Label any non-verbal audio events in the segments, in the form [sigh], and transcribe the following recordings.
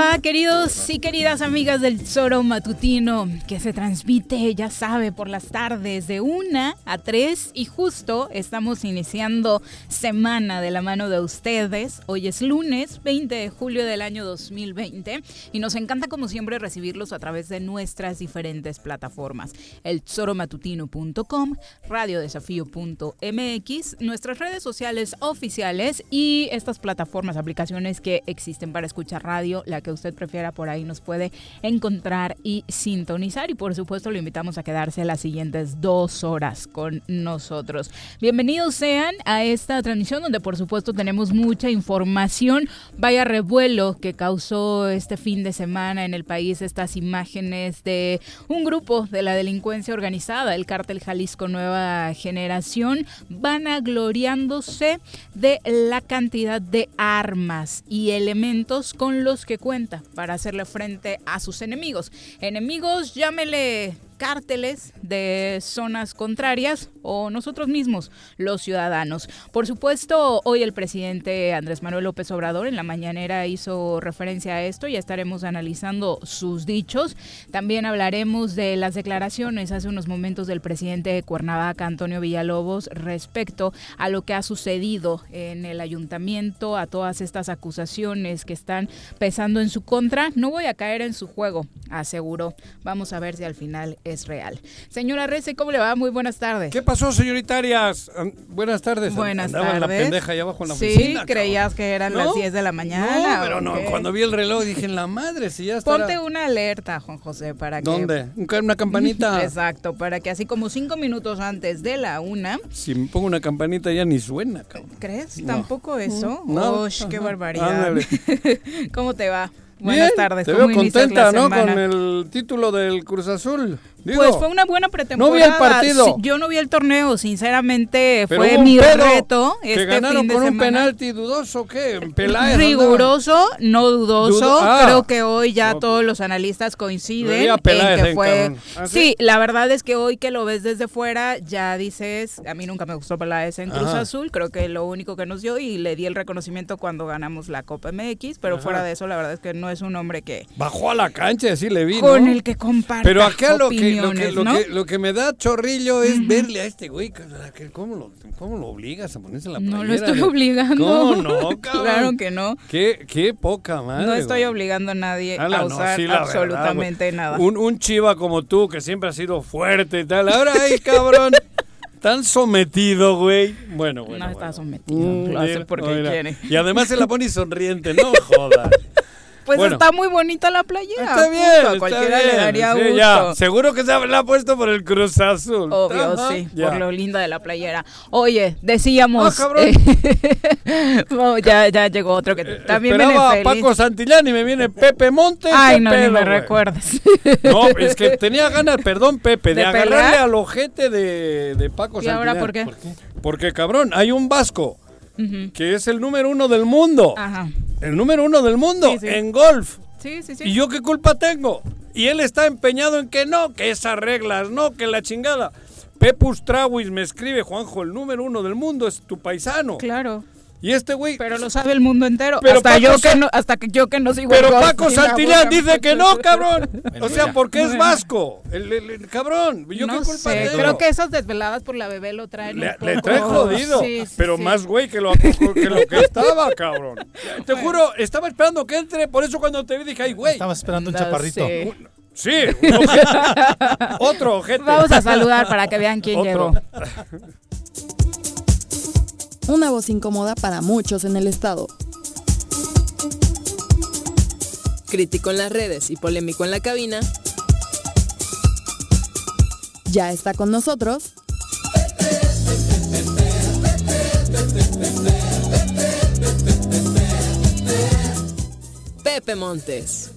va, queridos y queridas amigas del Zoro Matutino, que se transmite, ya sabe, por las tardes de 1 a 3 y justo estamos iniciando semana de la mano de ustedes. Hoy es lunes 20 de julio del año 2020 y nos encanta como siempre recibirlos a través de nuestras diferentes plataformas. El zoromatutino.com, radiodesafío.mx, nuestras redes sociales oficiales y estas plataformas, aplicaciones que existen para escuchar radio la que usted prefiera por ahí nos puede encontrar y sintonizar. Y por supuesto lo invitamos a quedarse las siguientes dos horas con nosotros. Bienvenidos sean a esta transmisión donde por supuesto tenemos mucha información. Vaya revuelo que causó este fin de semana en el país estas imágenes de un grupo de la delincuencia organizada, el cártel Jalisco Nueva Generación, van gloriándose de la cantidad de armas y elementos con los que cuenta para hacerle frente a sus enemigos. Enemigos, llámele cárteles de zonas contrarias o nosotros mismos, los ciudadanos. Por supuesto, hoy el presidente Andrés Manuel López Obrador en la mañanera hizo referencia a esto y estaremos analizando sus dichos. También hablaremos de las declaraciones hace unos momentos del presidente de Cuernavaca, Antonio Villalobos, respecto a lo que ha sucedido en el ayuntamiento, a todas estas acusaciones que están pesando en su contra. No voy a caer en su juego, aseguró. Vamos a ver si al final es real. Señora Rece, ¿cómo le va? Muy buenas tardes. ¿Qué pasó, señoritarias? Buenas tardes. Buenas tardes. la pendeja allá abajo en la sí, oficina. Sí, creías que eran las 10 de la mañana. No, pero no, cuando vi el reloj dije, en la madre, si ya está. Ponte una alerta, Juan José, para que... ¿Dónde? ¿Una campanita? [laughs] Exacto, para que así como cinco minutos antes de la una... Si me pongo una campanita ya ni suena, cabrón. ¿Crees? ¿Tampoco eso? No. qué barbaridad. [laughs] ¿Cómo te va? Buenas tardes. Te veo contenta, ¿no? Con el título del Cruz Azul pues fue una buena pretemporada. No vi el partido. yo no vi el torneo, sinceramente fue mi reto. Que este ganaron con un penalti dudoso, ¿qué? Peláez Riguroso, no dudoso. Ah. Creo que hoy ya todos los analistas coinciden en que fue. ¿Ah, sí? la verdad es que hoy que lo ves desde fuera ya dices, a mí nunca me gustó Peláez en Cruz Azul, creo que lo único que nos dio y le di el reconocimiento cuando ganamos la Copa MX, pero fuera de eso la verdad es que no es un hombre que bajó a la cancha, así le vi, Con el que comparte. Pero acá lo que lo que, lo, que, me da chorrillo es verle a este güey. ¿Cómo lo, ¿Cómo lo obligas a ponerse la playera? No lo estoy obligando. ¿Cómo no, [laughs] cabrón? Claro que no. Qué, qué poca madre. No estoy obligando a nadie a usar absolutamente nada. Un, un chiva como tú, que siempre ha sido fuerte y tal. Ahora, ay, cabrón. Tan sometido, güey. Bueno, bueno. No está sometido. Mm, lo hace porque quiere. Y además se la pone sonriente, no joda. Pues está muy bonita la playera. Está bien. A cualquiera le daría gusto. Seguro que se la ha puesto por el Cruz Azul. Obvio, sí. Por lo linda de la playera. Oye, decíamos. Ah, cabrón. [laughs] ya, ya llegó otro que eh, también viene feliz. Paco Santillán y me viene Pepe Montes. Ay, no, ni me recuerdes. [laughs] No, es que tenía ganas, perdón, Pepe, de, agarrarle al ojete de, de Paco Santillán. ¿Y ahora por qué? Porque, cabrón, hay un vasco que es el número uno del mundo. Ajá. El número uno del mundo en golf. Sí, sí, sí. ¿Y yo qué culpa tengo? Y él está empeñado en que no, que esas reglas, no, que la chingada. Pepus Trawis me escribe, Juanjo, el número uno del mundo es tu paisano. Claro. Y este güey... Pero lo sabe el mundo entero. Pero hasta, Paco yo que no, hasta que yo que no sigo Pero el Paco Santillán dice que no, cabrón. O sea, porque es vasco. El, el- el cabrón. ¿Yo no qué culpa sé, creo que esas desveladas por la bebé lo traen Le, un le poco- trae jodido, Sí, sí, pero sí. más güey que lo, que lo que estaba, cabrón. [laughs] Te juro, estaba esperando que entre, por eso cuando te vi dije, ay, güey. Estaba esperando un No chaparrito. sé. Sí, un ojete. [laughs] otro ojete. Vamos a saludar para que vean quién Otro. llegó. [laughs] Una voz incómoda para muchos en el estado. Crítico en las redes y polémico en la cabina. Ya está con nosotros Pepe Montes.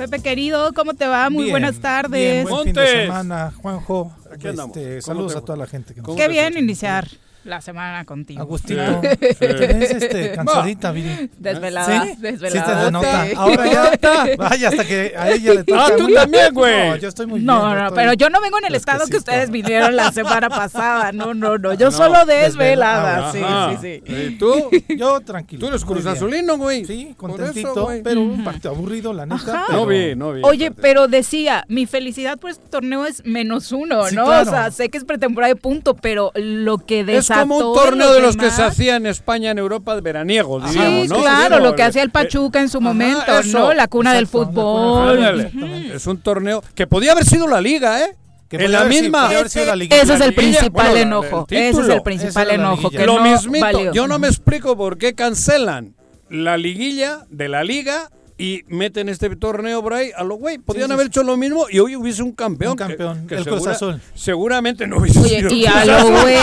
Pepe querido, ¿cómo te va? Muy Bien, buenas tardes. Bien, buen fin de semana, Juanjo. Aquí andamos. Este, ¿Cómo saludos a toda la gente que nos Qué bien iniciar la semana contigo. Agustito, Sí. ¿te ves este, [laughs] cansadita, Viri? Desvelada, ¿Sí? desvelada. Sí te denota. sí. Ahora ya, vaya, hasta que a ella le toca. [laughs] Ah, tú también, güey. No, yo estoy muy bien. No, no, pero yo no vengo en el estado que ustedes vinieron la semana pasada. No, no, no. Yo No, solo desvelada. desvelada. Sí, sí, sí. ¿Y tú? Yo tranquilo. Tú eres muy Cruz bien. Azulino, güey. Sí, eso, contentito, güey. pero un partido aburrido, la neta. Pero- No vi, no vi. Oye, pero decía, mi felicidad por este torneo es menos uno, Sí, ¿no? claro. O sea, sé que es pretemporada de punto, pero lo que Es desató como un torneo de los que se hacía en España, en Europa, de veraniego, Sí, diríamos, ¿no? claro, Digo, lo que hacía el eh, Pachuca en su ajá, momento, eso. ¿no? La cuna del cuna fútbol. del. Es un torneo que podía haber sido la liga, ¿eh? Que en podía la haber- sí, misma. sido la liguilla. Ese es el principal bueno, enojo. el Ese es el principal enojo. Que. Lo no mismito. valió. Yo no me explico por qué cancelan la liguilla de la liga y meten este torneo por ahí a lo güey. Podían sí, haber sí. hecho lo mismo y hoy hubiese un campeón. Un campeón, que, el Cruz Azul. Seguramente no hubiese Oye, sido y a lo [laughs] güey,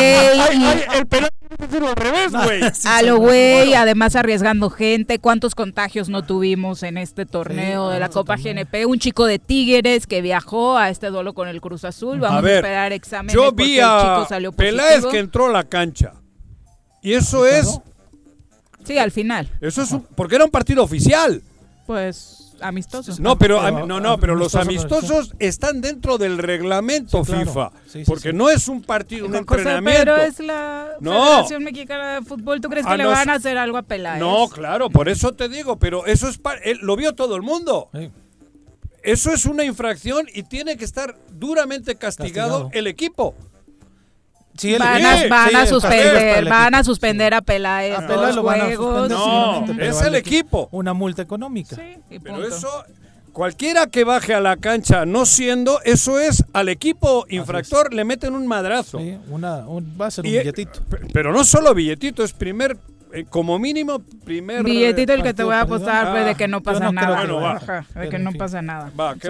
el pelón al revés, güey. [laughs] Sí, A lo güey, además arriesgando gente. ¿Cuántos contagios no tuvimos en este torneo Sí, de la Copa. GNP? Un chico de Tigres que viajó a este duelo con el Cruz Azul. Vamos a, ver, esperar exámenes Yo vi a. Peláez que entró a la cancha. Y eso ¿Y es? Sí, al final. eso es un- porque era un partido oficial. Pues amistoso. No, pero, am- no, no, pero los amistoso, amistosos están dentro del reglamento Sí, claro. FIFA, Sí, sí, porque sí. no es un partido, un entrenamiento. pero es la No. Federación Mexicana de Fútbol. ¿Tú crees que Ah, le no, van a hacer algo a Peláez? No, claro, por eso te digo, pero eso es lo vio todo el mundo. Sí. Eso es una infracción y tiene que estar duramente castigado, Castigado. el equipo. Sí, el- Van, a, van sí, suspender, van a suspender a Peláez A Peláez lo van a juegos. suspender, No, es el equipo. Una multa económica. Sí, y Pero eso, cualquiera que baje a la cancha no siendo, eso es al equipo infractor le meten un madrazo. Sí, una, un- va a ser un Y, billetito. pe- Pero no solo billetito, es primer, eh, como mínimo, primer... Billetito el que te voy a apostar pues, Ah, de que no yo pasa no nada. que de que no pasa nada. Va, qué.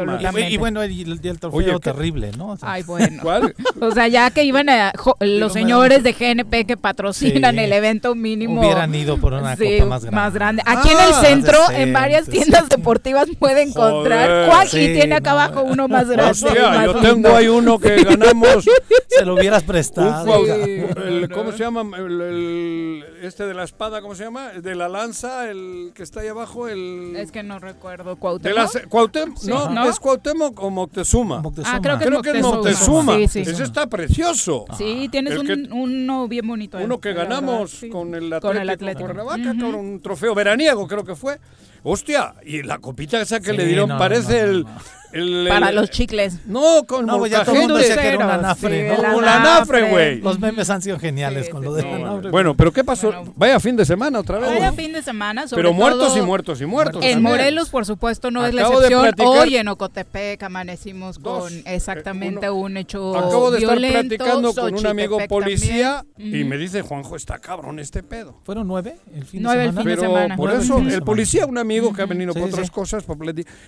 Y, bueno, el, el, el trofeo Oye, terrible, ¿no? O sea, Ay, bueno. ¿Cuál? O sea, ya que iban a, jo- los señores de GNP que patrocinan Sí. el evento mínimo. Hubieran ido por una Sí, copa más grande. Aquí en Ah, el centro, decente, en varias sí. tiendas deportivas puede encontrar. ¿Cuál? y tiene acá no, abajo uno más grande. y Hostia, más yo lindo. tengo ahí uno que ganamos. [laughs] Se lo hubieras prestado. el- ¿Cómo se llama? El- este de la espada, ¿cómo se llama? De la lanza, el que está ahí abajo, el... Es que no recuerdo. de ¿Cuauhtémoc? las, Cuauhtémoc, Sí, no, ¿no? es Cuauhtémoc o Moctezuma. Moctezuma. Ah, creo que Creo que es Moctezuma. Moctezuma. Sí, sí. Ese está precioso. Sí, tienes El un, que- uno bien bonito. Uno que la verdad, ganamos sí. con el Atlético, Con el Atlético. Cuernavaca, Ujú. cabrón, un trofeo veraniego creo que fue. Hostia, y la copita esa que Sí, le dieron no, parece no, no, el, no. el- Para el- los chicles. No, con No, pues ya todo el mundo decía que era un anafre, sí, el anafre, güey. Los memes han sido geniales Sí, con lo de sí. la anafre. Bueno, pero ¿qué pasó? Bueno. Vaya fin de semana otra vez. Vaya fin de semana, sobre Pero muertos todo y muertos y muertos. En también. Morelos, por supuesto, no es la excepción. platicar- Hoy en Ocotepec amanecimos Dos. con exactamente Eh, uno- un hecho Acabo de estar violento. platicando con un amigo policía y me dice, Juanjo, está cabrón este pedo. ¿Fueron nueve el fin Nueve de el semana? fin de Pero semana. por Nueve eso, fin el policía, un amigo que ha venido Sí, por sí, otras sí. cosas, por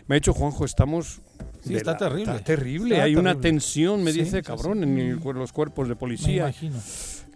me ha dicho, Juanjo, estamos... Sí, está terrible. Está terrible, Está hay una terrible. tensión, me dice, cabrón, en el- los cuerpos de Me policía. imagino.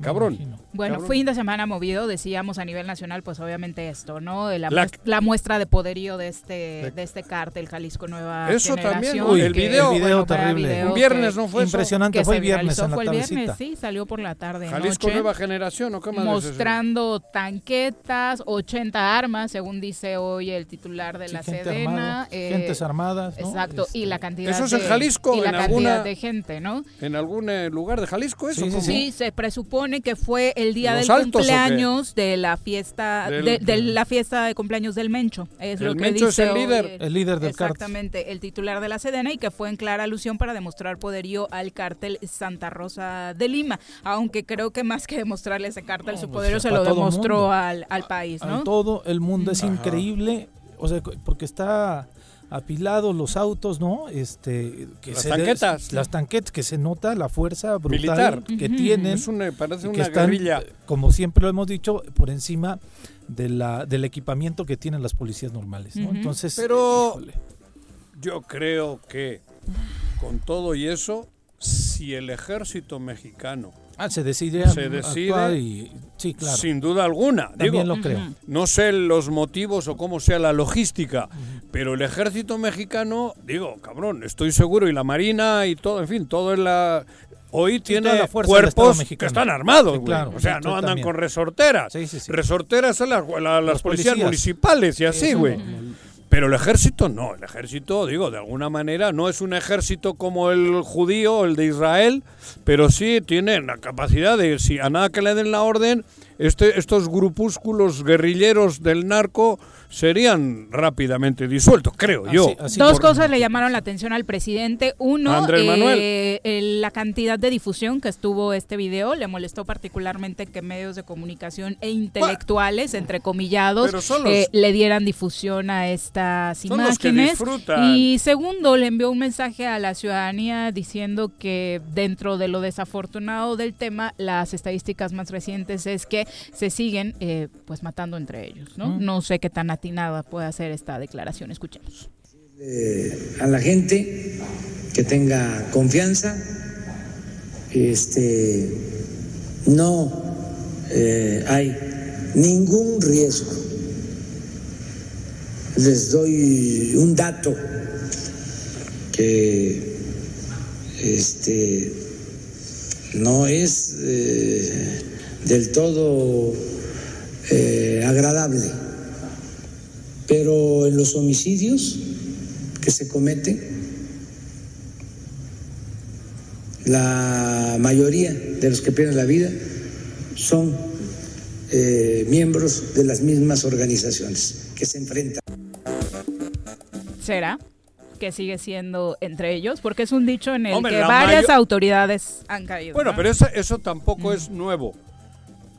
Cabrón. Bueno, Cabrón. fin de semana movido, decíamos a nivel nacional, pues obviamente esto, ¿no? La, La- muest- la muestra de poderío de este, de este cártel Jalisco Nueva Eso también. Uy, el video- el video terrible. video Un viernes que- no fue? Impresionante, que fue el viernes en la fue el viernes, sí, salió por la tarde Jalisco noche, Nueva Generación, ¿o qué es eso? mostrando tanquetas, 80 armas, según dice hoy el titular de Sí, la gente Sedena. armada, eh, gentes armadas. ¿no? Exacto, y Este, la cantidad Eso es de, en Jalisco, y la en cantidad alguna- de gente, ¿no? ¿En algún eh, lugar de Jalisco eso? Sí, se presupone que fue el día ¿Los del Altos cumpleaños de la fiesta Del- de, de la fiesta de cumpleaños del Mencho. Es El lo que Mencho es dice el hoy líder. El líder del cártel. Exactamente, el titular de la Sedena y que fue en clara alusión para demostrar poderío al cártel Santa Rosa de Lima, aunque creo que más que demostrarle ese cártel No, su pues, poderío se lo demostró al, al país, a ¿no? todo el mundo es Ajá. increíble, o sea, porque está apilados los autos, ¿no? Este, que Las se tanquetas. las tanquetas que se nota la fuerza brutal Militar. que Ujú. tienen, Es una, parece que una están, guerrilla. eh, como siempre lo hemos dicho, por encima de la del equipamiento que tienen las policías normales. Entonces, Pero- híjole. Yo creo que con todo y eso, si el ejército mexicano, Ah, se decide, Se a- decide, actuar y sí, claro. sin duda alguna, También digo, lo creo. No sé los motivos o cómo sea la logística, pero el ejército mexicano, digo, cabrón, estoy seguro, y la marina y todo, en fin, todo en la... Hoy tiene la cuerpos que están armados, Sí, güey. claro, o sea, no andan también. con resorteras. Sí, sí, sí. Resorteras son las, policías, policías. municipales y así, güey. Pero el ejército no, el ejército, digo, de alguna manera no es un ejército como el judío, el de Israel, pero sí tienen la capacidad de, si a nada que le den la orden, este, estos grupúsculos guerrilleros del narco serían rápidamente disueltos, creo yo. Así- Dos por- cosas le llamaron la atención al presidente. Uno, eh, el- la cantidad de difusión que estuvo este video. Le molestó particularmente que medios de comunicación e intelectuales, entrecomillados, Pero son los- eh, le dieran difusión a estas Son los que imágenes. disfrutan. y segundo, le envió un mensaje a la ciudadanía diciendo que dentro de lo desafortunado del tema, las estadísticas más recientes es que se siguen eh, pues matando entre ellos. ¿no? Mm. no sé qué tan atinada puede ser esta declaración. Escuchemos. eh, a la gente que tenga confianza, este, no eh, hay ningún riesgo. Les doy un dato que este, no es eh, del todo eh, agradable pero en los homicidios que se cometen, la mayoría de los que pierden la vida son eh, miembros de las mismas organizaciones que se enfrentan. ¿Será? Que sigue siendo entre ellos, porque es un dicho en el Hombre, que varias autoridades han caído. Bueno, ¿no? pero eso, eso tampoco es nuevo.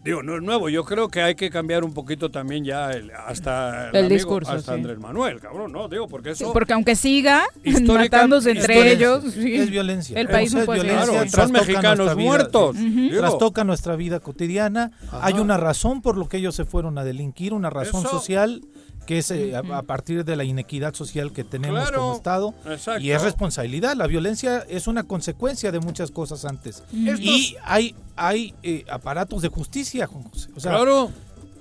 Digo, no es nuevo. Yo creo que hay que cambiar un poquito también ya el- hasta El amigo- discurso, hasta sí. Andrés Manuel, cabrón, no, digo, porque Sí, eso porque aunque siga [laughs] matándose entre histórica- ellos, sí. Es violencia. El país es violencia, claro, son trastoca mexicanos nuestra vida, muertos. sí. Digo, Trastoca nuestra vida cotidiana. Ajá. Hay una razón por lo que ellos se fueron a delinquir, una razón Eso. social que es eh, a, a partir de la inequidad social que tenemos Claro. como Estado. Exacto. Y es responsabilidad. La violencia es una consecuencia de muchas cosas antes. Estos- Y hay, hay eh, aparatos de justicia, Juan José. O sea, claro.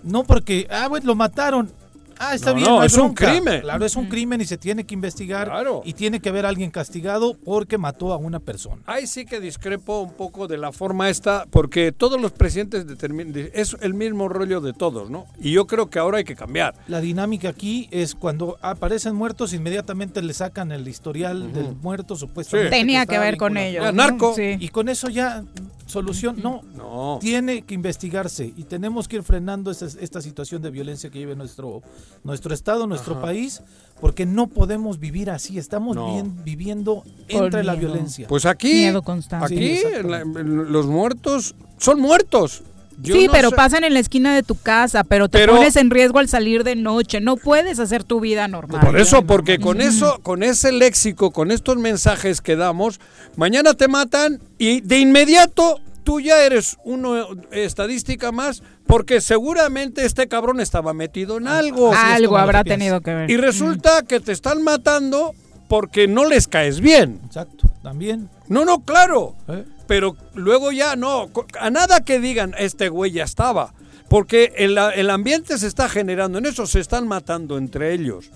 no porque, ah, pues lo mataron. Ah, está No, bien, no, es un crimen. Claro, es un crimen y se tiene que investigar. Claro. Y tiene que haber alguien castigado porque mató a una persona. Ahí sí que discrepo un poco de la forma esta, porque todos los presidentes determinan, es el mismo rollo de todos, ¿no? Y yo creo que ahora hay que cambiar. La dinámica aquí es cuando aparecen muertos, inmediatamente le sacan el historial del muerto, supuestamente. Sí. Tenía que ver con ellos. Narco. Sí. Y con eso ya, solución, no. No. Tiene que investigarse y tenemos que ir frenando esta, esta situación de violencia que vive nuestro, nuestro Estado, nuestro país, porque no podemos vivir así. Estamos No. bien- viviendo Por entre la miedo. violencia. Pues aquí, Miedo constante. aquí Sí, en exactamente. la- en los muertos son muertos. Yo sí, no pero sé- pasan en la esquina de tu casa, pero te Pero- pones en riesgo al salir de noche. No puedes hacer tu vida normal. Por eso, porque con eso, con ese léxico, con estos mensajes que damos, mañana te matan y de inmediato tú ya eres una estadística más, porque seguramente este cabrón estaba metido en algo. Es Algo como lo habrá tenido que ver. Y resulta que te están matando porque no les caes bien. Exacto, también. No, no, claro. ¿eh? pero luego ya no, a nada que digan este güey ya estaba, porque el, el ambiente se está generando en eso, se están matando entre ellos.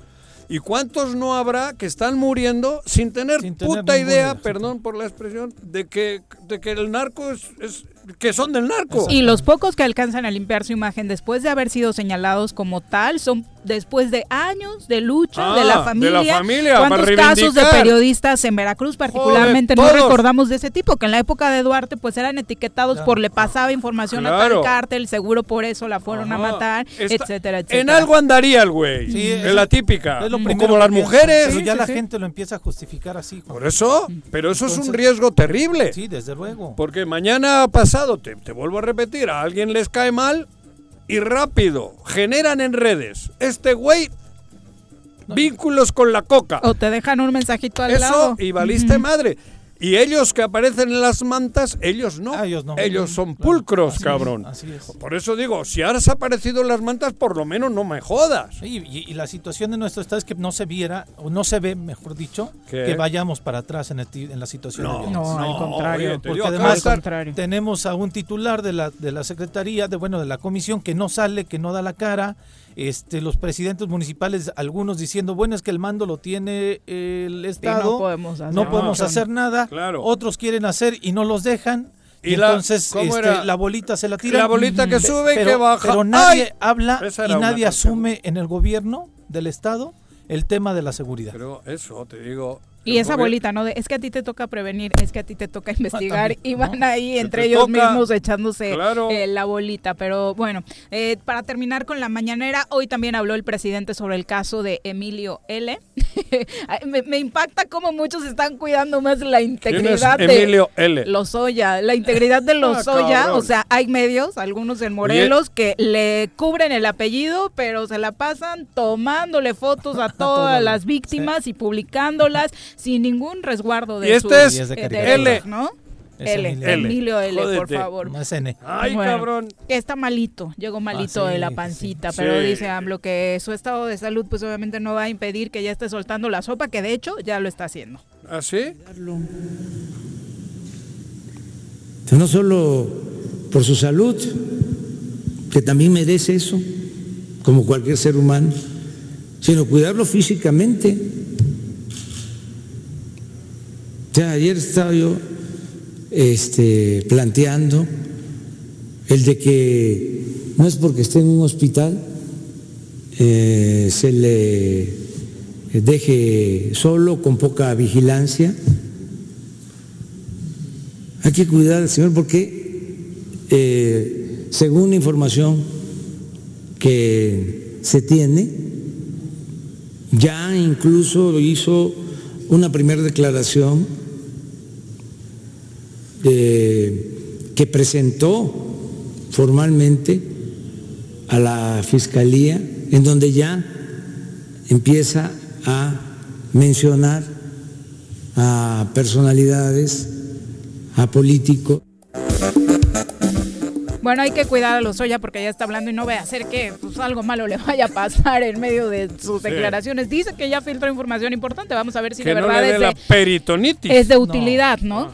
¿Y cuántos no habrá que están muriendo sin tener Sin tener puta idea, idea, perdón por la expresión, de que, de que el narco es, es- que son del narco? Y los pocos que alcanzan a limpiar su imagen después de haber sido señalados como tal son después de años de lucha Ah, de la de familia. la familia, ¿Cuántos para casos de periodistas en Veracruz particularmente no todos. recordamos de ese tipo? Que en la época de Duarte pues eran etiquetados Claro. por le pasaba información a Claro. tal cártel, seguro por eso la fueron a matar, Está- etcétera, etcétera. En algo andaría el güey. Sí, es es- la típica. Es lo primero como las mujeres. Pero ya sí, la sí. gente lo empieza a justificar así. Juan. Por eso, pero eso es un riesgo terrible. Sí, desde luego. Porque mañana pasado, te, te vuelvo a repetir, a alguien les cae mal y rápido generan en redes. Este güey, vínculos con la coca. O te dejan un mensajito al Eso lado. y valiste madre. Y ellos que aparecen en las mantas, ellos no. Ah, ellos no. son Claro, pulcros, así es, cabrón. así es. Por eso digo, si has aparecido en las mantas, por lo menos no me jodas. Y, y la situación de nuestro estado es que no se viera, o no se ve, mejor dicho, ¿Qué? que vayamos para atrás en, el en la situación de No. No, al contrario. oye, te Porque además contrario. tenemos a un titular de la, de la Secretaría, de bueno, de la comisión, que no sale, que no da la cara. Este, los presidentes municipales, algunos diciendo, bueno, es que el mando lo tiene el Estado. no podemos hacer no podemos hacer nada. Claro. Otros quieren hacer y no los dejan. Y Y, la- entonces ¿cómo este, la bolita se la tira. La bolita que sube y pero, que baja. Pero nadie ¡Ay! habla y nadie asume en el gobierno del Estado el tema de la seguridad. Pero eso, te digo. Y esa bolita, ¿no? De, es que a ti te toca prevenir, es que a ti te toca [laughs] investigar también, y van ¿no? ahí entre ellos toca. mismos echándose Claro. eh, la bolita. Pero bueno, eh, para terminar con la mañanera, hoy también habló el presidente sobre el caso de Emilio L. [laughs] Me, me impacta cómo muchos están cuidando más la ¿Quién es integridad de Emilio L? Lozoya, la integridad de Lozoya, cabrón. o sea, hay medios, algunos en Morelos, que le cubren el apellido, pero se la pasan tomándole fotos a [laughs] todas Todas, las víctimas y publicándolas sin ningún resguardo de Y este es Y es de eh, derechos, ¿no? Es L, Emilio L. Emilio L, por favor. N. Ay, Bueno, cabrón. Que está malito, llegó malito Ah, sí, de la sí, pancita, sí. pero Sí. dice AMLO que su estado de salud pues obviamente no va a impedir que ya esté soltando la sopa, que de hecho ya lo está haciendo. ¿Así? no solo por su salud, que también merece eso, como cualquier ser humano, sino cuidarlo físicamente. Sea, ayer estaba yo este, planteando el de que no es porque esté en un hospital eh, se le deje solo, con poca vigilancia. Hay que cuidar al Señor porque, eh, según la información que se tiene, ya incluso hizo una primera declaración eh, que presentó formalmente a la Fiscalía, en donde ya empieza a mencionar a personalidades, a políticos. Bueno, hay que cuidar a Lozoya porque ya está hablando y no vaya a hacer que pues, algo malo le vaya a pasar en medio de sus Sí. declaraciones. Dice que ya filtró información importante. Vamos a ver si que de no verdad le dé es, la de, peritonitis. es de utilidad, ¿no?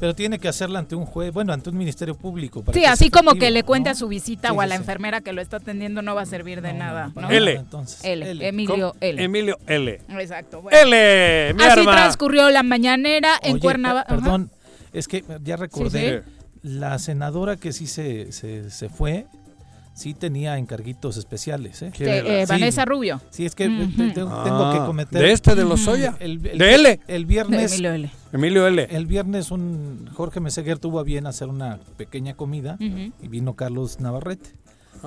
Pero tiene que hacerla ante un juez, bueno, ante un ministerio público. para Sí, así como que le cuente ¿no? a su visita Sí, o a la sí. enfermera que lo está atendiendo no va a servir de nada, ¿no? L. nada, entonces. L, L. Emilio ¿Cómo? L. Emilio L. Exacto. bueno. L, mi Así arma. transcurrió la mañanera en Cuernavaca. per- Perdón, es que ya recordé, Sí. la senadora que sí se, se, se fue, sí tenía encarguitos especiales. ¿eh? ¿Quién era? eh, Sí. Vanessa Rubio. Sí, es que te- tengo que Ah, cometer... De este de los Soya. El, el- de L. El de viernes, Emilio L. Emilio L. el viernes un Jorge Meseguer tuvo a bien hacer una pequeña comida y vino Carlos Navarrete.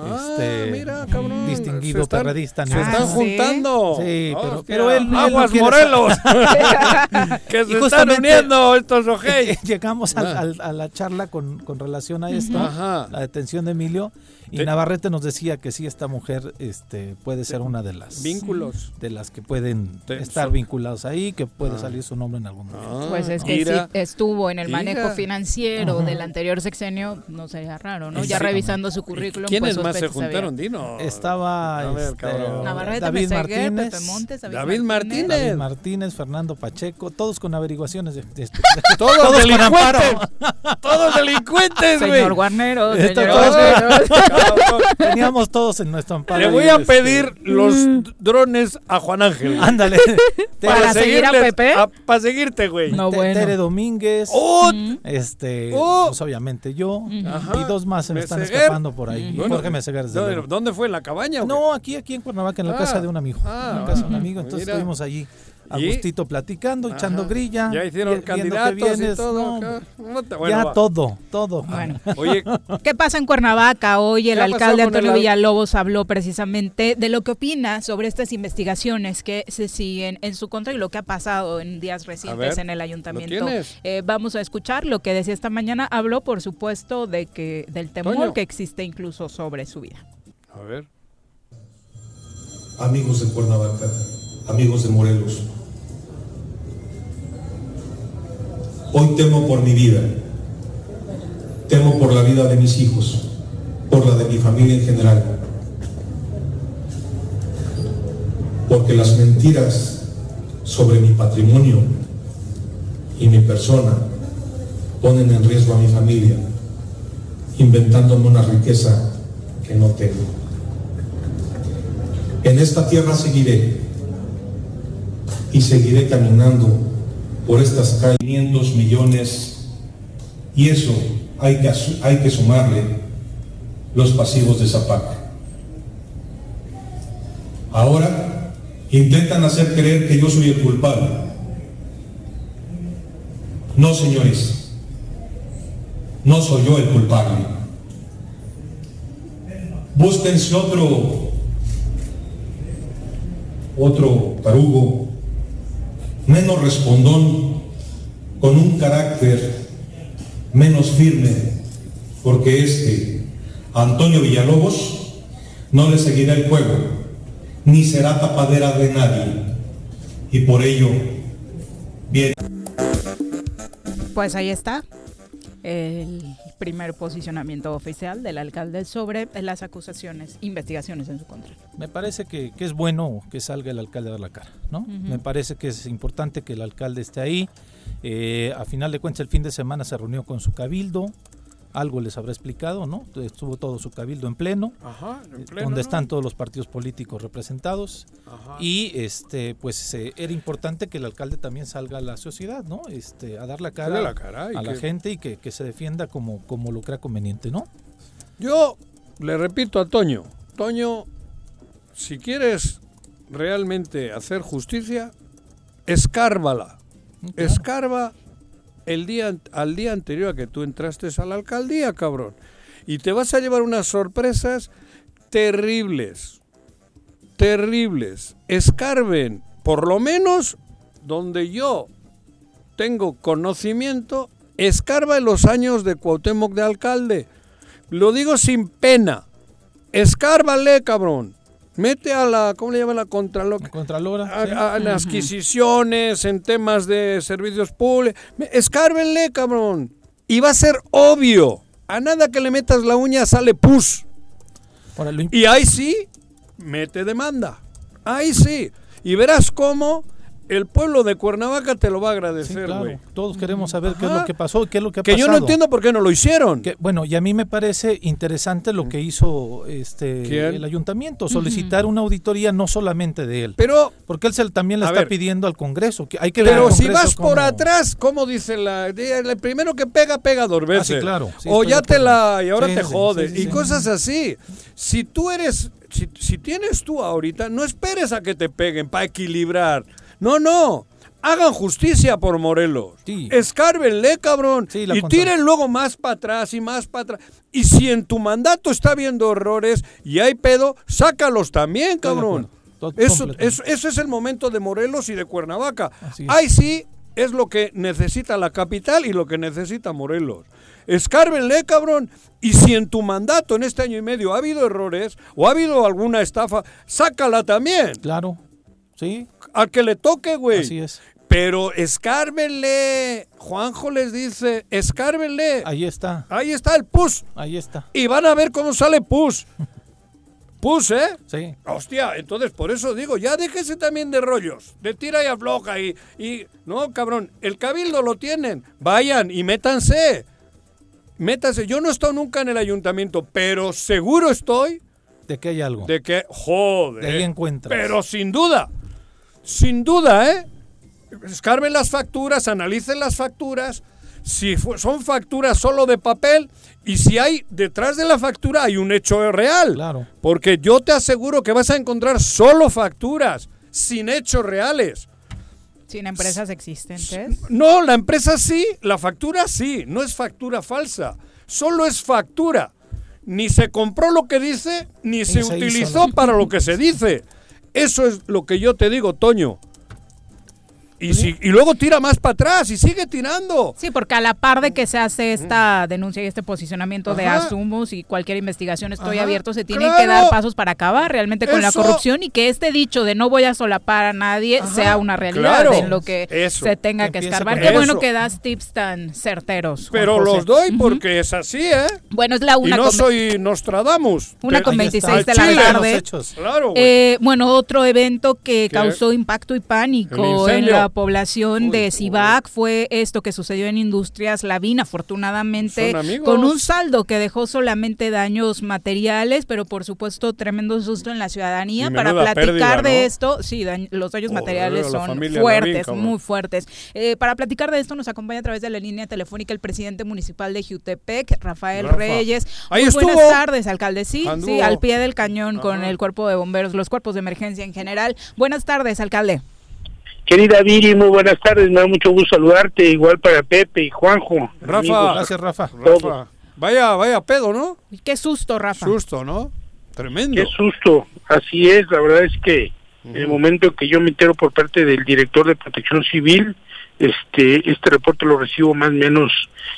Ah, este, mira, cabrón. distinguido Se están- perredista Se a están Ah, juntando. Sí, pero- Hostia. pero él- él no Aguas Morelos. [laughs] [laughs] que Y se están uniendo estos ojey. [laughs] Llegamos al- Ah. a la charla con, con relación a esto, Ajá. la detención de Emilio, y Te- Navarrete nos decía que sí, esta mujer este, puede ser una de las Vínculos. de las que pueden estar vinculados ahí, que puede Ah. salir su nombre en algún momento. Ah, Pues es que mira. sí estuvo en el manejo Mira. financiero Ajá. del anterior sexenio, no sería raro, ¿no? Ya revisando su currículum, ¿Quién pues es su más se juntaron, Dino? Estaba A ver, este. Navarrete, David Meseguer, Martínez, Pepe Montes, David, David Martínez. David Martínez, Fernando Pacheco, todos con averiguaciones de, de- [laughs] Todos, todos con delincuentes. amparo. Todos delincuentes, [laughs] güey. Señor Guarnero, Esto señor Guarnero. [laughs] Cabrón. [laughs] Teníamos todos en nuestro amparo. Le voy a este, pedir los drones a Juan Ángel. Ándale. [laughs] [laughs] Para seguir a Pepe. Para seguirte, güey. No, bueno. Tere Domínguez. ¡Oh! Este, Oh. pues obviamente yo. Ajá. Y dos más se me están Meseguer. escapando por ahí. Y Bueno, Jorge Meseguer, desde ¿dónde, dónde fue? ¿En la cabaña? No, aquí, aquí en Cuernavaca, en la Ah. casa de un amigo. Ah, en la casa de un ah, amigo. Entonces mira. estuvimos allí a gustito platicando, echando grilla. Ya hicieron candidatos y todo. No, acá. Bueno, ya va. todo, todo. Bueno, Oye, [laughs] ¿qué pasa en Cuernavaca? Hoy el ¿Qué ha pasado alcalde Antonio el Villalobos habló precisamente de lo que opina sobre estas investigaciones que se siguen en su contra y lo que ha pasado en días recientes ver, en el ¿lo ayuntamiento. Eh, vamos a escuchar lo que decía esta mañana. Habló, por supuesto, de que del temor Toño. que existe incluso sobre su vida. a ver. amigos de Cuernavaca, amigos de Morelos. Hoy temo por mi vida, temo por la vida de mis hijos, por la de mi familia en general, porque las mentiras sobre mi patrimonio y mi persona ponen en riesgo a mi familia, inventándome una riqueza que no tengo. En esta tierra seguiré y seguiré caminando por estas calles 500 millones y eso hay que, hay que sumarle los pasivos de Zapac. Ahora intentan hacer creer que yo soy el culpable. No, señores, no soy yo el culpable. Búsquense otro otro tarugo, menos respondón, con un carácter menos firme, porque este, Antonio Villalobos, no le seguirá el juego, ni será tapadera de nadie. Y por ello, bien. Pues ahí está el primer posicionamiento oficial del alcalde sobre las acusaciones, investigaciones en su contra. Me parece que, que es bueno que salga el alcalde a dar la cara, ¿no? Me parece que es importante que el alcalde esté ahí. Eh, a final de cuentas, el fin de semana se reunió con su cabildo, algo les habrá explicado, ¿no? Estuvo todo su cabildo en pleno, Ajá, en eh, pleno, donde ¿no? están todos los partidos políticos representados. Ajá. Y este, pues eh, era importante que el alcalde también salga a la sociedad, ¿no? Este, a dar la cara, la cara a la gente y que, que se defienda como, como lo crea conveniente, ¿no? Yo le repito a Toño, Toño, si quieres realmente hacer justicia, escárvala. Escarba el día al día anterior a que tú entraste a la alcaldía, cabrón. Y te vas a llevar unas sorpresas terribles. Terribles. Escarben, por lo menos donde yo tengo conocimiento, escarba en los años de Cuauhtémoc de alcalde. Lo digo sin pena. Escárbale, cabrón. Mete a la, ¿cómo le llaman la contralor? Contralora. A- sí. a- en adquisiciones, en temas de servicios públicos. Escárbenle, cabrón. Y va a ser obvio. A nada que le metas la uña sale pus. Ahora, Y ahí sí, mete demanda. Ahí sí. Y verás cómo el pueblo de Cuernavaca te lo va a sí, agradecer, claro, güey. todos queremos saber qué es lo que pasó y qué es lo que ha Que yo pasado. no entiendo por qué no lo hicieron. Que, bueno, y a mí me parece interesante lo que hizo este ¿Quién? el ayuntamiento, solicitar una auditoría no solamente de él, Pero, porque él se, también le está ver. pidiendo al Congreso. Que hay que pero si vas por atrás, ¿cómo dice la, el primero que pega, pega dos veces? Ah, sí, claro, sí, o ya te la, y ahora Sí, te sí, jodes. sí, sí, y sí. cosas así. Si tú eres, si, si tienes tú ahorita, no esperes a que te peguen para equilibrar. No, no. Hagan justicia por Morelos. Sí. Escárbenle, cabrón. Sí, y tiren luego más para atrás y más para atrás. Y si en tu mandato está habiendo errores y hay pedo, sácalos también, cabrón. Eso, eso, ese es el momento de Morelos y de Cuernavaca. Ahí sí es lo que necesita la capital y lo que necesita Morelos. Escárbenle, cabrón. Y si en tu mandato en este año y medio ha habido errores o ha habido alguna estafa, sácala también. Claro, sí, Al que le toque, güey. así es. Pero escárbenle. Juanjo les dice, escárbenle. Ahí está, Ahí está el pus. ahí está. Y van a ver cómo sale pus. [laughs] Puse, Sí. Hostia, entonces por eso digo, ya déjese también de rollos, de tira y afloja y, y... No, cabrón, el cabildo lo tienen. Vayan y métanse. Métanse. Yo no he estado nunca en el ayuntamiento, pero seguro estoy De que hay algo. de que... Joder. De ahí encuentras. Pero sin duda. Sin duda, ¿eh? Escarben las facturas, analicen las facturas. Si fu- son facturas solo de papel y si hay detrás de la factura hay un hecho real. Claro. Porque yo te aseguro que vas a encontrar solo facturas, sin hechos reales. Sin empresas existentes. No, la empresa sí, la factura sí, no es factura falsa, solo es factura. Ni se compró lo que dice, ni se, se hizo, utilizó ¿no? para lo que se dice. Eso es lo que yo te digo, Toño. Y, si, y luego tira más para atrás y sigue tirando. Sí, porque a la par de que se hace esta denuncia y este posicionamiento de asumos y cualquier investigación estoy Ajá, abierto, se tienen claro. que dar pasos para acabar realmente con la corrupción y que este dicho de no voy a solapar a nadie Ajá, sea una realidad claro. en lo que Eso. se tenga Que escarbar. Qué eso. bueno que das tips tan certeros. Juan Pero José. los doy porque es así, ¿eh? Bueno, es la Y una no con- soy Nostradamus. Una con Ahí está. 26 de la chile. tarde. Claro. Eh, bueno, otro evento que ¿Qué? causó impacto y pánico en incendio. La población de. Cibac fue esto que sucedió en Industrias Lavín, afortunadamente, con un saldo que dejó solamente daños materiales, pero por supuesto tremendo susto en la ciudadanía. Para platicar pérdida, de esto, sí, los daños materiales son familia fuertes, Lavín, muy fuertes. Eh, para platicar de esto nos acompaña a través de la línea telefónica el presidente municipal de Jutepec, Rafael Rafa. Reyes. Ahí Muy buenas tardes, alcalde. Sí, sí, al pie del cañón con el cuerpo de bomberos, los cuerpos de emergencia en general. Buenas tardes, alcalde. Querida Viri, muy buenas tardes, me da mucho gusto saludarte, igual para Pepe y Juanjo. Rafa. amigos. Gracias, Rafa. Rafa. Vaya, vaya pedo, ¿no? Qué susto, Rafa. Susto, ¿no? Tremendo. Qué susto, así es, la verdad es que en el momento que yo me entero por parte del director de Protección Civil, este este reporte lo recibo más o menos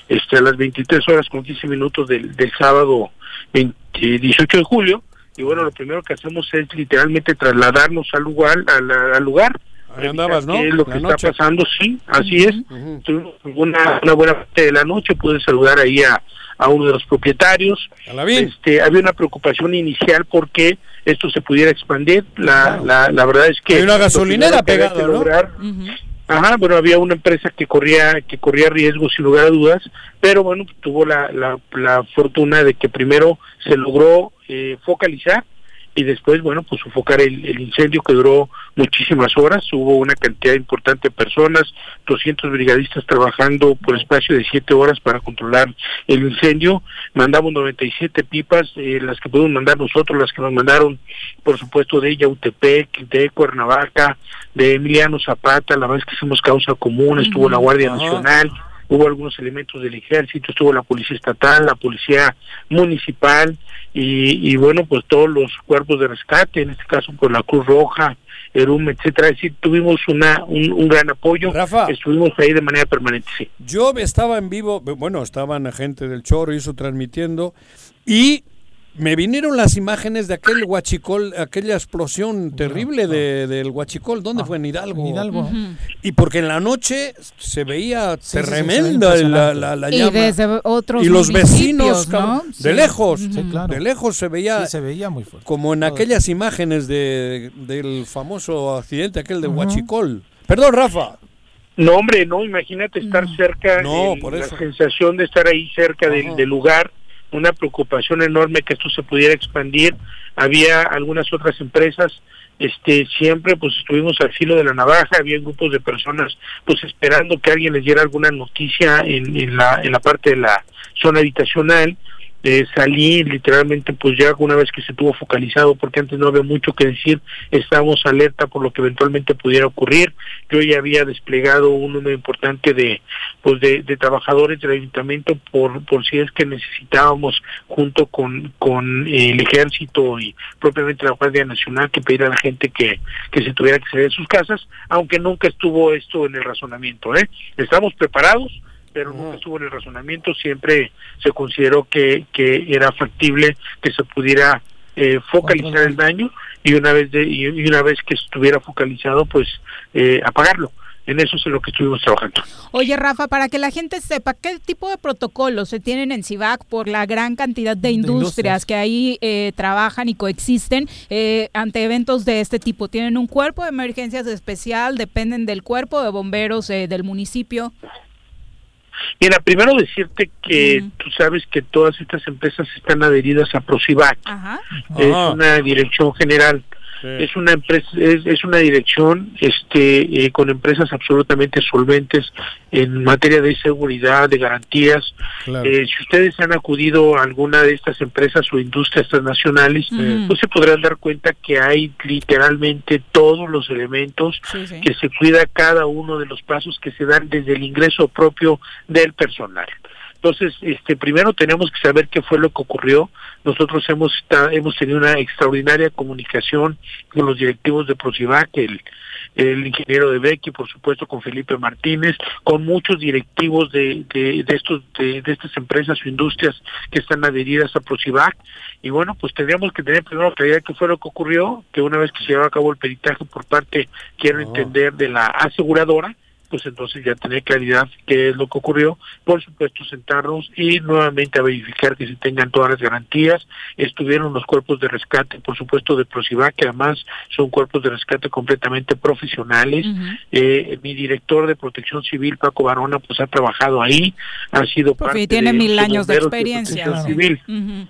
este a las 23 horas con 15 minutos del, del sábado 20 18 de julio y bueno, lo primero que hacemos es literalmente trasladarnos al lugar al, al lugar Ahí andabas, ¿no? lo La que noche. está pasando, sí, así es. Ujú. Estuvimos una, una buena parte de la noche, pude saludar ahí a, a uno de los propietarios. Este, había una preocupación inicial porque esto se pudiera expandir. La, la, la verdad es que Hay una gasolinera pegada, ¿no? lograr- Ujú. Ajá, bueno, había una empresa que corría que corría riesgos sin lugar a dudas, pero bueno, tuvo la, la, la fortuna de que primero se logró eh, focalizar y después, bueno, pues sofocar el, el incendio que duró muchísimas horas. Hubo una cantidad importante de personas, 200 brigadistas trabajando por espacio de 7 horas para controlar el incendio. Mandamos 97 pipas, eh, las que pudimos mandar nosotros, las que nos mandaron, por supuesto, de Yautepec, de Cuernavaca, de Emiliano Zapata, la es que hicimos causa común, estuvo la Guardia. Nacional, hubo algunos elementos del ejército, estuvo la policía estatal, la policía municipal y, y bueno, pues todos los cuerpos de rescate, en este caso pues la Cruz Roja, Erum, etcétera, es decir, tuvimos una un, un gran apoyo, Rafa. estuvimos ahí de manera permanente, sí. Yo estaba en vivo, bueno, estaban gente del Choro y eso transmitiendo, y me vinieron las imágenes de aquel huachicol, aquella explosión terrible de, del huachicol. ¿Dónde fue? En Hidalgo. En Hidalgo. Y porque en la noche se veía sí, sí, se tremenda la, la, la Y llama. desde otros y los vecinos, ¿no? Sí. de lejos, Sí, claro. de lejos se veía Sí, se veía muy fuerte. como en aquellas imágenes de, del famoso accidente aquel de Huachicol. Perdón, Rafa. No, hombre, no, imagínate estar cerca, No, el- por la eso. sensación de estar ahí cerca del lugar, una preocupación enorme que esto se pudiera expandir. Había algunas otras empresas, este, siempre pues estuvimos al filo de la navaja, había grupos de personas pues esperando que alguien les diera alguna noticia en, en la, en la parte de la zona habitacional. Eh, salí literalmente pues ya una vez que se tuvo focalizado porque antes no había mucho que decir estábamos alerta por lo que eventualmente pudiera ocurrir. Yo ya había desplegado un número importante de pues de, trabajadores del ayuntamiento por por si es que necesitábamos junto con con el ejército y propiamente la guardia nacional que pedir a la gente que que se tuviera que salir de sus casas aunque nunca estuvo esto en el razonamiento eh estamos preparados pero nunca estuvo en el razonamiento, siempre se consideró que, que era factible que se pudiera eh, focalizar el daño y una vez de, y, una vez que estuviera focalizado pues eh, apagarlo en eso es en lo que estuvimos trabajando. Oye, Rafa, para que la gente sepa, ¿qué tipo de protocolos se tienen en CIVAC por la gran cantidad de industrias, industrias. que ahí eh, trabajan y coexisten eh, ante eventos de este tipo? ¿Tienen un cuerpo de emergencias especial? ¿Dependen del cuerpo de bomberos eh, del municipio? Mira, primero decirte que tú sabes que todas estas empresas están adheridas a Procivac, Ajá. es Ah. una dirección general. Sí. Es una empresa, es, es una dirección, este, eh, con empresas absolutamente solventes en materia de seguridad, de garantías. Claro. Eh, si ustedes han acudido a alguna de estas empresas o industrias transnacionales, Ujú. pues se podrán dar cuenta que hay literalmente todos los elementos Sí, sí. que se cuida cada uno de los pasos que se dan desde el ingreso propio del personal. Entonces, este, primero tenemos que saber qué fue lo que ocurrió. Nosotros hemos hemos tenido una extraordinaria comunicación con los directivos de Procivac, el, el ingeniero de Becky, por supuesto, con Felipe Martínez, con muchos directivos de, de, de estos de, de estas empresas o industrias que están adheridas a Procivac. Y bueno, pues tendríamos que tener primero claridad qué fue lo que ocurrió, que una vez que se lleva a cabo el peritaje por parte, quiero entender, de la aseguradora, pues entonces ya tener claridad qué es lo que ocurrió, por supuesto sentarnos y nuevamente a verificar que se tengan todas las garantías, estuvieron los cuerpos de rescate, por supuesto de Procivac, que además son cuerpos de rescate completamente profesionales, eh, mi director de protección civil, Paco Barona, pues ha trabajado ahí, ha sido Porque parte tiene de mil años de experiencia. civil.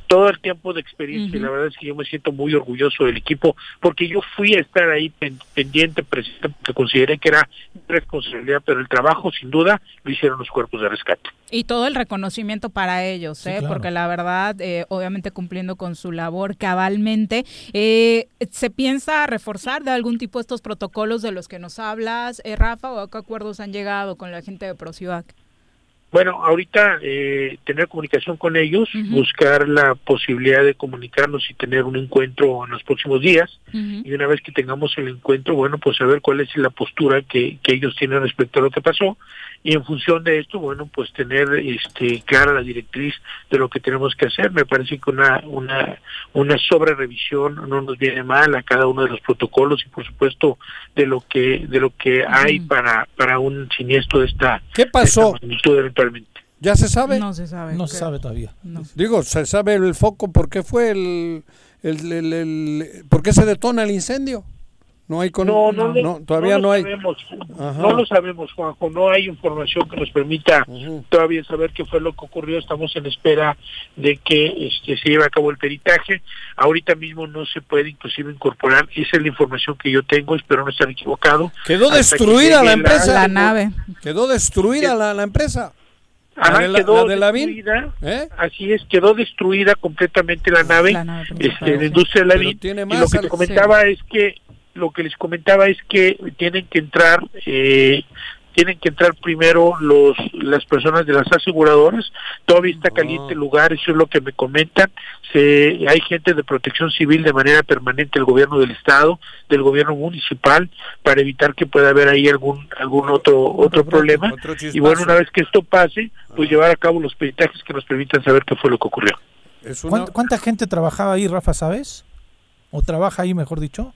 Todo el tiempo de experiencia y la verdad es que yo me siento muy orgulloso del equipo porque yo fui a estar ahí pen- pendiente presente porque consideré que era mi responsabilidad pero el trabajo sin duda lo hicieron los cuerpos de rescate Y todo el reconocimiento para ellos, Sí, ¿eh? claro. porque la verdad, eh, obviamente cumpliendo con su labor cabalmente, eh, ¿se piensa reforzar de algún tipo estos protocolos de los que nos hablas, eh, Rafa, o a qué acuerdos han llegado con la gente de Procivac? Bueno ahorita eh, tener comunicación con ellos buscar la posibilidad de comunicarnos y tener un encuentro en los próximos días. Y una vez que tengamos el encuentro, bueno, pues saber cuál es la postura que, que ellos tienen respecto a lo que pasó y en función de esto, bueno, pues tener este clara la directriz de lo que tenemos que hacer. Me parece que una una una sobre revisión no nos viene mal a cada uno de los protocolos y por supuesto de lo que de lo que hay para para un siniestro de esta, ¿Qué de pasó? esta magnitud eventualmente. ¿Ya se sabe? No se sabe. No se sabe todavía. No. Digo, se sabe el foco, ¿por qué fue el, el, el- el- por qué se detona el incendio? No hay con, No, no, todavía no, lo hay. Sabemos, no lo sabemos, Juanjo. No hay información que nos permita todavía saber qué fue lo que ocurrió. Estamos en espera de que este, se lleve a cabo el peritaje. Ahorita mismo no se puede inclusive incorporar. Esa es la información que yo tengo. Espero no estar equivocado. Quedó que destruida la empresa. La nave. Quedó destruida la, la empresa. Ajá, la de la- quedó la de Lavín. destruida. ¿Eh? Así es, quedó destruida completamente la nave. La nave este, la industria de la y lo que te comentaba es que lo que les comentaba es que tienen que entrar eh, tienen que entrar primero los las personas de las aseguradoras. Todavía está caliente el lugar eso es lo que me comentan. Se hay gente de protección civil de manera permanente del gobierno del estado del gobierno municipal para evitar que pueda haber ahí algún algún otro otro problema. Otro y bueno una vez que esto pase pues llevar a cabo los peritajes que nos permitan saber qué fue lo que ocurrió. Es una- ¿Cuánta, cuánta gente trabajaba ahí, Rafa, sabes? ¿O trabaja ahí, mejor dicho?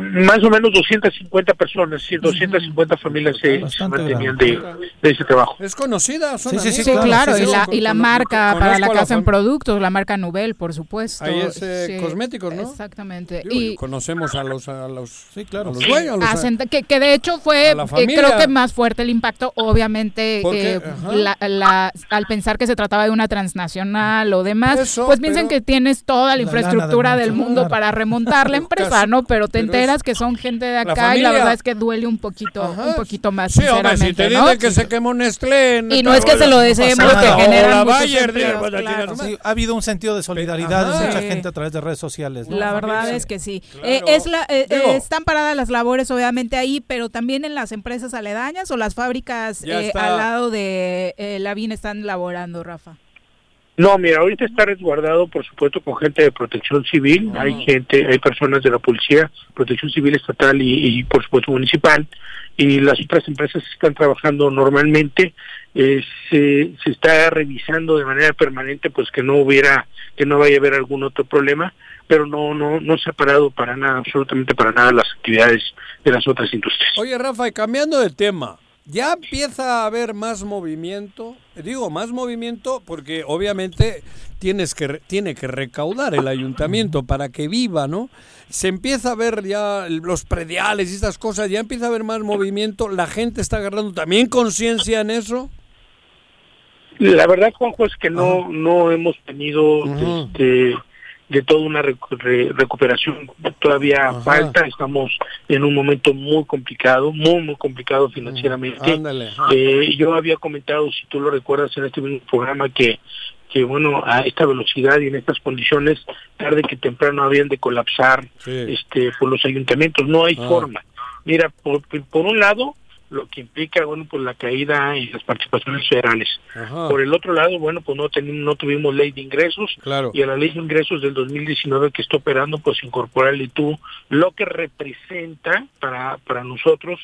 Más o menos 250 personas, sí, 250 familias se, se mantenían de, de ese trabajo. es conocida. son Sí, sí, sí, Sí, claro, y la, y la con- marca para la a que hacen fam- productos, la marca Nubel, por supuesto. Ahí es, eh, cosméticos, ¿no? Exactamente. Digo, Y conocemos a los, a los, Sí, claro. a los Sí, dueños. a los- hacen- que, que de hecho fue, a la eh, creo que más fuerte el impacto, obviamente, eh, la- la- al pensar que se trataba de una transnacional o demás, Eso, pues piensan pero- que tienes toda la, La infraestructura del mundo, para remontar la empresa. ¿no? Pero te Pero enteras que son gente de la acá y la verdad es que duele un poquito, Ajá. un poquito más, Sí, hombre, si te sinceramente, dicen ¿no? que se quemó Nestlé. Y no es que se lo deseemos, que generan Bayer, empleos, claro. Sí, ha habido un sentido de solidaridad de Ajá. mucha Sí. gente a través de redes sociales. ¿no? La verdad es que sí. Claro. Eh, es la, eh, Digo- eh, están paradas las labores, obviamente, ahí, pero también en las empresas aledañas o las fábricas eh, al lado de eh, la BIN están laborando, Rafa. No, mira, ahorita está resguardado, por supuesto, con gente de protección civil. Hay gente, hay personas de la policía, protección civil estatal y, y, por supuesto, municipal. Y las otras empresas están trabajando normalmente. Eh, se, se está revisando de manera permanente, pues que no hubiera, que no vaya a haber algún otro problema, pero no, no, no se ha parado para nada, absolutamente para nada las actividades de las otras industrias. Oye, Rafa, y cambiando de tema, ya empieza a haber más movimiento. Digo, más movimiento porque obviamente tienes que tiene que recaudar el ayuntamiento para que viva, ¿no? Se empieza a ver ya los prediales y estas cosas, ya empieza a haber más movimiento. La gente está agarrando también conciencia en eso. La verdad, Juanjo, es que no no hemos tenido este de toda una recuperación todavía falta. Estamos en un momento muy complicado muy muy complicado financieramente. eh, yo había comentado si tú lo recuerdas en este mismo programa que que bueno a esta velocidad y en estas condiciones tarde que temprano habían de colapsar este por los ayuntamientos. No hay Ah. forma. Mira por por un lado lo que implica bueno pues la caída en las participaciones federales Ajá. por el otro lado bueno pues no tenemos no tuvimos ley de ingresos Claro. y a la ley de ingresos del 2019 que está operando pues incorporarle tú lo que representa para para nosotros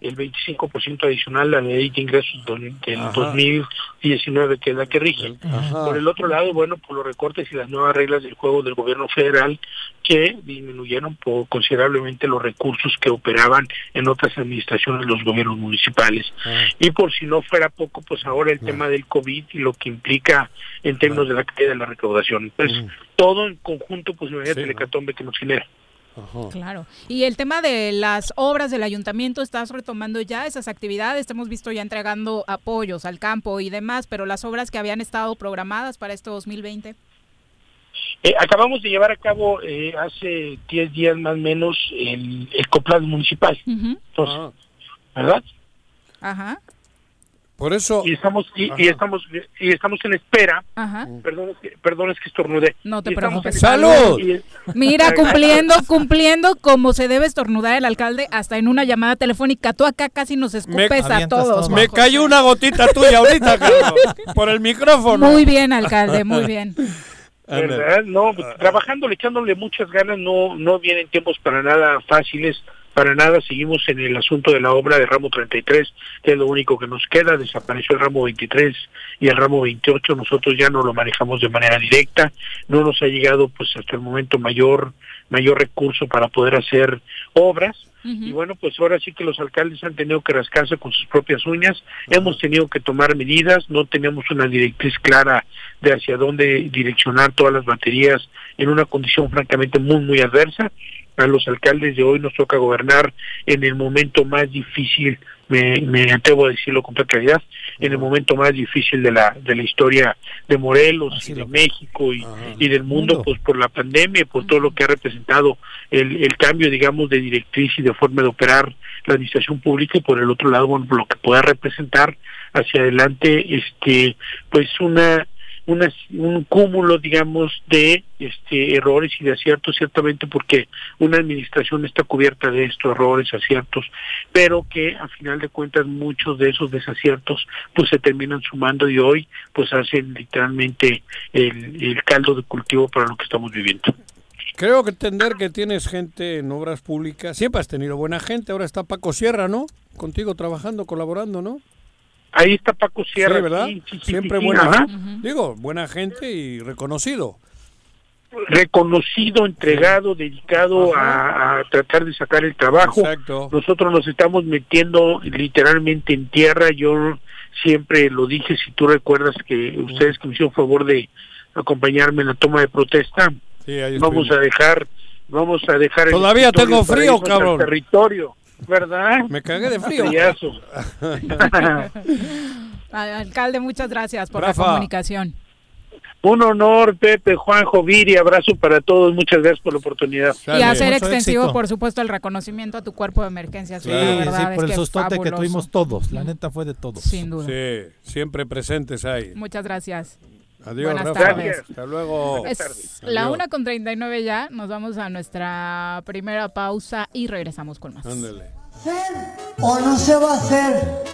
el 25% adicional a la ley de ingresos del, Ajá. 2019 que es la que rige Ajá. por el otro lado, bueno, por los recortes y las nuevas reglas del juego del gobierno federal que disminuyeron por considerablemente los recursos que operaban en otras administraciones los gobiernos municipales. Y por si no fuera poco, pues ahora el tema del COVID y lo que implica en términos de la caída de la recaudación. Entonces, todo en conjunto, pues imagínate el hecatombe que nos genera. Claro. Y el tema de las obras del ayuntamiento, estás retomando ya esas actividades. Te hemos visto ya entregando apoyos al campo y demás, pero las obras que habían estado programadas para este 2020. Eh, acabamos de llevar a cabo eh, hace 10 días más o menos el, el COPLAD municipal. Entonces, ¿verdad? Ajá. Por eso. Y estamos y, estamos y estamos en espera. Ajá. Perdón, es que, perdón, es que estornudé. No te preocupes. ¡Salud! y- Mira, cumpliendo, cumpliendo como se debe estornudar el alcalde hasta en una llamada telefónica. Tú acá casi nos escupes a todos. todo. Me cayó una gotita tuya ahorita, [laughs] Carlos, por el micrófono. Muy bien, alcalde, muy bien. [laughs] ¿verdad? No, pues, trabajando, echándole muchas ganas, no no vienen tiempos para nada fáciles, para nada seguimos en el asunto de la obra de ramo 33, que es lo único que nos queda, desapareció el ramo 23 y el ramo 28, nosotros ya no lo manejamos de manera directa, no nos ha llegado pues hasta el momento mayor mayor recurso para poder hacer obras. Y bueno, pues ahora sí que los alcaldes han tenido que rascarse con sus propias uñas, hemos tenido que tomar medidas, no tenemos una directriz clara de hacia dónde direccionar todas las baterías en una condición francamente muy, muy adversa. A los alcaldes de hoy nos toca gobernar en el momento más difícil, me, me atrevo a decirlo con toda claridad, en el momento más difícil de la, de la historia de Morelos y de México y, y del mundo, Mundo. pues por la pandemia por todo lo que ha representado el, el cambio, digamos, de directriz y de forma de operar la administración pública y por el otro lado, bueno, lo que pueda representar hacia adelante, este, pues una una, un cúmulo, digamos, de este, errores y de aciertos, ciertamente porque una administración está cubierta de estos errores, aciertos, pero que a final de cuentas muchos de esos desaciertos pues se terminan sumando y hoy pues hacen literalmente el, el caldo de cultivo para lo que estamos viviendo. Creo que entender que tienes gente en obras públicas. Siempre has tenido buena gente. Ahora está Paco Sierra, ¿no? Contigo trabajando, colaborando, ¿no? Ahí está Paco Sierra. sí, ¿verdad? sí, Siempre buena gente. Digo, buena gente y reconocido. reconocido, entregado, dedicado a, a tratar de sacar el trabajo. Exacto. Nosotros nos estamos metiendo literalmente en tierra. Yo siempre lo dije, si tú recuerdas que ustedes que me hicieron favor de acompañarme en la toma de protesta, Sí, ahí vamos a dejar, vamos a dejar. el Todavía tengo frío, cabrón. Territorio, ¿verdad? Me cagué de frío. Friazo. [laughs] Al- Alcalde, muchas gracias por Rafa. la comunicación. Un honor, Pepe, Juanjo, Viri, abrazo para todos. Muchas gracias por la oportunidad. Y hacer Mucho extensivo, éxito. por supuesto, el reconocimiento a tu cuerpo de emergencias. Sí, la sí, verdad por es el que sustote que fabuloso. tuvimos todos. La neta fue de todos. Sin duda. Sí, siempre presentes ahí. Muchas gracias. Adiós, Buenas Rafa. tardes. Hasta luego. Es la Adiós. una con 39 ya. Nos vamos a nuestra primera pausa y regresamos con más. Ándale. ¿O no se va a hacer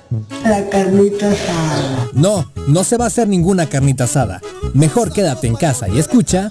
la carnita asada? No, no se va a hacer ninguna carnita asada. Mejor quédate en casa y escucha.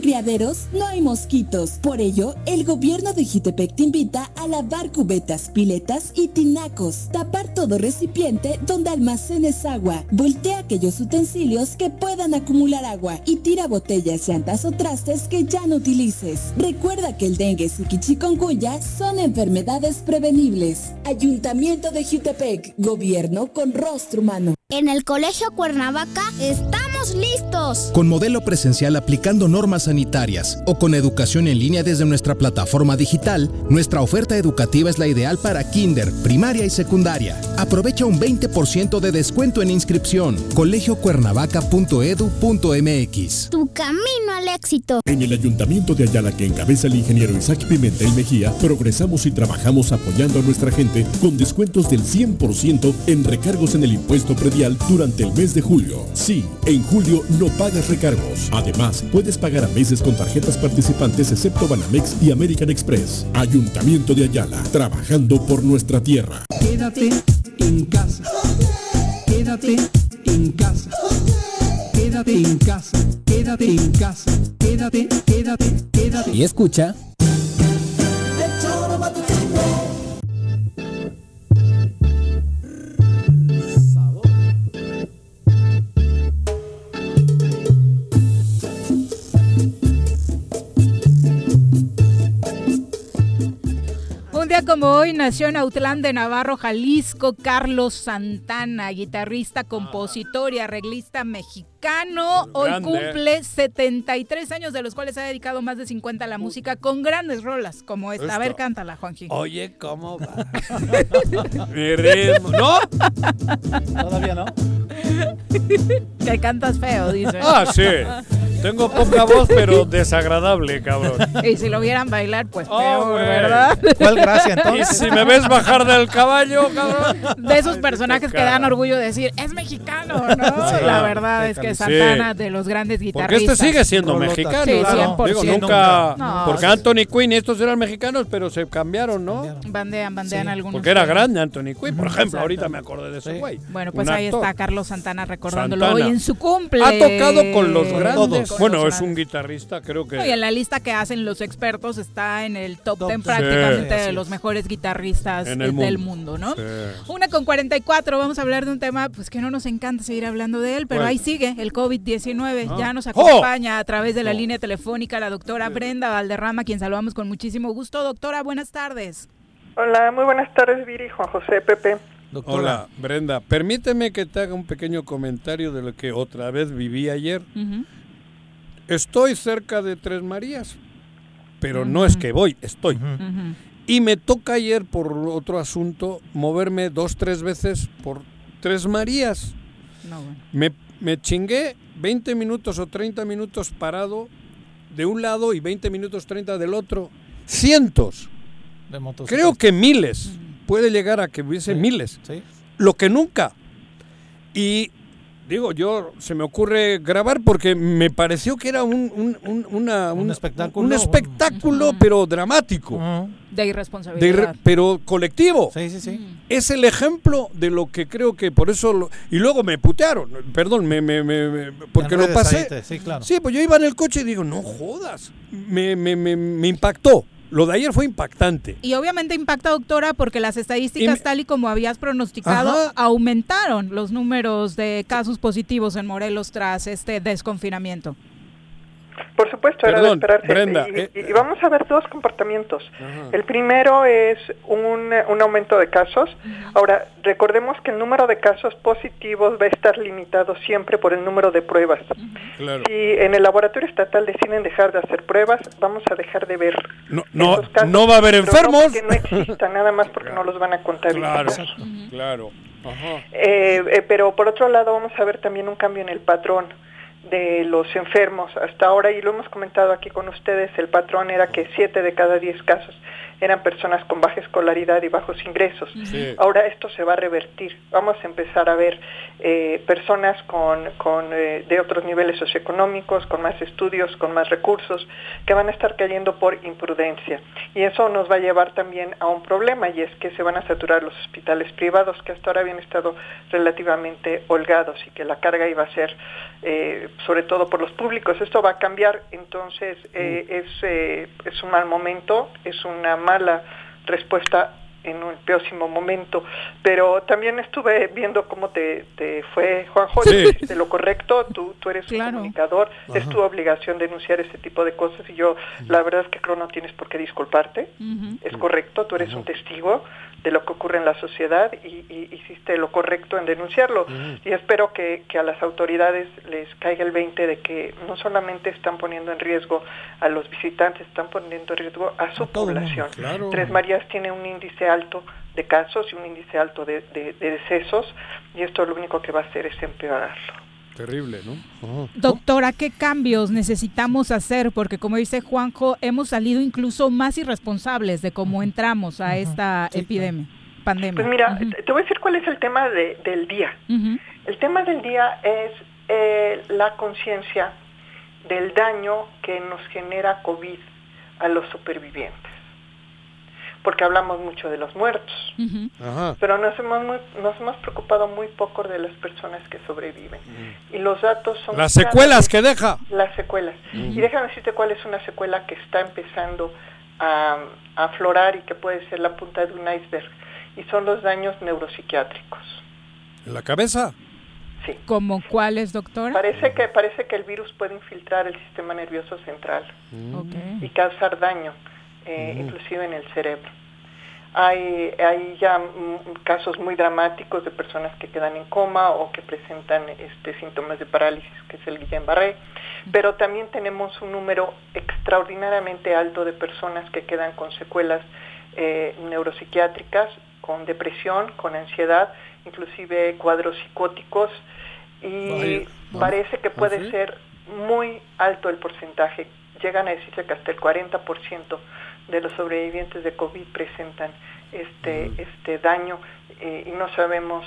Criaderos no hay mosquitos. Por ello, el gobierno de Jitepec te invita a lavar cubetas, piletas y tinacos. Tapar todo recipiente donde almacenes agua. Voltea aquellos utensilios que puedan acumular agua y tira botellas, llantas o trastes que ya no utilices. Recuerda que el dengue, y chikungunya son enfermedades prevenibles. Ayuntamiento de Jutepec, gobierno con rostro humano. En el Colegio Cuernavaca estamos listos. Con modelo presencial aplicando normas sanitarias o con educación en línea desde nuestra plataforma digital, nuestra oferta educativa es la ideal para kinder, primaria y secundaria. Aprovecha un 20% de descuento en inscripción. colegiocuernavaca.edu.mx. Tu camino al éxito. En el Ayuntamiento de Ayala que encabeza el ingeniero Isaac Pimentel Mejía, progresamos y trabajamos apoyando a nuestra gente con descuentos del 100% en recargos en el impuesto predial durante el mes de julio. Sí, en julio no pagas recargos. Además, puedes pagar a meses con tarjetas participantes excepto Banamex y American Express. Ayuntamiento de Ayala, trabajando por nuestra tierra. Quédate en casa. Quédate en casa. Quédate en casa. Quédate en casa. Quédate, quédate, quédate. Y escucha. Día como hoy nació en Autlán de Navarro, Jalisco, Carlos Santana, guitarrista, compositor y arreglista mexicano. Hoy Grande. cumple 73 años, de los cuales ha dedicado más de 50 a la música con grandes rolas como esta. A ver, cántala, Juanji. Oye, ¿cómo va? [laughs] Mi ritmo. ¿No? Todavía no. [laughs] Que cantas feo, dice. Ah, sí. Tengo poca voz, pero desagradable, cabrón. Y si lo vieran bailar, pues Oh, peor. ¿verdad? ¿Cuál gracia Y entonces? si me ves bajar del caballo, cabrón. De esos personajes que dan orgullo de decir, es mexicano, ¿no? Sí. La verdad es que Sí. Santana, de los grandes Porque guitarristas. este sigue siendo mexicano. Sí, ¿no? 100%. Digo, nunca. No, porque sí. Anthony Quinn y estos eran mexicanos, pero se cambiaron, ¿no? Bandean, bandean algunos. Porque era grande Anthony Quinn, por ejemplo. Exacto. Ahorita me acordé de ese güey. Bueno, pues Un ahí actor. está Carlos Santana recordándolo Santana. hoy en su cumple. Ha tocado con los grandes. Con Bueno, es un guitarrista, creo que. Y en la lista que hacen los expertos está en el top, Top 10 ten. prácticamente Sí, de los es. mejores guitarristas En el del mundo. mundo, ¿no? Sí. Una con 44, vamos a hablar de un tema pues que no nos encanta seguir hablando de él, pero ahí sigue, el COVID-19. Ah. Ya nos ¡Oh! acompaña a través de la No. línea telefónica la doctora Brenda Valderrama, quien saludamos con muchísimo gusto. Doctora, buenas tardes. Hola, muy buenas tardes, Viri, Juan José, Pepe. Doctora. Hola, Brenda. Permíteme que te haga un pequeño comentario de lo que otra vez viví ayer. Estoy cerca de Tres Marías. pero no es que voy, estoy. Y me toca ayer, por otro asunto, moverme dos, tres veces por Tres Marías. me, me chingué 20 minutos o 30 minutos parado de un lado y 20 minutos 30 del otro. Cientos. Creo que miles. Puede llegar a que hubiese miles. Lo que nunca. Y digo, yo se me ocurre grabar porque me pareció que era un, un, una, un espectáculo, un espectáculo pero dramático. De irresponsabilidad. pero colectivo. Sí, sí, sí. Es el ejemplo de lo que creo que por eso... Lo, y luego me putearon, perdón, me, me, me porque lo pasé. sí, claro. Sí, pues yo iba en el coche y digo, no jodas. Me, me, me impactó. Lo de ayer fue impactante. Y obviamente impacta, doctora, porque las estadísticas, tal y como habías pronosticado, aumentaron los números de casos positivos en Morelos tras este desconfinamiento. Por supuesto, era de esperarse. Eh, y, vamos a ver dos comportamientos. El primero es un, un aumento de casos. Ahora, recordemos que el número de casos positivos va a estar limitado siempre por el número de pruebas. Si en el laboratorio estatal deciden dejar de hacer pruebas, vamos a dejar de ver no, no, no va a haber enfermos. No que no exista, nada más porque no los van a contar. Claro, claro. Eh, eh, pero por otro lado, vamos a ver también un cambio en el patrón de los enfermos. Hasta ahora, y lo hemos comentado aquí con ustedes, el patrón era que 7 de cada 10 casos eran personas con baja escolaridad y bajos ingresos. Ahora esto se va a revertir. Vamos a empezar a ver eh, personas con, con eh, de otros niveles socioeconómicos, con más estudios, con más recursos, que van a estar cayendo por imprudencia. Y eso nos va a llevar también a un problema, y es que se van a saturar los hospitales privados, que hasta ahora habían estado relativamente holgados y que la carga iba a ser eh, sobre todo por los públicos. Esto va a cambiar, entonces es, es un mal momento, es una mala respuesta en un pésimo momento, pero también estuve viendo cómo te, te fue, Juanjo, de lo correcto, tú, tú eres un comunicador, es tu obligación denunciar ese tipo de cosas y yo la verdad es que creo no tienes por qué disculparte, es correcto, tú eres un testigo de lo que ocurre en la sociedad y, hiciste lo correcto en denunciarlo y espero que, que, a las autoridades les caiga el 20 de que no solamente están poniendo en riesgo a los visitantes, están poniendo en riesgo a su población. Tres Marías tiene un índice alto de casos y un índice alto de, de, decesos y esto lo único que va a hacer es empeorarlo. Terrible, ¿no? Doctora, ¿qué cambios necesitamos hacer? Porque como dice Juanjo, hemos salido incluso más irresponsables de cómo entramos a esta epidemia, pandemia. Pues mira, te voy a decir cuál es el tema del día. El tema del día es eh, la conciencia del daño que nos genera COVID a los supervivientes porque hablamos mucho de los muertos, pero nos hemos, nos hemos preocupado muy poco de las personas que sobreviven. Y los datos son... Las secuelas que deja. Las secuelas. Y déjame decirte cuál es una secuela que está empezando a, aflorar y que puede ser la punta de un iceberg, y son los daños neuropsiquiátricos. ¿En la cabeza? Sí. ¿Como cuáles, doctora? Parece que, parece que el virus puede infiltrar el sistema nervioso central y causar daño eh, inclusive en el cerebro. Hay, hay ya casos muy dramáticos de personas que quedan en coma o que presentan este, síntomas de parálisis, que es el Guillain-Barré, pero también tenemos un número extraordinariamente alto de personas que quedan con secuelas eh, neuropsiquiátricas, con depresión, con ansiedad, inclusive cuadros psicóticos, y parece que puede ¿Ah, ser muy alto el porcentaje. Llegan a decirse que hasta el 40% de los sobrevivientes de COVID presentan este, este daño eh, y no sabemos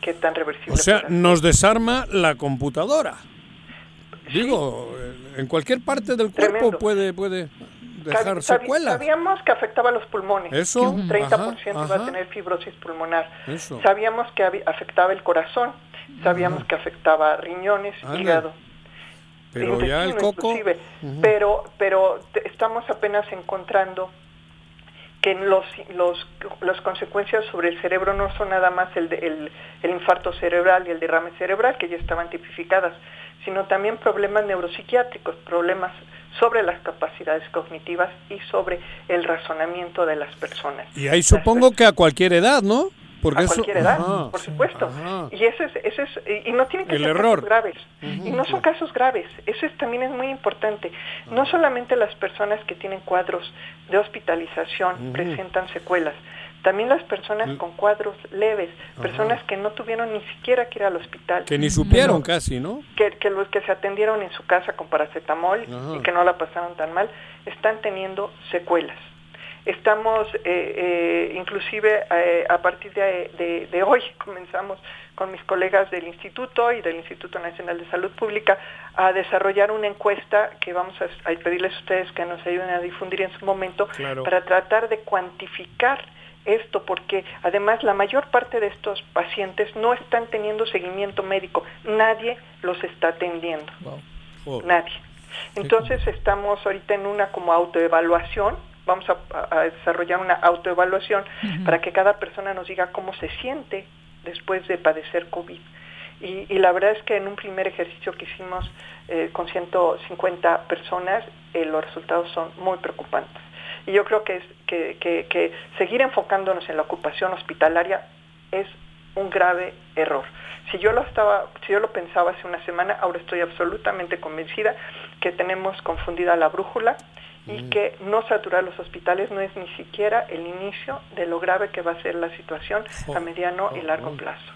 qué tan reversible. O sea, nos desarma la computadora. Digo, en cualquier parte del cuerpo puede puede dejar secuelas. Sabíamos que afectaba los pulmones, Eso, un 30% iba a tener fibrosis pulmonar. Sabíamos que afectaba el corazón, sabíamos que afectaba riñones, hígado pero ya el coco... Pero, pero estamos apenas encontrando que los, los, las consecuencias sobre el cerebro no son nada más el, el, el, infarto cerebral y el derrame cerebral, que ya estaban tipificadas, sino también problemas neuropsiquiátricos, problemas sobre las capacidades cognitivas y sobre el razonamiento de las personas. Y ahí supongo que a cualquier edad, ¿no? Porque a eso- cualquier edad, ajá, por supuesto. ajá. Y ese es, ese es, y- no tienen que El ser error. casos graves. Y no son casos graves. Eso es, también es muy importante. Ah. No solamente las personas que tienen cuadros de hospitalización presentan secuelas. También las personas con cuadros leves, personas que no tuvieron ni siquiera que ir al hospital. Que ni supieron casi, ¿no? que, que los que se atendieron en su casa con paracetamol y que no la pasaron tan mal, están teniendo secuelas. Estamos, eh, eh, inclusive eh, a partir de, de- de hoy, [laughs] comenzamos con mis colegas del Instituto y del Instituto Nacional de Salud Pública a desarrollar una encuesta que vamos a, a pedirles a ustedes que nos ayuden a difundir en su momento Claro. para tratar de cuantificar esto, porque además la mayor parte de estos pacientes no están teniendo seguimiento médico, nadie los está atendiendo, nadie. Entonces estamos ahorita en una como autoevaluación, vamos a, a desarrollar una autoevaluación para que cada persona nos diga cómo se siente después de padecer COVID. Y, y la verdad es que en un primer ejercicio que hicimos eh, con 150 personas, eh, los resultados son muy preocupantes. Y yo creo que, es, que, que, que seguir enfocándonos en la ocupación hospitalaria es un grave error. Si yo lo estaba, si yo lo pensaba hace una semana, ahora estoy absolutamente convencida que tenemos confundida la brújula y que no saturar los hospitales no es ni siquiera el inicio de lo grave que va a ser la situación a mediano y largo plazo.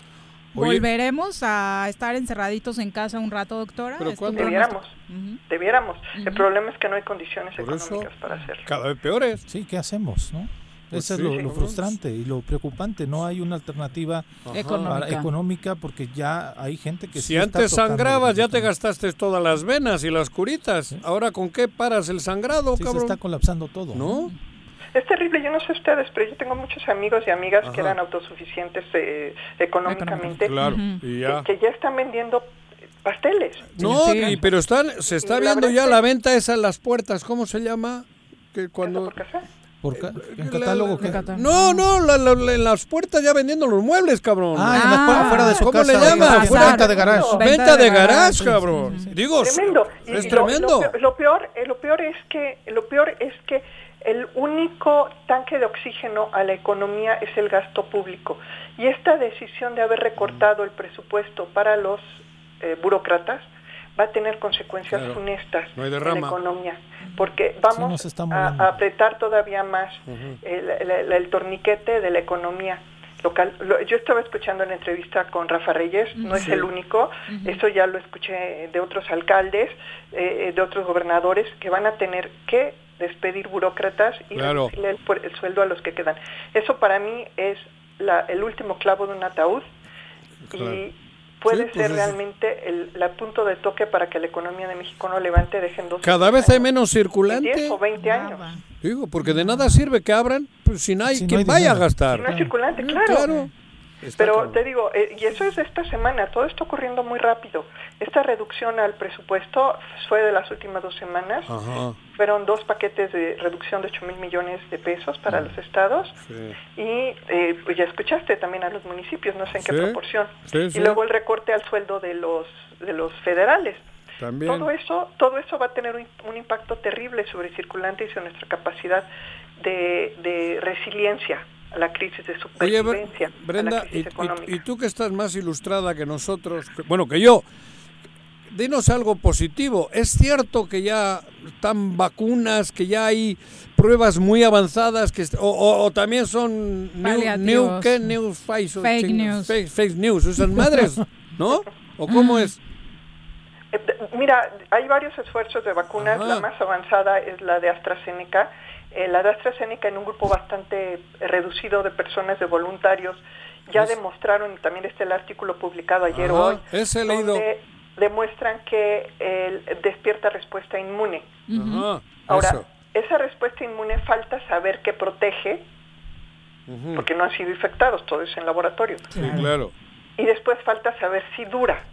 ¿Volveremos a estar encerraditos en casa un rato, doctora? ¿Pero ¿Es tu cuándo? pronóstico? Debiéramos, debiéramos. El problema es que no hay condiciones Por eso, económicas para hacerlo. Cada vez peores. Sí, ¿qué hacemos, no? Pues Eso sí, es lo, lo cabrón. frustrante y lo preocupante. No hay una alternativa. Económica. para- económica porque ya hay gente que Si sí está antes tocando sangrabas, ya te gastaste todas las venas y las curitas. Ahora, ¿con qué paras el sangrado, Sí, se cabrón? está colapsando todo. ¿No? Es terrible, yo no sé ustedes, pero yo tengo muchos amigos y amigas que eran autosuficientes eh, económicamente, Claro, y ya. que, que ya están vendiendo pasteles. No, y- pero están, se está viendo ya la venta esa en las puertas. ¿Cómo se llama? Que cuando... Por ca- ¿En La- catálogo la- qué? No, no, la- la- la- en las puertas ya vendiendo los muebles, cabrón. Ah, en las puertas afuera de su ¿Cómo casa, le llaman? venta- Afuera- venta de garage. Venta, Venta de de garage, garage, cabrón. Digo, tremendo. Y- es y tremendo. Lo, peor- lo peor, eh, lo peor es que lo peor es que el único tanque de oxígeno a la economía es el gasto público y esta decisión de haber recortado el presupuesto para los eh, burócratas va a tener consecuencias Claro. funestas No en la economía porque vamos a, apretar todavía más el, el- el torniquete de la economía local. Lo- yo estaba escuchando en la entrevista con Rafa Reyes, no es Sí. el único, eso ya lo escuché de otros alcaldes, eh, de otros gobernadores, que van a tener que despedir burócratas y Claro. el, el sueldo a los que quedan. Eso para mí es la- el último clavo de un ataúd Claro. y puede Sí, pues ser es- realmente el la punto de toque para que la economía de México no levante, dejen dos Cada vez hay menos circulante. 10 o 20 años. Digo, porque de nada sirve que abran pues, si no hay Si no quien hay vaya a dinero. gastar. Si no hay circulante, Mm, claro. Está Pero te digo, eh, y eso es esta semana, todo está ocurriendo muy rápido. Esta reducción al presupuesto fue de las últimas dos semanas. Ajá. Fueron dos paquetes de reducción de 8 mil millones de pesos para los estados. Sí. Y eh, pues ya escuchaste también a los municipios, no sé en qué Sí, proporción. Y luego el recorte al sueldo de los, de los federales. También. Todo eso, todo eso va a tener un, un impacto terrible sobre el circulante y sobre nuestra capacidad de, de resiliencia a la crisis de Oye, supervivencia, Bre- Brenda, a la y, crisis y- económica. y tú que estás más ilustrada que nosotros, que- bueno, que yo, dinos algo positivo. ¿Es cierto que ya están vacunas, que ya hay pruebas muy avanzadas, que o, o- o también son new, new, ¿qué? News, face, Fake news. Fake, fake news, esas madres, [laughs] ¿no? ¿O cómo es? Eh, Mira, hay varios esfuerzos de vacunas. Ajá. La más avanzada es la de AstraZeneca. Eh, la de AstraZeneca en un grupo bastante eh, reducido de personas, de voluntarios, ya Es- demostraron, y también está el artículo publicado ayer o hoy, ese he leído. donde demuestran que eh, despierta respuesta inmune. Ahora, eso. esa respuesta inmune falta saber qué protege, porque no han sido infectados, todo es en laboratorio. Sí, claro. Y después falta saber si dura.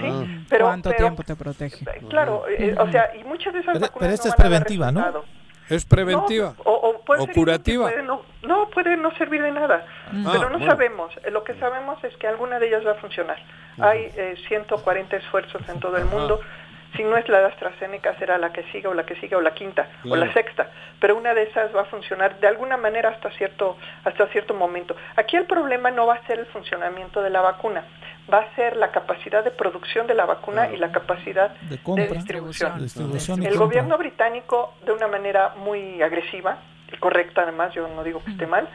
¿sí? Ah. Pero, ¿Cuánto pero, tiempo te protege? Claro, eh, o sea, y muchas de esas Pero- vacunas pero esta no es preventiva, ¿no? ¿Es preventiva? No, o, o puede ¿O ser curativa? puede no, no, puede no servir de nada. Ah, pero no bueno. sabemos. Eh, Lo que sabemos es que alguna de ellas va a funcionar. Hay eh, 140 esfuerzos en todo el mundo Si no es la de AstraZeneca, será la que siga o la que siga o la quinta o la sexta. Pero una de esas va a funcionar de alguna manera hasta cierto, hasta cierto momento. Aquí el problema no va a ser el funcionamiento de la vacuna, va a ser la capacidad de producción de la vacuna y la capacidad De compra, distribución. El gobierno británico, de una manera muy agresiva, y correcta además, yo no digo que esté mal,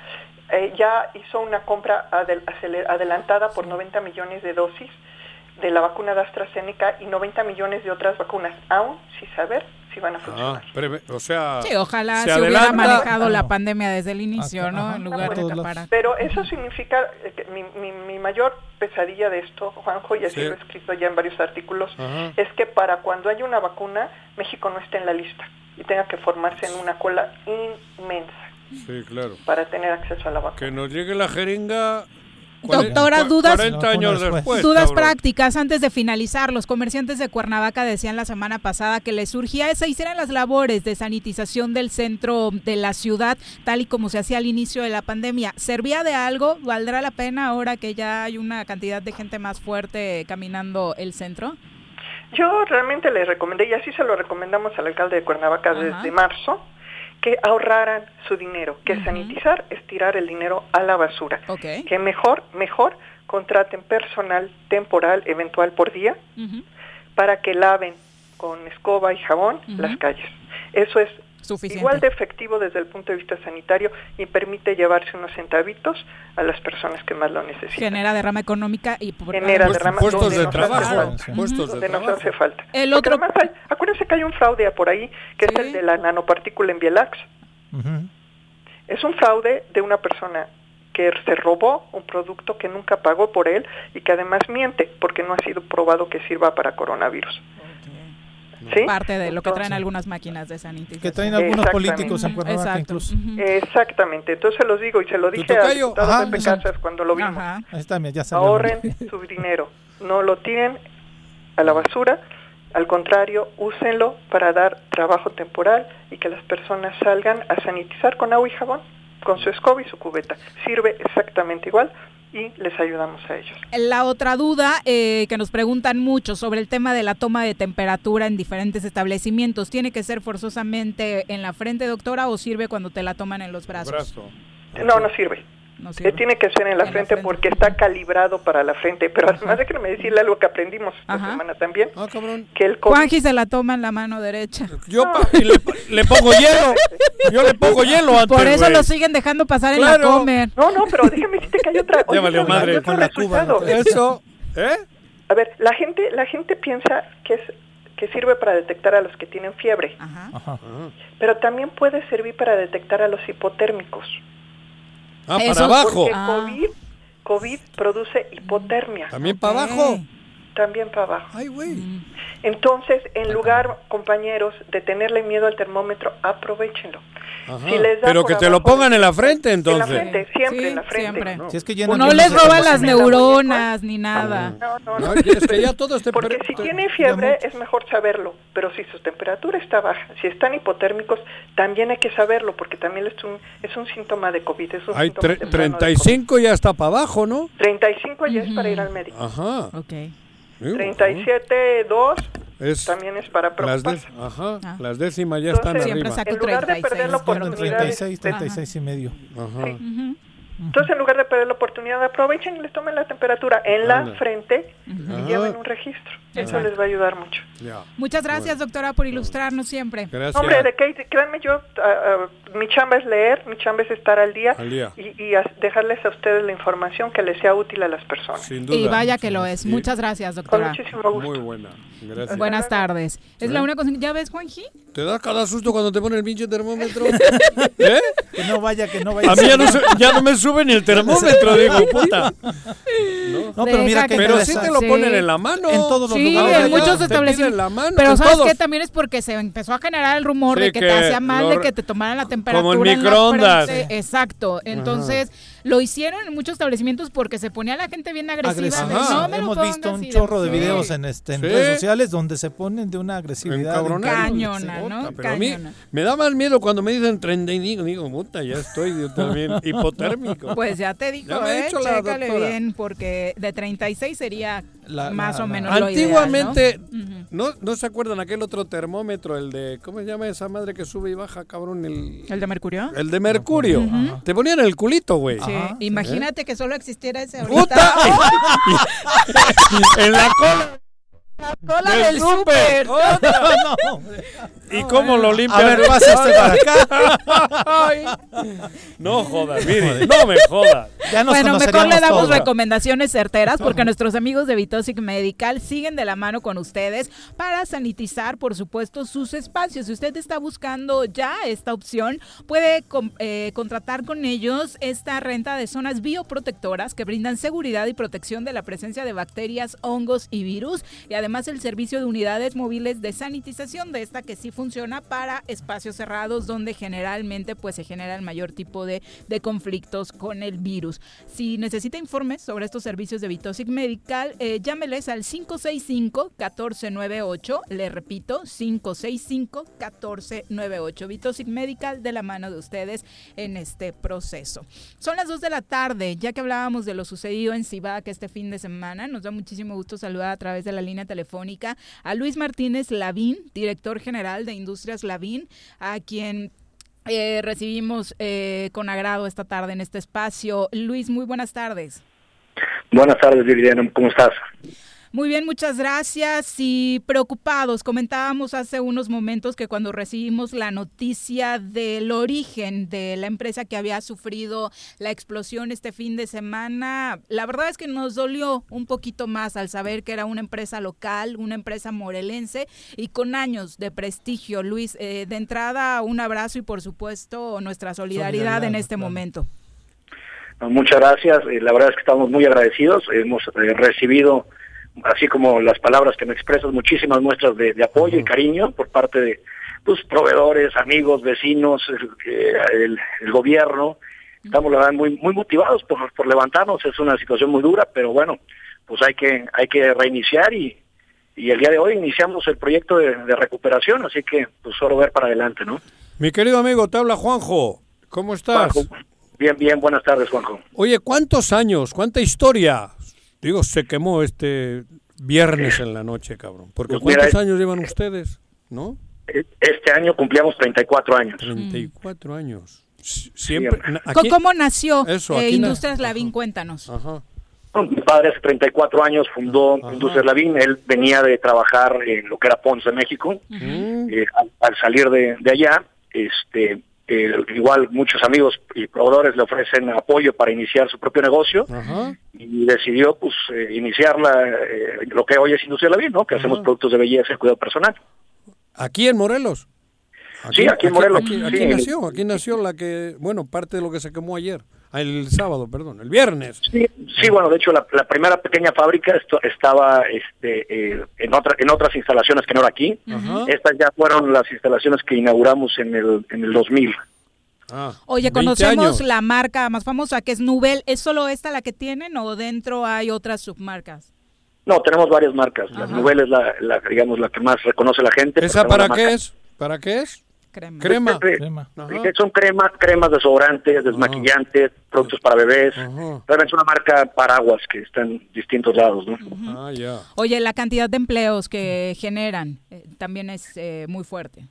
eh, ya hizo una compra adel- adelantada por 90 millones de dosis de la vacuna de AstraZeneca y 90 millones de otras vacunas, aún sin saber si van a funcionar. Ah, preve- o sea, Sí, ojalá se se, hubiera manejado la pandemia desde el inicio, ¿no? En lugar de acaparar. Pero eso significa eh, que mi, mi, mi mayor pesadilla de esto, Juanjo, y así Sí. lo he escrito ya en varios artículos, Ajá. es que para cuando haya una vacuna, México no esté en la lista y tenga que formarse en una cola inmensa Sí, claro. para tener acceso a la vacuna. Que nos llegue la jeringa. Doctora, dudas, 40 años después. dudas prácticas antes de finalizar. Los comerciantes de Cuernavaca decían la semana pasada que les surgía se hicieran las labores de sanitización del centro de la ciudad, tal y como se hacía al inicio de la pandemia. ¿Servía de algo? ¿Valdrá la pena ahora que ya hay una cantidad de gente más fuerte caminando el centro? Yo realmente les recomendé, y así se lo recomendamos al alcalde de Cuernavaca Ajá. desde marzo, que ahorraran su dinero, que sanitizar es tirar el dinero a la basura. Que mejor, mejor contraten personal temporal, eventual por día, para que laven con escoba y jabón las calles. Eso es Suficiente. igual de efectivo desde el punto de vista sanitario y permite llevarse unos centavitos a las personas que más lo necesitan. Genera derrama económica y por- Genera Puest- derrama puestos donde de trabajo, hace falta. puestos de nos trabajo. hace falta. El Porque otro- además hay- acuérdense que hay un fraude por ahí, que es el de la nanopartícula en Bielax. Es un fraude de una persona que se robó un producto que nunca pagó por él y que además miente porque no ha sido probado que sirva para coronavirus. ¿Sí? Parte de lo que traen algunas máquinas de sanitización. Que traen algunos políticos en Cuernavaca Exacto. incluso. Exactamente, entonces se los digo y se lo dije tocayo? diputado Ajá, Pepe. Casas cuando lo vimos. Ahí está, mira, ya. Ahorren su dinero, no lo tiren a la basura, al contrario, úsenlo para dar trabajo temporal y que las personas salgan a sanitizar con agua y jabón, con su escoba y su cubeta. Sirve exactamente igual y les ayudamos a ellos. La otra duda eh, que nos preguntan mucho sobre el tema de la toma de temperatura en diferentes establecimientos, ¿tiene que ser forzosamente en la frente, doctora, o sirve cuando te la toman en los brazos? No, no sirve. No tiene que ser en la frente porque está calibrado para la frente. Pero además déjenme decirle algo que aprendimos esta semana también. que el Juanji se la toma en la mano derecha. Yo pa- y le, le pongo hielo. Yo le pongo [laughs] hielo antes. Por eso güey. lo siguen dejando pasar en Claro. la comer. No, no, pero déjame decirte que hay otra. [laughs] Ya valió otro- madre. hay otro resultado. Eso. ¿Eh? A ver, la gente, la gente piensa que es que sirve para detectar a los que tienen fiebre, pero también puede servir para detectar a los hipotérmicos. Ah, para abajo. Porque COVID, COVID produce hipotermia. También para abajo. También para abajo. Ay, güey. Entonces, en lugar, compañeros, de tenerle miedo al termómetro, aprovechenlo. Si les da Pero que te lo pongan en la frente, entonces. En la frente, siempre sí, en la frente. Siempre. No, si es que ya no, no les roban las neuronas ni nada. No, no, no. no es que ya todo es Porque si tienen fiebre es mejor saberlo, pero si su temperatura está baja, si están hipotérmicos, también hay que saberlo, porque también es un, es un síntoma de COVID. Es un Hay síntoma 35 ya está para abajo, ¿no? 35 ya uh -huh. es para ir al médico. Ajá. Okay. 37.2 es también es para las, las décimas ya Entonces, están arriba. en lugar de perder la oportunidad y Entonces, en lugar de perder la oportunidad, aprovechen y les tomen la temperatura en la frente y lleven un registro. Eso Exacto. les va a ayudar mucho. Muchas gracias, doctora, por ilustrarnos siempre. Gracias. Hombre, de qué, créanme yo, ah, ah, mi chamba es leer, mi chamba es estar al día, Al día. y, dejarles a ustedes la información que les sea útil a las personas. Sin duda. Y vaya que lo es. Sí. Muchas gracias, Con doctora. muchísimo gusto. Muy buena. Gracias. Buenas tardes. Es la única cosa. ¿Ya ves, Juanji? ¿Te das cada susto cuando te pone el pinche termómetro? [laughs] ¿Eh? Que no vaya, que no vaya. A mí ya no, se- ya no me sube ni el termómetro, digo, puta. [laughs] No, pero mira que Pero sí te lo Sí. ponen en la mano. En todos los Sí, lugares. en muchos establecimientos. piden la mano, Pero en ¿sabes todos. qué? También es porque se empezó a generar el rumor Sí, de que, que te hacía mal lo- de que te tomaran la temperatura Como en en la microondas. frente. Exacto. Entonces, lo hicieron en muchos establecimientos porque se ponía la gente bien agresiva. "No me Hemos pongas", visto un chorro de Sí. videos en, este, en Sí. redes sociales donde se ponen de una agresividad. Cañona, ¿no? Pero a mí me da más miedo cuando me dicen 35. Digo, puta, ya estoy yo también [laughs] hipotérmico. Pues ya te dijo, Ya ¿eh? la Chécale bien, porque de 36 sería La- más la- o la- menos lo ideal, Antiguamente, ¿no? Ujú. ¿no? ¿no? se acuerdan aquel otro termómetro, el de, ¿cómo se llama esa madre que sube y baja, cabrón? El, ¿El de Mercurio? el de mercurio. Te ponían el culito, güey. Sí, ¿Eh? imagínate que solo existiera ese ¡Puta! ahorita. [laughs] [laughs] en la cola. Cola del del súper. súper. [laughs] [laughs] ¿Y cómo lo limpias? A ver, pásese para acá. Ay. No jodas, mire, no me jodas. Ya nos bueno, mejor le damos todos. recomendaciones certeras porque nuestros amigos de Vitosic Medical siguen de la mano con ustedes para sanitizar, por supuesto, sus espacios. Si usted está buscando ya esta opción, puede eh, contratar con ellos esta renta de zonas bioprotectoras que brindan seguridad y protección de la presencia de bacterias, hongos y virus y además el servicio de unidades móviles de sanitización de esta que sí funciona para espacios cerrados donde generalmente pues se genera el mayor tipo de, de conflictos con el virus. Si necesita informes sobre estos servicios de Vitosic Medical, eh, llámeles al 565-1498. Le repito, 565-1498. Vitosic Medical de la mano de ustedes en este proceso. Son las 2 de la tarde, ya que hablábamos de lo sucedido en Cibac este fin de semana. Nos da muchísimo gusto saludar a través de la línea telefónica a Luis Martínez Lavín, director general de Industrias Lavín, a quien eh, recibimos eh, con agrado esta tarde en este espacio. Luis, muy buenas tardes. Buenas tardes, Viridiana, ¿cómo estás? Muy bien, muchas gracias. Y preocupados, comentábamos hace unos momentos que cuando recibimos la noticia del origen de la empresa que había sufrido la explosión este fin de semana, la verdad es que nos dolió un poquito más al saber que era una empresa local, una empresa morelense y con años de prestigio. Luis, eh, de entrada, un abrazo y por supuesto nuestra solidaridad, Solidaridad, en este claro. momento. No, Muchas gracias, eh, la verdad es que estamos muy agradecidos, hemos eh, recibido, así como las palabras que me expresas, muchísimas muestras de, de apoyo y cariño por parte de pues, proveedores, amigos, vecinos, el, eh, el- el gobierno. Estamos, la verdad, muy, muy motivados por, por levantarnos, es una situación muy dura, pero bueno, pues hay que, hay que reiniciar y, y el día de hoy iniciamos el proyecto de, de recuperación, así que pues solo ver para adelante, ¿no? Mi querido amigo, te habla Juanjo. ¿Cómo estás? Juanjo. Bien, bien, buenas tardes, Juanjo. Oye, ¿cuántos años? ¿Cuánta historia? Digo, se quemó este viernes en la noche, cabrón. Porque Pues mira, ¿cuántos años llevan ustedes? ¿No? Este año cumplíamos 34 años. 34 años. S- Siempre. aquí- ¿Cómo nació Eso, eh, aquí na- Industrias Lavín? Cuéntanos. Ajá. Mi padre hace 34 años fundó Industrias Lavín, él venía de trabajar en lo que era Ponce, México. Eh, al, al salir de, de allá, este, eh, igual muchos amigos y proveedores le ofrecen apoyo para iniciar su propio negocio Ajá. y decidió pues eh, iniciar la, eh, lo que hoy es Industria Lavín, ¿no? que hacemos productos de belleza y cuidado personal. Aquí en Morelos. Sí, aquí en Morelos, Aquí, sí. aquí nació, aquí nació la que, bueno, parte de lo que se quemó ayer. Ah, El sábado, perdón, el viernes. Sí, sí, bueno, de hecho la, la primera pequeña fábrica esto, estaba este, eh, en, otra, en otras instalaciones que no era aquí. Ajá. Estas ya fueron las instalaciones que inauguramos en el, en el 2000. Ah, Oye, 20 conocemos años. la marca más famosa que es Nubel. ¿Es solo esta la que tienen o dentro hay otras submarcas? No, tenemos varias marcas. La Nubel es la, la, digamos, la que más reconoce la gente. ¿Esa para la qué marca- es? ¿Para qué es? Crema. Crema. Eh, Son cremas, cremas desodorantes, desmaquillantes, productos para bebés. Realmente es una marca paraguas que está en distintos lados, ¿no? Ah, ya. Oye, la cantidad de empleos que generan eh, también es eh, muy fuerte.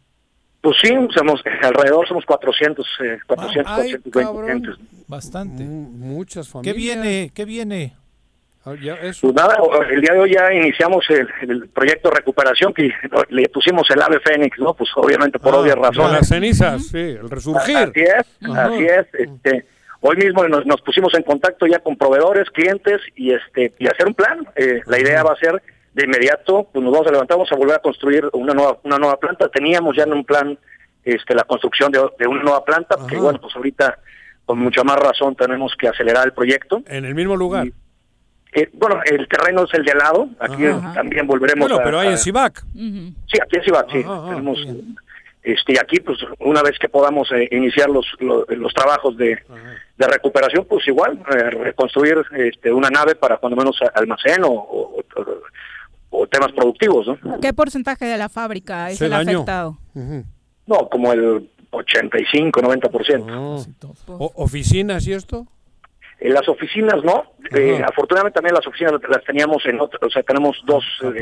Pues sí, somos alrededor somos 400, eh, 400, Ay, 420 cabrón. gentes. Bastante. Muchas ¿Qué familias. viene? ¿Qué viene? Ah, ya. Pues nada, el día de hoy ya iniciamos el, el proyecto de recuperación que le pusimos el ave fénix, ¿no? Pues obviamente por Ah, obvias razones. Las cenizas, sí, el resurgir. Así es, Ajá. así es. Este, hoy mismo nos, nos pusimos en contacto ya con proveedores, clientes y este y hacer un plan. Eh, la idea va a ser de inmediato, pues nos vamos a levantar, vamos a volver a construir una nueva una nueva planta. Teníamos ya en un plan este la construcción de, de una nueva planta, que bueno, pues ahorita con mucha más razón tenemos que acelerar el proyecto. En el mismo lugar. Eh, bueno, el terreno es el de al lado, aquí Ajá. también volveremos Bueno, a... pero hay a- en Cibac. Sí, aquí en Cibac, sí. Ajá, ajá, Tenemos Este, y aquí, pues, una vez que podamos eh, iniciar los, lo- los, trabajos de, de recuperación, pues igual, eh, reconstruir este, una nave para cuando menos almacén o, o- o- o temas productivos, ¿no? ¿Qué porcentaje de la fábrica es el afectado? No, como el 85, 90%. O- ¿Oficinas y esto? En las oficinas no, Eh, afortunadamente también las oficinas las teníamos en otra, o sea, tenemos dos, eh,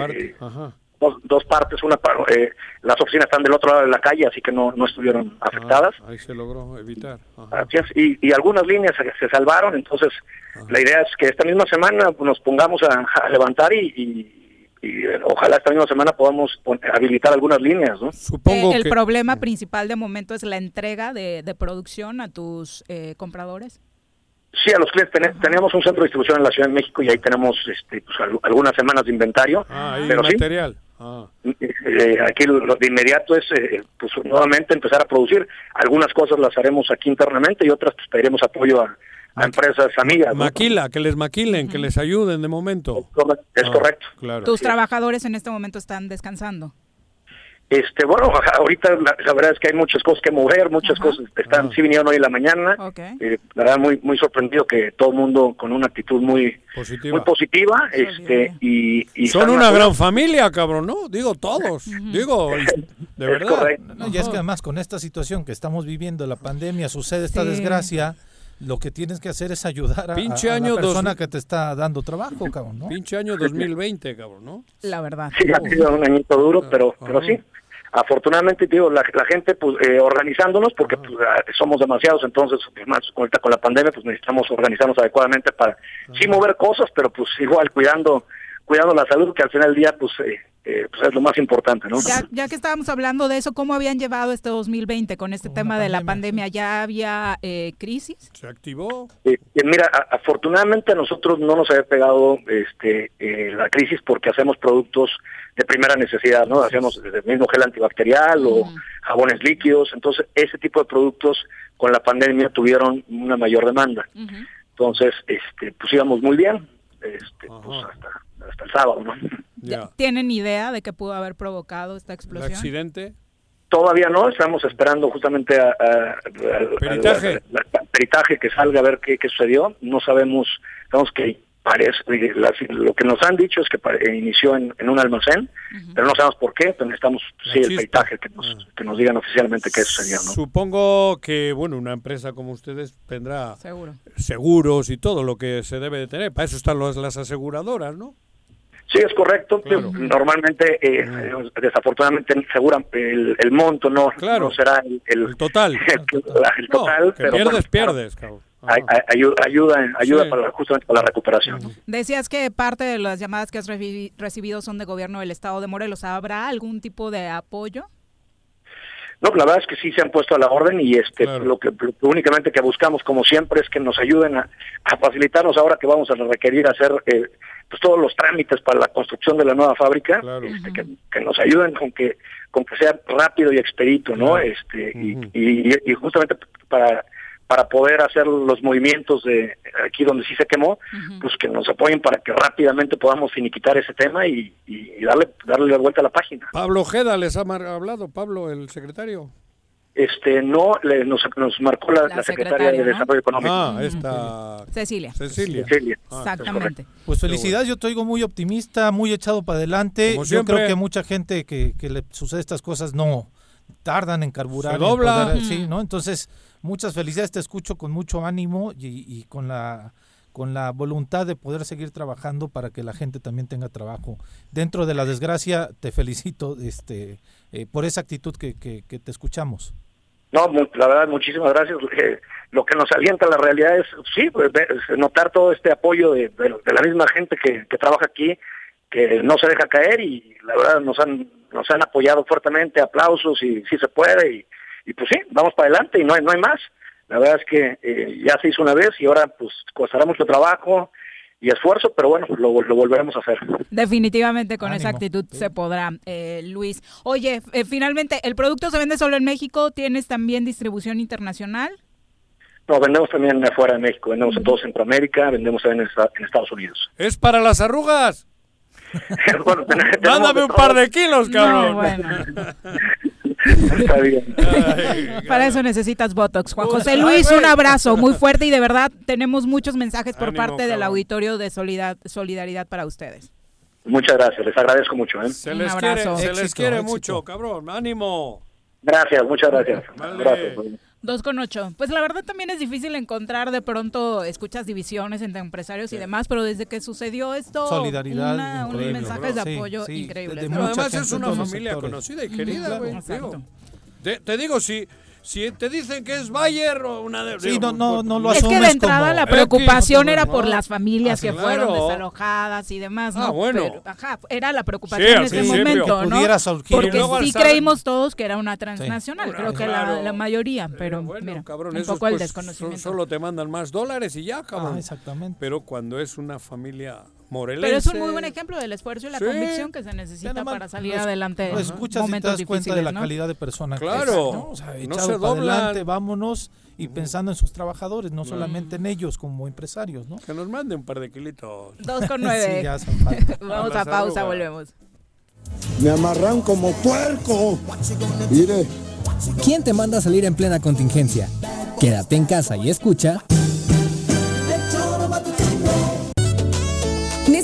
dos, dos partes, una pa- eh, las oficinas están del otro lado de la calle, así que no, no estuvieron afectadas. Ah, ahí se logró evitar. Ajá. Así es, y, y algunas líneas se, se salvaron, entonces la idea es que esta misma semana nos pongamos a, a levantar y, y- y, ojalá esta misma semana podamos habilitar algunas líneas, ¿no? Eh, el problema principal de momento es la entrega de, de producción a tus eh, compradores. Sí, a los clientes Ten- teníamos un centro de distribución en la Ciudad de México y ahí tenemos este, pues, al- algunas semanas de inventario, Ah, ahí pero sí, material. Ah. eh, aquí lo, lo de inmediato es eh, pues nuevamente empezar a producir. Algunas cosas las haremos aquí internamente y otras pues, pediremos apoyo a, a empresas amigas. ¿no? Maquila, que les maquilen, que les ayuden de momento. Es Ah, correcto. Claro. Tus trabajadores en este momento están descansando. Este, bueno, [laughs] ahorita la, la verdad es que hay muchas cosas que mover, muchas cosas están, sí vinieron hoy en la mañana. Eh, la verdad muy muy sorprendido que todo el mundo con una actitud muy Positiva. muy positiva, este y, y Son una gran familia, cabrón, ¿no? Digo todos. Digo, [laughs] de verdad. No, y es que además con esta situación que estamos viviendo, la pandemia, sucede esta Sí. desgracia, lo que tienes que hacer es ayudar a, Pinche a año la persona dos- que te está dando trabajo, cabrón, ¿no? Pinche año 2020, cabrón, ¿no? La verdad. Sí, ha sido un añito duro, pero pero sí. Afortunadamente, te digo, la, la gente pues eh, organizándonos, porque pues, ah, somos demasiados, entonces, más ahorita con la pandemia, pues necesitamos organizarnos adecuadamente para sí mover cosas, pero pues igual cuidando cuidando la salud, que al final del día, pues, eh, eh, pues es lo más importante, ¿no? Ya, ya que estábamos hablando de eso, ¿cómo habían llevado este 2020 con este tema de la pandemia? ¿Ya había eh, crisis? Se activó. Eh, eh, mira, a- afortunadamente a nosotros no nos había pegado este eh, la crisis porque hacemos productos de primera necesidad, ¿no? Hacemos el mismo gel antibacterial o jabones líquidos, entonces ese tipo de productos con la pandemia tuvieron una mayor demanda. Entonces, este, pues íbamos muy bien, este, pues hasta, hasta el sábado, ¿no? ¿Tienen idea de qué pudo haber provocado esta ¿El explosión? accidente? Todavía no, estamos esperando justamente a, a- a- Peritaje. a- peritaje que salga a ver qué, qué sucedió. No sabemos, sabemos que parece, las- lo que nos han dicho es que pare- inició en, en un almacén, pero no sabemos por qué, pero necesitamos sí, el chispa. peritaje que nos, que nos digan oficialmente qué sucedió, ¿no? Supongo que, bueno, una empresa como ustedes tendrá Seguro. seguros y todo lo que se debe de tener. Para eso están los- las aseguradoras, ¿no? Sí, es correcto. Normalmente, eh, desafortunadamente, segura, el, el monto no, no será el, el- total. el total, [laughs] pero pierdes, bueno, pierdes, cabrón. Ay- ay- ayuda, ayuda, Sí. para, justamente para la recuperación. Decías que parte de las llamadas que has recibido son de gobierno del estado de Morelos. ¿Habrá algún tipo de apoyo? No, la verdad es que sí se han puesto a la orden y este lo que lo que únicamente que buscamos como siempre es que nos ayuden a, a facilitarnos ahora que vamos a requerir hacer eh, pues todos los trámites para la construcción de la nueva fábrica, este, que, que nos ayuden con que con que sea rápido y expedito, ¿no? Este y, y, y justamente para para poder hacer los movimientos de aquí donde sí se quemó, pues que nos apoyen para que rápidamente podamos finiquitar ese tema y, darle darle la vuelta a la página. Pablo Ojeda les ha mar- hablado, Pablo, el secretario. Este no le, nos, nos marcó la, La la secretaria secretaria, de ¿no? Desarrollo Económico. Ah, esta... Cecilia. Cecilia. Cecilia. Exactamente. Pues felicidades, yo te oigo muy optimista, muy echado para adelante. Como Yo siempre. creo que mucha gente que, que le sucede estas cosas no tardan en carburar. Se en dobla. poder- Mm. sí, ¿no? Entonces, muchas felicidades, te escucho con mucho ánimo y, y con la con la voluntad de poder seguir trabajando para que la gente también tenga trabajo. Dentro de la desgracia, te felicito este eh, por esa actitud que, que, que te escuchamos. No, mu- la verdad, muchísimas gracias. Eh, lo que nos alienta la realidad es, sí, pues, es notar todo este apoyo de, de- de la misma gente que, que trabaja aquí, que no se deja caer y la verdad nos han nos han apoyado fuertemente, aplausos y sí se puede y, y pues sí, vamos para adelante y no hay, no hay más. La verdad es que eh, ya se hizo una vez y ahora pues costará mucho trabajo y esfuerzo, pero bueno, lo, lo volveremos a hacer. Definitivamente con esa actitud se podrá, eh, Luis. Oye, eh, finalmente, ¿el producto se vende solo en México? ¿Tienes también distribución internacional? No, vendemos también afuera de México, vendemos en todo Centroamérica, vendemos también en Estados Unidos. Es para las arrugas. [laughs] bueno, [laughs] Mándame un par de kilos, cabrón. No, bueno. [laughs] Está bien. Para eso necesitas Botox. Juan José Luis, un abrazo muy fuerte y de verdad tenemos muchos mensajes por Ánimo, parte del auditorio de solidar- solidaridad para ustedes. Muchas gracias, les agradezco mucho. ¿eh? Se les quiere, abrazo. se les quiere éxito. mucho, cabrón. Ánimo. Gracias, muchas gracias. Vale. Gracias. Dos con ocho. Pues la verdad también es difícil encontrar de pronto, escuchas divisiones entre empresarios y demás, pero desde que sucedió esto, Solidaridad, una- unos increíble. mensajes de apoyo sí, increíbles. de además es una familia sectores. conocida y querida, güey. Te digo, si, si te dicen que es Bayer o una de... Sí, digo, no, no, no lo Es que de entrada como- la X, preocupación era no. por las familias Ah, que claro. fueron desalojadas y demás, ¿no? Ah, bueno. Pero, ajá, era la preocupación Sí, en ese principio. momento, Que ¿no? pudiera surgir. Porque sí creímos todos que era una transnacional, Sí. creo que Claro. la, la mayoría, pero bueno, mira, cabrón, un esos, poco el pues, desconocimiento. so- Solo te mandan más dólares y ya, cabrón. Ah, exactamente. Pero cuando es una familia morelense... Pero es un muy buen ejemplo del esfuerzo y la Sí. convicción que se necesita nomás para salir adelante escuchas y te das cuenta de la ¿no? calidad de persona que Claro. es, ¿no? O sea, No se adelante, vámonos y pensando en sus trabajadores, no solamente en ellos como empresarios, ¿no? Que nos mande un par de kilitos. Dos con nueve. [laughs] Sí, ya. [laughs] Vamos a pausa, volvemos. Me amarran como puerco. Mire, ¿Quién te manda a salir en plena contingencia? Quédate en casa y escucha.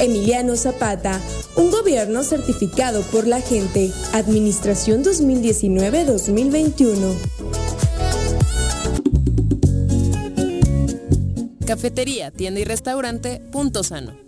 Emiliano Zapata, un gobierno certificado por la gente. Administración 2019-2021. Cafetería, tienda y restaurante Punto Sano.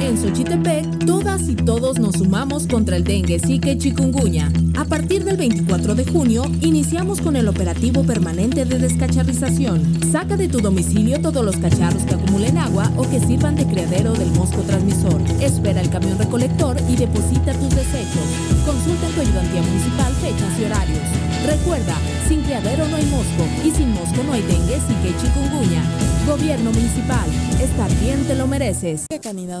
En Xochitepec, todas y todos nos sumamos contra el dengue, zika y chikungunya. A partir del 24 de junio, iniciamos con el operativo permanente de descacharrización. Saca de tu domicilio todos los cacharros que acumulen agua o que sirvan de criadero del mosco transmisor. Espera el camión recolector y deposita tus desechos. Consulta en tu ayudantía municipal fechas y horarios. Recuerda, sin criadero no hay mosco y sin mosco no hay dengue, zika y chikungunya. Gobierno municipal, estar bien te lo mereces. Canina a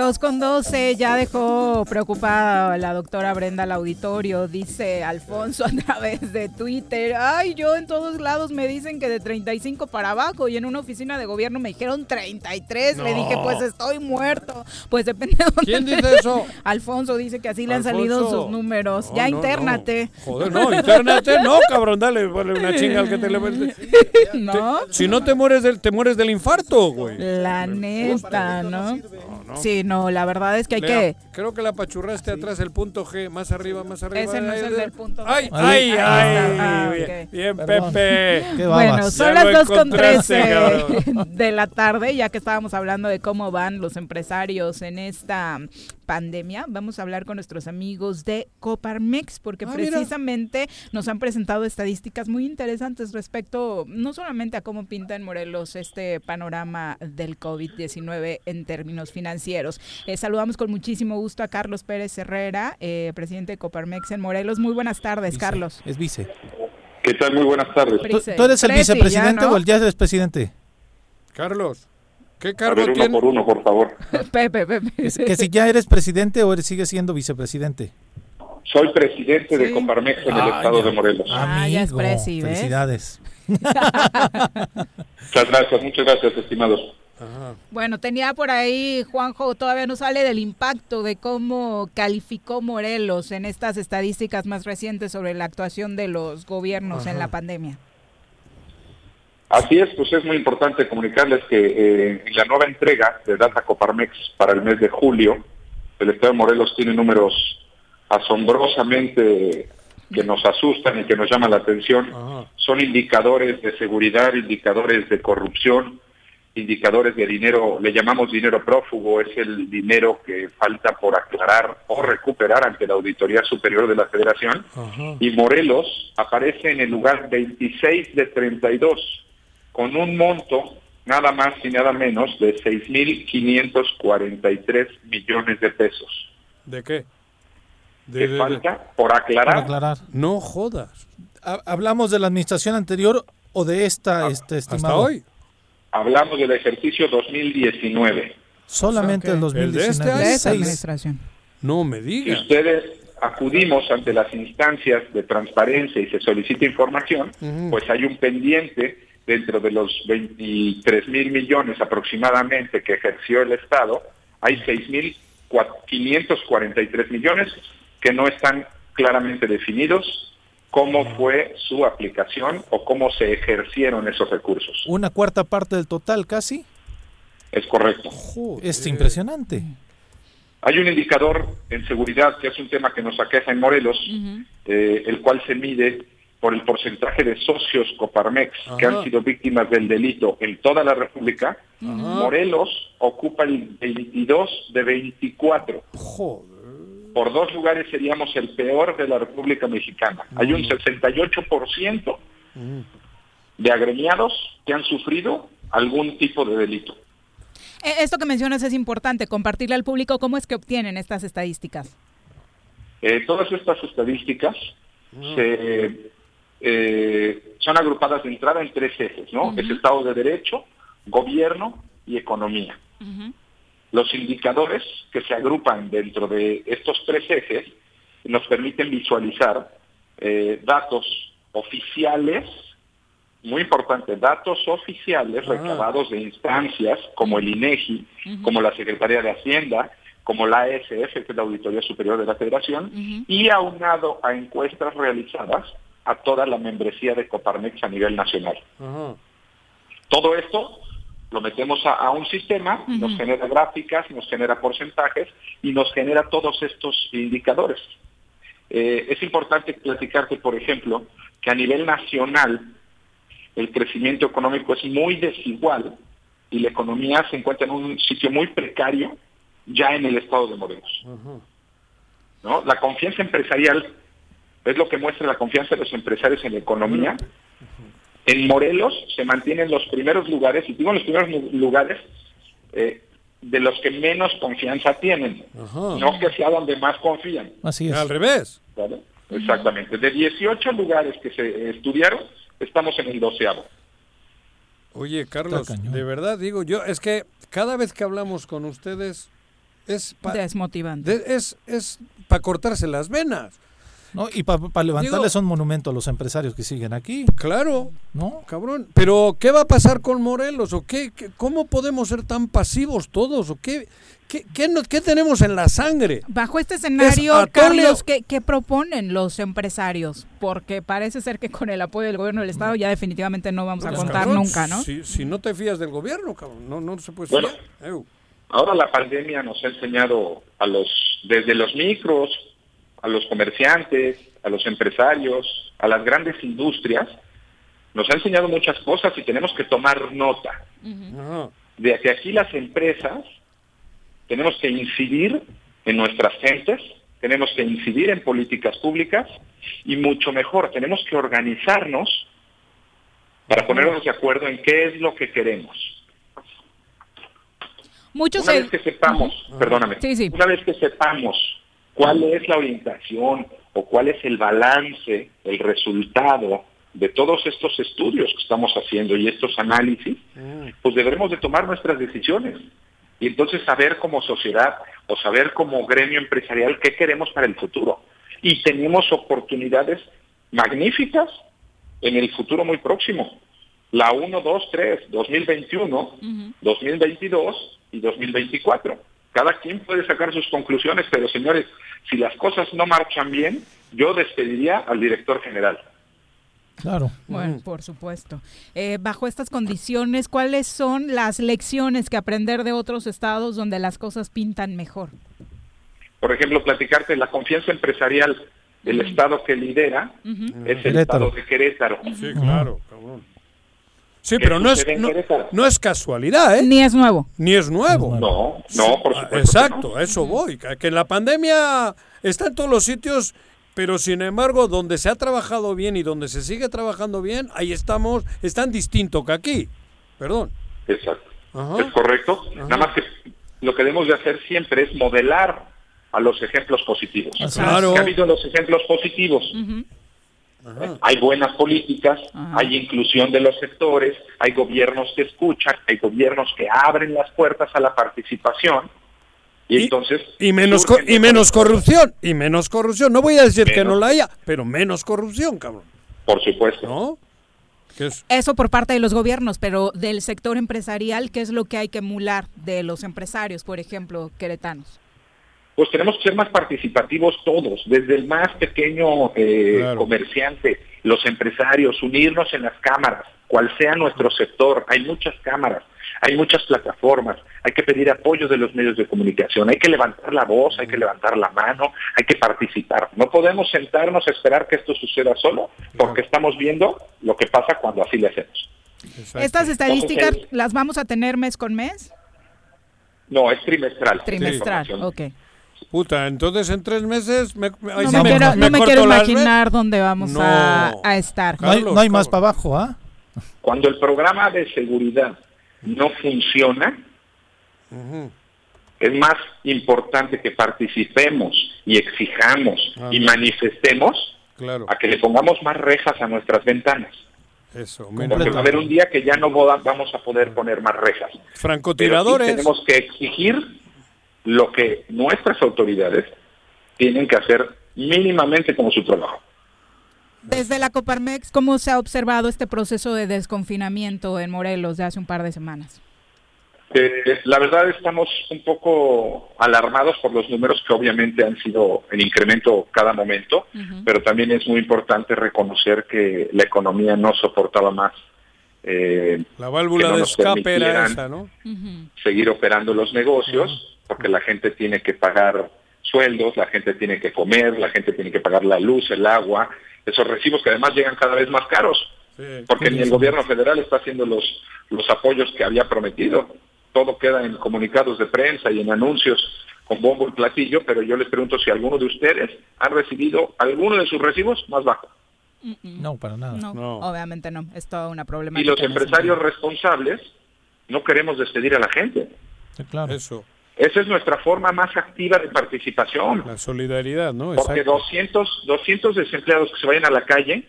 Dos con doce, ya dejó preocupada la doctora Brenda al auditorio, dice Alfonso [laughs] a través de Twitter. Ay, yo en todos lados me dicen que de 35 para abajo y en una oficina de gobierno me dijeron 33. Le No. dije, pues estoy muerto. Pues depende de dónde. ¿Quién dice [laughs] eso? Alfonso dice que así le han Alfonso. salido sus números. No, ya no, internate. Joder, no, internate, no, cabrón, dale, vale una chinga al que te le [laughs] ¿No? Si no te mueres del, te mueres del infarto, güey. La neta, ¿no? Sí, No, la verdad es que hay Lea, que... Creo que la apachurraste atrás, el punto G, más arriba, más arriba. Ese no es el del punto G. ¡Ay, ay, ay! Ah, bien, Perdón. Pepe. Qué Bueno, son Ya las lo 2 con encontraste, 13 cabrón. de la tarde, ya que estábamos hablando de cómo van los empresarios en esta pandemia. Vamos a hablar con nuestros amigos de Coparmex, porque Ah, mira. precisamente nos han presentado estadísticas muy interesantes respecto no solamente a cómo pinta en Morelos este panorama del COVID-19 en términos financieros. Eh, saludamos con muchísimo gusto a Carlos Pérez Herrera, eh, presidente de Coparmex en Morelos. Muy buenas tardes, Vice. Carlos. Es vice. ¿Qué tal? Muy buenas tardes. ¿Tú, eres el Presi, vicepresidente ya, ¿no? o el ya eres presidente? Carlos, ¿qué A cargo ver, uno tiene? por uno, por favor. [laughs] Pepe, Pepe. Es que si ya eres presidente o eres, sigues siendo vicepresidente. Soy presidente de. Coparmex en el Ah, estado ya. de Morelos. Ah, ya es presi. Felicidades. [laughs] Muchas gracias, muchas gracias, estimados. Ajá. Bueno, tenía por ahí, Juanjo, todavía no sale del impacto de cómo calificó Morelos en estas estadísticas más recientes sobre la actuación de los gobiernos en la pandemia. Así es, pues es muy importante comunicarles que eh, en la nueva entrega de Data Coparmex para el mes de julio, el estado de Morelos tiene números asombrosamente que nos asustan y que nos llaman la atención. Ajá. Son indicadores de seguridad, indicadores de corrupción, indicadores de dinero, le llamamos dinero prófugo, es el dinero que falta por aclarar o recuperar ante la Auditoría Superior de la Federación. Ajá. Y Morelos aparece en el lugar 26 de 32, con un monto nada más y nada menos de 6.543 millones de pesos. ¿De qué? De- de- falta por aclarar. No jodas. Ha- ¿Hablamos de la administración anterior o de esta, este, Hasta estimado? hoy. Hablamos del ejercicio 2019. Solamente O sea, el que el de 2019. este. De Seis. administración. No me Si digas. ustedes acudimos ante las instancias de transparencia y se solicita información, pues hay un pendiente dentro de los 23 mil millones aproximadamente que ejerció el Estado, hay 6.543 millones que no están claramente definidos cómo fue su aplicación o cómo se ejercieron esos recursos. Una cuarta parte del total casi. Es correcto. Es impresionante. Hay un indicador en seguridad, que es un tema que nos aqueja en Morelos, eh, el cual se mide por el porcentaje de socios Coparmex que han sido víctimas del delito en toda la República. Ajá. Morelos ocupa el 22 de 24. Joder. Por dos lugares seríamos el peor de la República Mexicana. Hay un 68% Mm. de agremiados que han sufrido algún tipo de delito. Eh, Esto que mencionas es importante, compartirle al público cómo es que obtienen estas estadísticas. Eh, todas estas estadísticas se, eh, son agrupadas de entrada en tres ejes, ¿no? Es Estado de Derecho, Gobierno y Economía. Los indicadores que se agrupan dentro de estos tres ejes nos permiten visualizar eh, datos oficiales, muy importante, datos oficiales Ah. recabados de instancias como el INEGI, como la Secretaría de Hacienda, como la ASF, que es la Auditoría Superior de la Federación, y aunado a encuestas realizadas a toda la membresía de Coparmex a nivel nacional. Todo esto lo metemos a, a un sistema, nos genera gráficas, nos genera porcentajes y nos genera todos estos indicadores. Eh, es importante platicarte, por ejemplo, que a nivel nacional el crecimiento económico es muy desigual y la economía se encuentra en un sitio muy precario ya en el estado de Morelos. ¿no? La confianza empresarial es lo que muestra la confianza de los empresarios en la economía. En Morelos se mantienen los primeros lugares, y digo los primeros lu- lugares, eh, de los que menos confianza tienen, Ajá. no que sea donde más confían. Así es. Al revés. ¿vale? Exactamente. De 18 lugares que se estudiaron, estamos en el doceavo. Oye, Carlos, de verdad digo yo, es que cada vez que hablamos con ustedes es pa- Desmotivante. de- es es para cortarse las venas. ¿No? Y para levantarles Digo- un monumento a los empresarios que siguen aquí. Claro, ¿no? cabrón. Pero ¿qué va a pasar con Morelos o qué, qué- cómo podemos ser tan pasivos todos o qué qué, qué no- qué tenemos en la sangre? Bajo este escenario, Carlos, ¿qué, qué proponen los empresarios? Porque parece ser que con el apoyo del gobierno del Estado ya definitivamente no vamos a Pues, contar cabrón, nunca, ¿no? Si, si no te fías del gobierno, cabrón, no, no se puede Bueno. fiar. Eu. Ahora la pandemia nos ha enseñado a los, desde los micros, a los comerciantes, a los empresarios, a las grandes industrias, nos ha enseñado muchas cosas y tenemos que tomar nota. De que aquí las empresas tenemos que incidir en nuestras gentes, tenemos que incidir en políticas públicas y mucho mejor, tenemos que organizarnos para ponernos de acuerdo en qué es lo que queremos. Muchos una vez que sepamos, perdóname, Sí, sí. una vez que sepamos cuál es la orientación o cuál es el balance, el resultado de todos estos estudios que estamos haciendo y estos análisis, pues deberemos de tomar nuestras decisiones y entonces saber como sociedad o saber como gremio empresarial qué queremos para el futuro. Y tenemos oportunidades magníficas en el futuro muy próximo. La 1, 2, 3, 2021, 2022 y 2024. Cada quien puede sacar sus conclusiones, pero señores, si las cosas no marchan bien, yo despediría al director general. Claro. Bueno, por supuesto. Eh, bajo estas condiciones, ¿cuáles son las lecciones que aprender de otros estados donde las cosas pintan mejor? Por ejemplo, platicarte la confianza empresarial del estado que lidera es el Querétaro. estado de Querétaro. Sí, claro, cabrón. Sí, ¿Qué pero no es, en no, no es casualidad, ¿eh? Ni es nuevo. Ni es nuevo. No, no, por Ah, supuesto. Exacto, a eso voy. Que que la pandemia está en todos los sitios, pero sin embargo, donde se ha trabajado bien y donde se sigue trabajando bien, ahí estamos, es tan distinto que aquí. Perdón. Exacto. Ajá. Es correcto. Nada más que lo que debemos de hacer siempre es modelar a los ejemplos positivos. Claro. ¿Qué ha habido los ejemplos positivos? Hay buenas políticas, hay inclusión de los sectores, hay gobiernos que escuchan, hay gobiernos que abren las puertas a la participación y, entonces Y menos, y menos corrupción, y menos corrupción. No voy a decir que no la haya, pero menos corrupción, cabrón. Por supuesto. ¿No? Que es- Eso por parte de los gobiernos, pero del sector empresarial, ¿qué es lo que hay que emular de los empresarios, por ejemplo, queretanos? Pues tenemos que ser más participativos todos, desde el más pequeño eh, comerciante, los empresarios, unirnos en las cámaras, cual sea nuestro sector. Hay muchas cámaras, hay muchas plataformas, hay que pedir apoyo de los medios de comunicación, hay que levantar la voz, hay que levantar la mano, hay que participar. No podemos sentarnos a esperar que esto suceda solo, porque estamos viendo lo que pasa cuando así le hacemos. ¿Estas estadísticas Entonces, las vamos a tener mes con mes? No, es trimestral. Trimestral, ok. Puta, entonces en tres meses me, No sí me, quiero, no me imaginar dónde vamos No. a, a estar. No hay, no hay más para abajo, ¿ah? Cuando el programa de seguridad no funciona, es más importante que participemos y exijamos y manifestemos Claro. a que le pongamos más rejas a nuestras ventanas. Eso, Porque va a haber un día que ya no vamos a poder poner más rejas. Pero sí Francotiradores. tenemos que exigir lo que nuestras autoridades tienen que hacer mínimamente como su trabajo. Desde la Coparmex, ¿cómo se ha observado este proceso de desconfinamiento en Morelos de hace un par de semanas? Eh, la verdad estamos un poco alarmados por los números que obviamente han sido en incremento cada momento, pero también es muy importante reconocer que la economía no soportaba más. eh, La válvula no de escape era esa, ¿no? seguir operando los negocios, porque la gente tiene que pagar sueldos, la gente tiene que comer, la gente tiene que pagar la luz, el agua, esos recibos que además llegan cada vez más caros, porque ni el gobierno federal está haciendo los, los apoyos que había prometido. Todo queda en comunicados de prensa y en anuncios con bombo y platillo, pero yo les pregunto si alguno de ustedes han recibido alguno de sus recibos más bajo. No, para nada. No, obviamente no. Es toda una Y problemática. los en ese empresarios responsables no queremos despedir a la gente. claro. Eso. Esa es nuestra forma más activa de participación. La solidaridad, ¿no? Porque Exacto. 200, 200 desempleados que se vayan a la calle,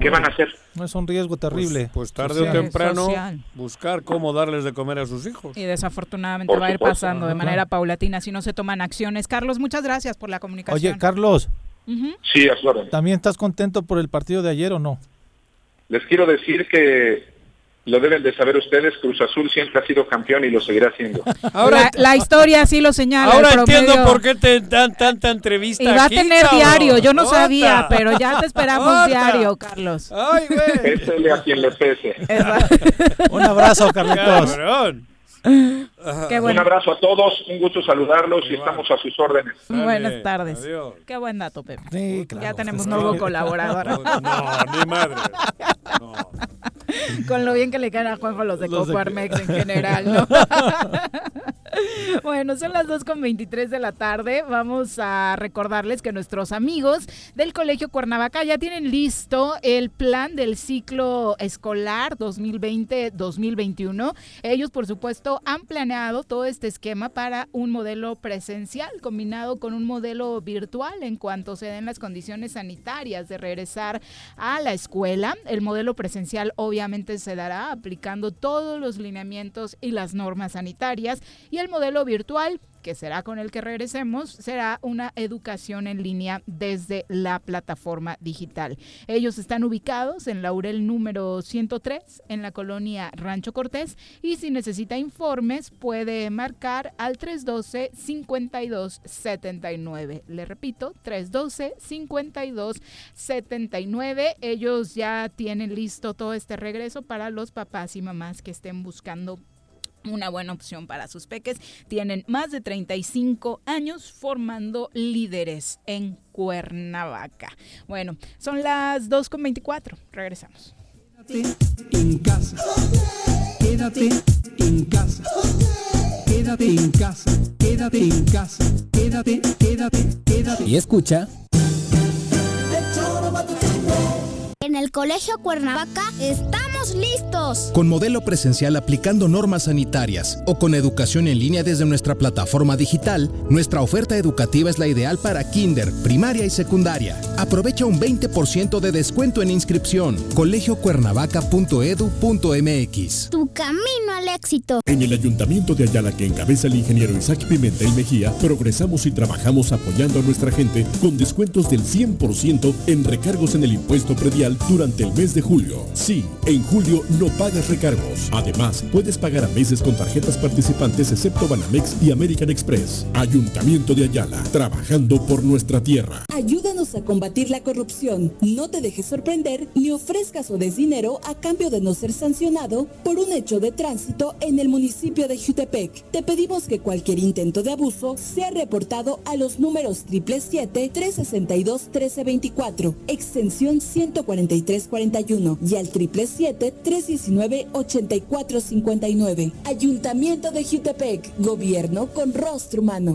¿qué van a hacer? No es un riesgo terrible. Pues tarde o temprano Social. buscar cómo darles de comer a sus hijos. Y desafortunadamente Por va a ir pasando de manera paulatina si no se toman acciones. Carlos, muchas gracias por la comunicación. Oye, Carlos. Sí, a su orden. ¿también estás contento por el partido de ayer o no? Les quiero decir que lo deben de saber ustedes, Cruz Azul siempre ha sido campeón y lo seguirá siendo. [laughs] la, la historia sí lo señala. Ahora el entiendo por qué te dan tanta entrevista. Y va a aquí, tener cabrón. diario, yo no Ota. sabía, pero ya te esperamos Ota. diario, Carlos. Ay, güey. Pésele a quien le pese. Un abrazo, Carlitos. Cabrón. Qué Un bueno. abrazo a todos, un gusto saludarlos y estamos a sus órdenes. Buenas tardes. Qué buen dato, Pepe. Ya tenemos nuevo colaborador. No, ni madre. [laughs] [laughs] Con lo bien que le caen a Juanjo los de Los de- Coparmex en general, ¿no? [laughs] Bueno, son las 2.23 de la tarde. Vamos a recordarles que nuestros amigos del Colegio Cuernavaca ya tienen listo el plan del ciclo escolar 2020-2021. Ellos, por supuesto, han planeado todo este esquema para un modelo presencial combinado con un modelo virtual en cuanto se den las condiciones sanitarias de regresar a la escuela. El modelo presencial se dará aplicando todos los lineamientos y las normas sanitarias y el modelo virtual que será con el que regresemos, será una educación en línea desde la plataforma digital. Ellos están ubicados en Laurel número 103 en la colonia Rancho Cortés y si necesita informes puede marcar al 312-5279. Le repito, 312-5279. Ellos ya tienen listo todo este regreso para los papás y mamás que estén buscando una buena opción para sus peques. Tienen más de 35 años formando líderes en Cuernavaca. Bueno, son las 2.24. Regresamos. en casa. Quédate en casa. Quédate en casa. Quédate en casa. Quédate, quédate, quédate. Y escucha. En el Colegio Cuernavaca estamos listos. Con modelo presencial aplicando normas sanitarias o con educación en línea desde nuestra plataforma digital, nuestra oferta educativa es la ideal para kinder, primaria y secundaria. Aprovecha un 20% de descuento en inscripción. colegiocuernavaca.edu.mx. Tu camino al éxito. En el Ayuntamiento de Ayala que encabeza el ingeniero Isaac Pimentel Mejía, progresamos y trabajamos apoyando a nuestra gente con descuentos del 100% en recargos en el impuesto predial durante el mes de julio. Sí, en julio no pagas recargos. Además, puedes pagar a meses con tarjetas participantes excepto Banamex y American Express. Ayuntamiento de Ayala, trabajando por nuestra tierra. Ayúdanos a combatir la corrupción. No te dejes sorprender ni ofrezcas o des dinero a cambio de no ser sancionado por un hecho de tránsito en el municipio de Jutepec. Te pedimos que cualquier intento de abuso sea reportado a los números 777-362-1324, extensión 14341 y al 777-319-8459. Ayuntamiento de Jutepec, gobierno con rostro humano.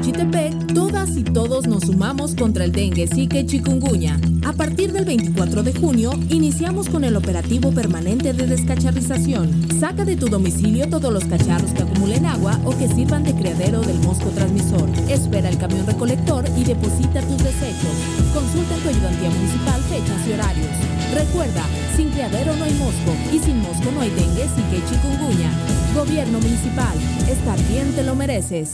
Xochitepec, todas y todos nos sumamos contra el dengue, zika y chikungunya. A partir del 24 de junio, iniciamos con el operativo permanente de descacharrización. Saca de tu domicilio todos los cacharros que acumulen agua o que sirvan de criadero del mosco transmisor. Espera el camión recolector y deposita tus desechos. Consulta en tu ayudantía municipal fechas y horarios. Recuerda, sin criadero no hay mosco y sin mosco no hay dengue, zika y chikungunya. Gobierno municipal, estar bien te lo mereces.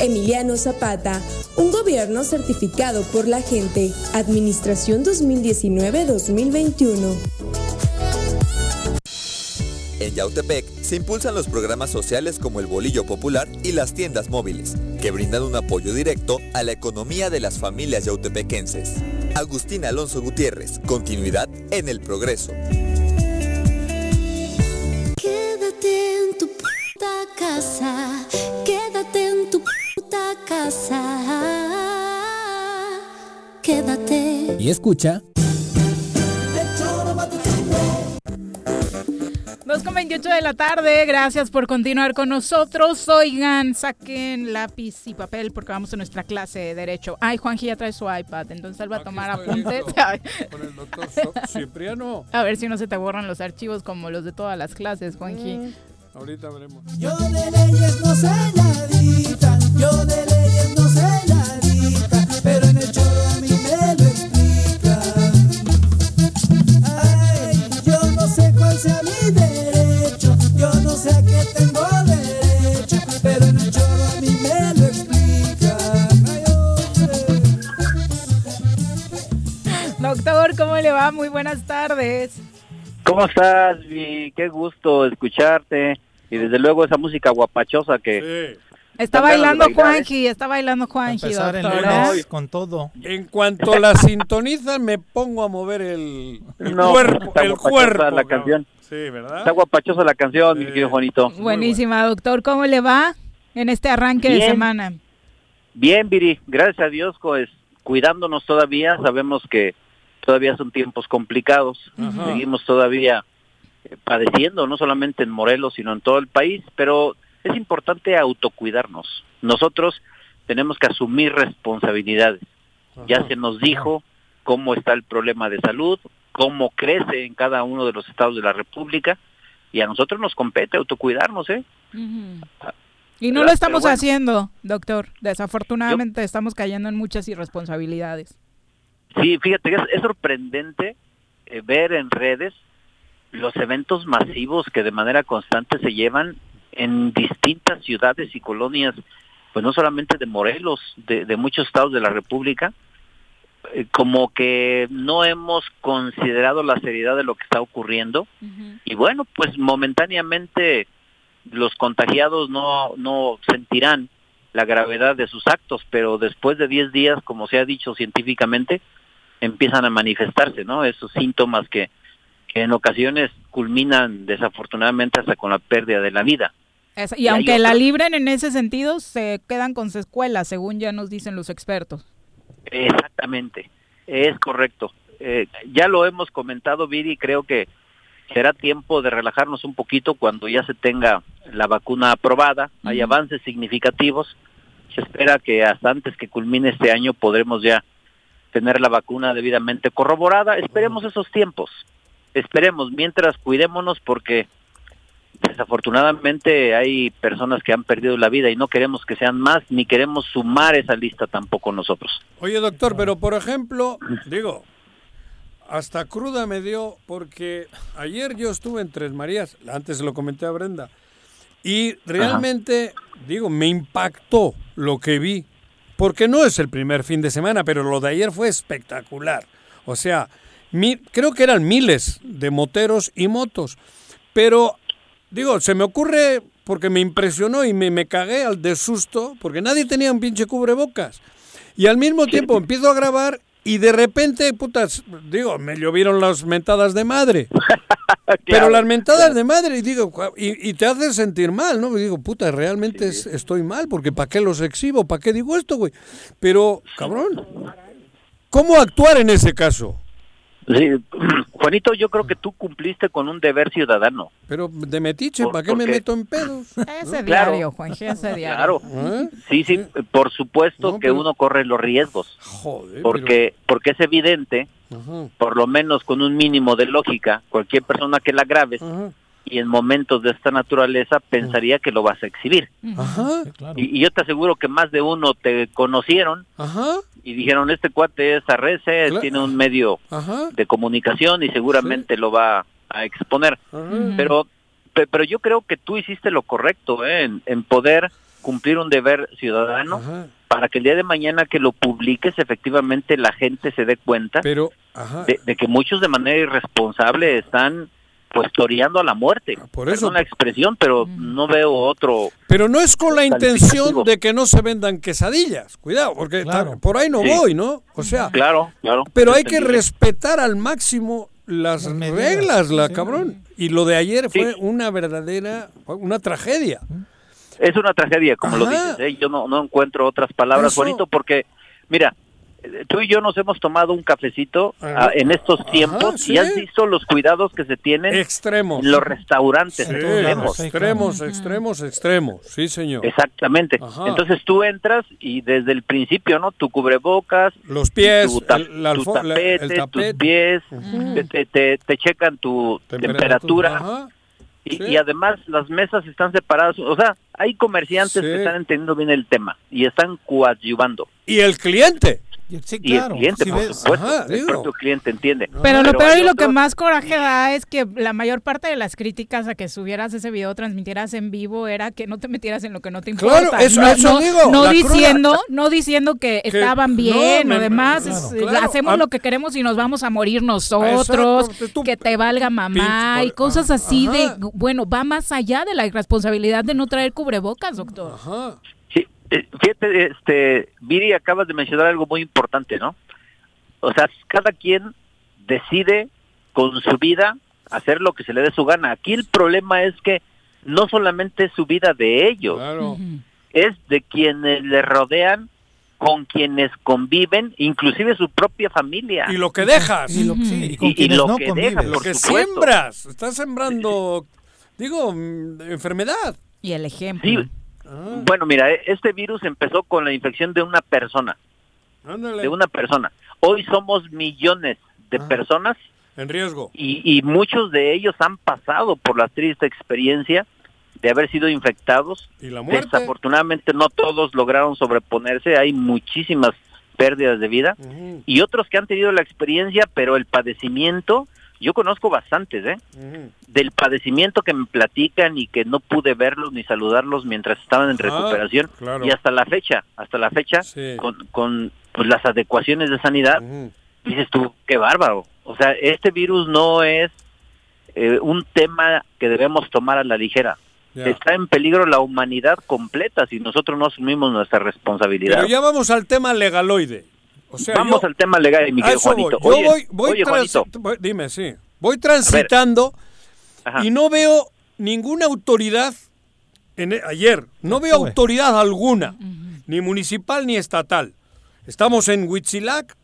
Emiliano Zapata, un gobierno certificado por la gente. Administración 2019-2021. En Yautepec se impulsan los programas sociales como el Bolillo Popular y las tiendas móviles, que brindan un apoyo directo a la economía de las familias yautepequenses. Agustín Alonso Gutiérrez, continuidad en el progreso. Quédate en tu puta casa. Quédate en tu puta casa. Quédate. Y escucha. con 28 de la tarde. Gracias por continuar con nosotros. Oigan, saquen lápiz y papel porque vamos a nuestra clase de Derecho. Ay, Juanji ya trae su iPad, entonces él va a tomar apuntes. [laughs] Con el doctor Cipriano. A ver si no se te borran los archivos como los de todas las clases, Juanji. Mm, ahorita veremos. Yo de leyes no sé nadita, Muy buenas tardes. ¿Cómo estás, Vi? Qué gusto escucharte. Y desde luego esa música guapachosa que... Está bailando. Juanji, está bailando Juanji, con todo. En cuanto la sintonizan, me pongo a mover el, el No, cuerpo. está El guapachosa cuerpo la cabrón. canción. Sí, ¿verdad? Está guapachosa la canción, mi querido Juanito. Buenísima, doctor. ¿Cómo le va en este arranque de semana? Bien, Viri, gracias a Dios, pues cuidándonos todavía. Sabemos que todavía son tiempos complicados. Ajá. Seguimos todavía eh, padeciendo, no solamente en Morelos, sino en todo el país, pero es importante autocuidarnos. Nosotros tenemos que asumir responsabilidades. Ya se nos dijo cómo está el problema de salud, cómo crece en cada uno de los estados de la República, y a nosotros nos compete autocuidarnos, ¿eh? Y no lo estamos bueno. haciendo, doctor. Desafortunadamente estamos cayendo en muchas irresponsabilidades. Sí, fíjate, es, es sorprendente eh, ver en redes los eventos masivos que de manera constante se llevan en distintas ciudades y colonias, pues no solamente de Morelos, de, de muchos estados de la República, eh, como que no hemos considerado la seriedad de lo que está ocurriendo y bueno, pues momentáneamente los contagiados no, no sentirán la gravedad de sus actos, pero después de 10 días, como se ha dicho científicamente, empiezan a manifestarse, ¿no? Esos síntomas que en ocasiones culminan desafortunadamente hasta con la pérdida de la vida. Es- Y aunque la libren en ese sentido, se quedan con secuelas, según ya nos dicen los expertos. Exactamente, es correcto. Eh, ya lo hemos comentado, Viri, creo que será tiempo de relajarnos un poquito cuando ya se tenga la vacuna aprobada, hay avances significativos. Se espera que hasta antes que culmine este año podremos ya tener la vacuna debidamente corroborada. Esperemos esos tiempos. Esperemos, mientras cuidémonos porque desafortunadamente hay personas que han perdido la vida y no queremos que sean más ni queremos sumar esa lista tampoco nosotros. Oye, doctor, pero por ejemplo, [clears throat] digo, hasta cruda me dio porque ayer yo estuve en Tres Marías, antes se lo comenté a Brenda, y realmente, digo, me impactó lo que vi, porque no es el primer fin de semana, pero lo de ayer fue espectacular. O sea, creo que eran miles de moteros y motos, pero digo, se me ocurre porque me impresionó y me, me cagué al de susto, porque nadie tenía un pinche cubrebocas. Y al mismo tiempo empiezo a grabar y de repente, putas, digo, me llovieron las mentadas de madre. [laughs] Pero las mentadas de madre, y digo, "Jua- y, y te hace sentir mal, ¿no? Y digo, puta, realmente es- estoy mal, porque ¿para qué los exhibo? ¿Para qué digo esto, güey? Pero, cabrón, ¿cómo actuar en ese caso? Sí, [clears throat] Juanito, yo creo que tú cumpliste con un deber ciudadano. Pero de metiche, ¿para qué me porque- meto en pedos? [laughs] Ese Claro. diario, Juanji, ese diario. Claro. Sí, sí, por supuesto que uno corre los riesgos. porque porque es evidente, por lo menos con un mínimo de lógica, cualquier persona que la grabes y en momentos de esta naturaleza pensaría que lo vas a exhibir. Ajá. Y, y yo te aseguro que más de uno te conocieron y dijeron, este cuate es arrece, Cla- tiene un medio Ajá. de comunicación y seguramente lo va a exponer. Ajá. Pero, pe- pero yo creo que tú hiciste lo correcto ¿eh? en, en poder cumplir un deber ciudadano para que el día de mañana que lo publiques efectivamente la gente se dé cuenta Pero, de que muchos de manera irresponsable están pues toreando a la muerte. Ah, por eso- Perdón la expresión, pero no veo otro. Pero no es con la intención de que no se vendan quesadillas. Cuidado, porque ta- por ahí no Sí. voy, ¿no? O sea, Claro, claro. pero hay que respetar al máximo las reglas, la cabrón. Y lo de ayer fue una verdadera, una tragedia. Es una tragedia, como lo dices. ¿eh? Yo no, no encuentro otras palabras, Eso. bonito, porque, mira, tú y yo nos hemos tomado un cafecito ah, en estos tiempos sí. y has visto los cuidados que se tienen Extremos. en los restaurantes Sí, extremos. extremos, extremos, extremos. Sí, señor. Exactamente. Ajá. Entonces tú entras y desde el principio, ¿no? Tu cubrebocas, Los pies, tu, ta- el- la tu alfo- la- tapete, el tapete. tus pies, te, te- te- te checan tu temperatura. Y, Sí. y además las mesas están separadas. O sea, hay comerciantes Sí. que están entendiendo bien el tema y están coadyuvando. Y el cliente. Sí, Y el cliente, por supuesto, Ajá, el propio cliente entiende. Pero lo peor y lo que más coraje da es que la mayor parte de las críticas a que subieras ese video, transmitieras en vivo, era que no te metieras en lo que no te Claro, importa. eso- no, eso no- digo, no diciendo, no diciendo que, estaban bien no, o me- demás, claro, es, claro. hacemos lo que queremos y nos vamos a morir nosotros, Exacto, que te valga mamá Pinche- y cosas así ajá. de, bueno, va más allá de la irresponsabilidad de no traer cubrebocas, doctor. Eh, fíjate, este, Viri, acabas de mencionar algo muy importante, ¿no? O sea, cada quien decide con su vida hacer lo que se le dé su gana. Aquí el problema es que no solamente es su vida de ellos, es de quienes le rodean, con quienes conviven, inclusive su propia familia. Y lo que dejas. Y lo, sí, y con Y- y quienes lo no que convives. dejas, Lo que supuesto. siembras. Estás sembrando, digo, mm, enfermedad. Y el ejemplo. Sí. Bueno, mira, e- este virus empezó con la infección de una persona, Ándale. de una persona. Hoy somos millones de personas En riesgo. y, y muchos de ellos han pasado por la triste experiencia de haber sido infectados. Y la muerte. Desafortunadamente no todos lograron sobreponerse, hay muchísimas pérdidas de vida y otros que han tenido la experiencia, pero el padecimiento, yo conozco bastantes, ¿eh? Del padecimiento que me platican y que no pude verlos ni saludarlos mientras estaban en Ah, recuperación claro. y hasta la fecha, hasta la fecha Sí. con, con pues, las adecuaciones de sanidad, dices tú, qué bárbaro. O sea, este virus no es eh, un tema que debemos tomar a la ligera. Ya. Está en peligro la humanidad completa si nosotros no asumimos nuestra responsabilidad. Pero ya vamos al tema legaloide. O sea, Vamos yo- al tema legal, mi querido voy. Juanito. Yo Oye, voy, voy oye, Juanito, voy- dime, sí. Voy transitando y no veo ninguna autoridad en e- ayer, no veo autoridad alguna, ni municipal ni estatal. Estamos en Huitzilac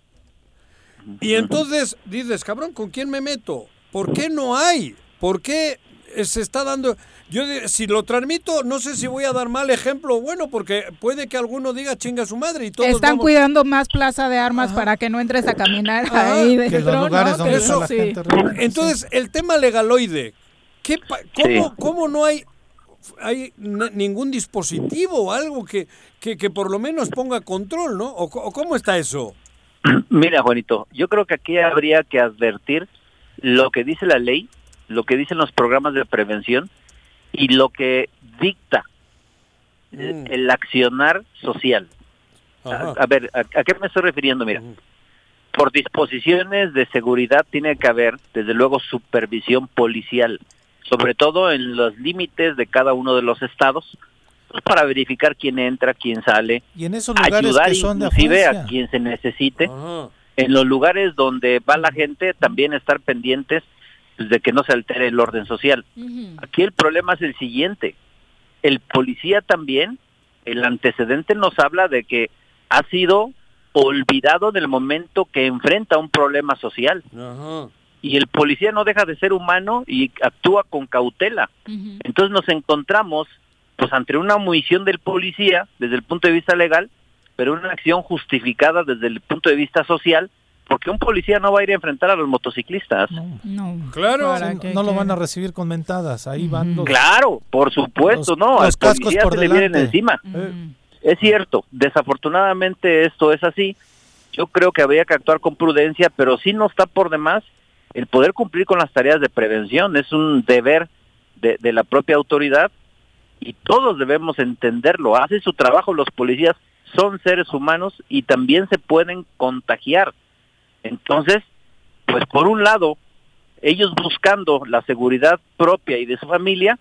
y entonces dices, cabrón, ¿con quién me meto? ¿Por qué no hay? ¿Por qué se está dando? Yo si lo transmito, no sé si voy a dar mal ejemplo, bueno, porque puede que alguno diga chinga a su madre y todos Están vamos- cuidando más plaza de armas para que no entres a caminar Ajá, ahí dentro. los lugares ¿no? donde Que está eso la sí. gente realmente, Entonces, el tema legaloide, ¿qué pa- cómo, Sí. cómo no hay, hay ningún dispositivo o algo que, que, que por lo menos ponga control, ¿no? ¿O, co- o cómo está eso? [clears throat] Mira, Juanito, yo creo que aquí habría que advertir lo que dice la ley, lo que dicen los programas de prevención y lo que dicta el accionar social. A, ver, ¿a, a qué me estoy refiriendo? Mira, por disposiciones de seguridad tiene que haber, desde luego, supervisión policial, sobre todo en los límites de cada uno de los estados, pues, para verificar quién entra, quién sale, Y en esos lugares ayudar que son inclusive a quien se necesite. Ajá. En los lugares donde va la gente, también estar pendientes pues, de que no se altere el orden social. Aquí el problema es el siguiente. El policía también, el antecedente nos habla de que ha sido olvidado en el momento que enfrenta un problema social. Y el policía no deja de ser humano y actúa con cautela. Entonces nos encontramos pues ante una omisión del policía desde el punto de vista legal, pero una acción justificada desde el punto de vista social, porque un policía no va a ir a enfrentar a los motociclistas. No. Claro. ¿Para Sí, qué no lo van a recibir con mentadas, ahí van los... Claro, por supuesto, Los- no, los al cascos policía por se le vienen encima. Eh, Es cierto, desafortunadamente esto es así. Yo creo que habría que actuar con prudencia, pero sí no está por demás el poder cumplir con las tareas de prevención. Es un deber de, de la propia autoridad y todos debemos entenderlo. Hacen su trabajo los policías, son seres humanos y también se pueden contagiar. Entonces, pues por un lado, ellos buscando la seguridad propia y de su familia,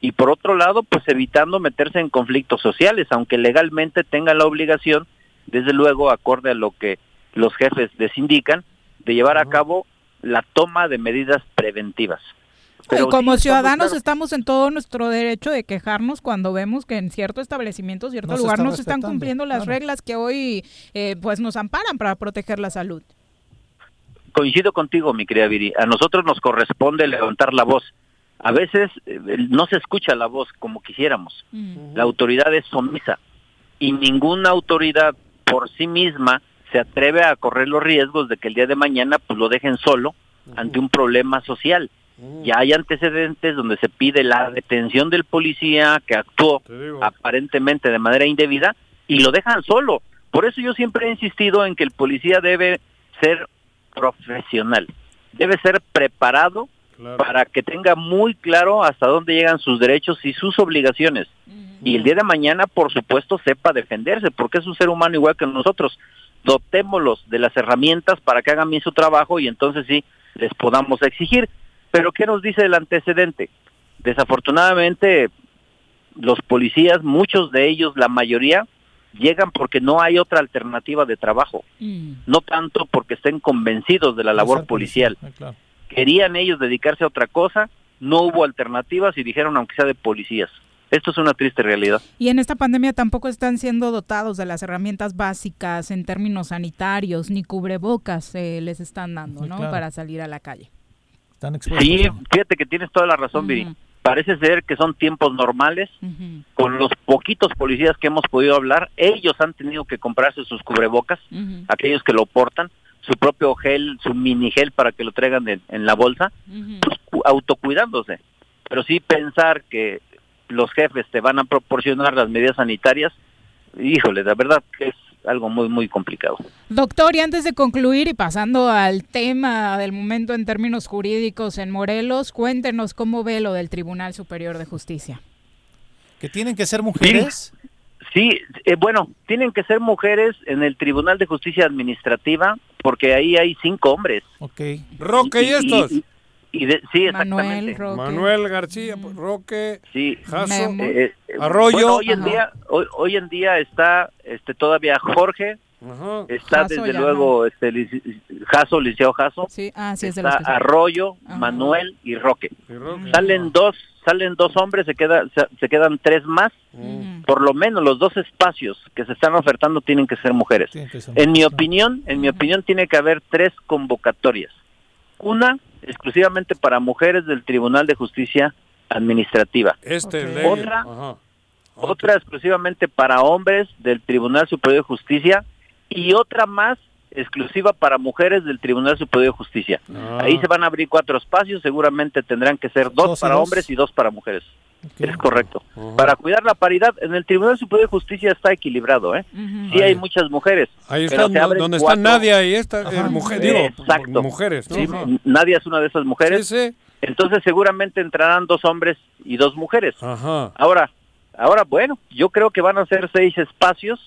y por otro lado, pues evitando meterse en conflictos sociales, aunque legalmente tengan la obligación, desde luego, acorde a lo que los jefes les indican, de llevar a cabo la toma de medidas preventivas. Pero y como sí, ciudadanos claro. estamos en todo nuestro derecho de quejarnos cuando vemos que en cierto establecimiento, cierto No lugar no se están cumpliendo las claro. reglas que hoy eh, pues nos amparan para proteger la salud. Coincido contigo, mi querida Viri. A nosotros nos corresponde levantar la voz. A veces eh, no se escucha la voz como quisiéramos. La autoridad es somisa y ninguna autoridad por sí misma se atreve a correr los riesgos de que el día de mañana pues lo dejen solo ante un problema social. Ya hay antecedentes donde se pide la detención del policía que actuó aparentemente de manera indebida y lo dejan solo. Por eso yo siempre he insistido en que el policía debe ser profesional, debe ser preparado para que tenga muy claro hasta dónde llegan sus derechos y sus obligaciones. Y el día de mañana, por supuesto, sepa defenderse, porque es un ser humano igual que nosotros. Dotémoslos de las herramientas para que hagan bien su trabajo y entonces sí les podamos exigir. Pero ¿qué nos dice el antecedente? Desafortunadamente, los policías, muchos de ellos, la mayoría, llegan porque no hay otra alternativa de trabajo, no tanto porque estén convencidos de la labor policial. Querían ellos dedicarse a otra cosa, no hubo alternativas y dijeron aunque sea de policías. Esto es una triste realidad. Y en esta pandemia tampoco están siendo dotados de las herramientas básicas en términos sanitarios, ni cubrebocas eh, les están dando, Sí, ¿no? claro. Para salir a la calle. Están expuestos. Sí, fíjate que tienes toda la razón, Viri. Parece ser que son tiempos normales. Con los poquitos policías que hemos podido hablar, ellos han tenido que comprarse sus cubrebocas, aquellos que lo portan, su propio gel, su mini gel para que lo traigan en, en la bolsa, pues, cu- autocuidándose. Pero sí pensar que los jefes te van a proporcionar las medidas sanitarias, híjole, la verdad que es algo muy, muy complicado. Doctor, y antes de concluir y pasando al tema del momento en términos jurídicos en Morelos, cuéntenos cómo ve lo del Tribunal Superior de Justicia. Que tienen que ser mujeres. Sí, eh, bueno, tienen que ser mujeres en el Tribunal de Justicia Administrativa porque ahí hay cinco hombres. Ok. Roque y estos. Y, y de- sí, exactamente. Manuel García, Roque, Sí. Jaso, Eh, eh, Arroyo. bueno, hoy en Ajá. día, hoy, hoy en día está este todavía Jorge, está desde luego este lic- Jaso, Liceo Jaso, Sí, ah, sí, es de los está Arroyo, Manuel y Roque. Salen dos, salen dos hombres, se queda, se, se quedan tres más. Por lo menos los dos espacios que se están ofertando tienen que ser mujeres. En mi opinión, en mi opinión tiene que haber tres convocatorias. Una exclusivamente para mujeres del Tribunal de Justicia Administrativa. Este. Otra, Ajá. otra exclusivamente para hombres del Tribunal Superior de Justicia y otra más exclusiva para mujeres del Tribunal Superior de Justicia. Ah. Ahí se van a abrir cuatro espacios, seguramente tendrán que ser dos, para dos. hombres y dos para mujeres. Es correcto. Para cuidar la paridad, en el Tribunal Superior de Justicia está equilibrado, ¿eh? Sí hay muchas mujeres. Ahí abren donde cuatro. está Nadia y esta eh, mujer, digo, Exacto. mujeres. ¿no? Sí, Ajá. Nadia es una de esas mujeres. Entonces seguramente entrarán dos hombres y dos mujeres. Ahora, ahora bueno, yo creo que van a ser seis espacios.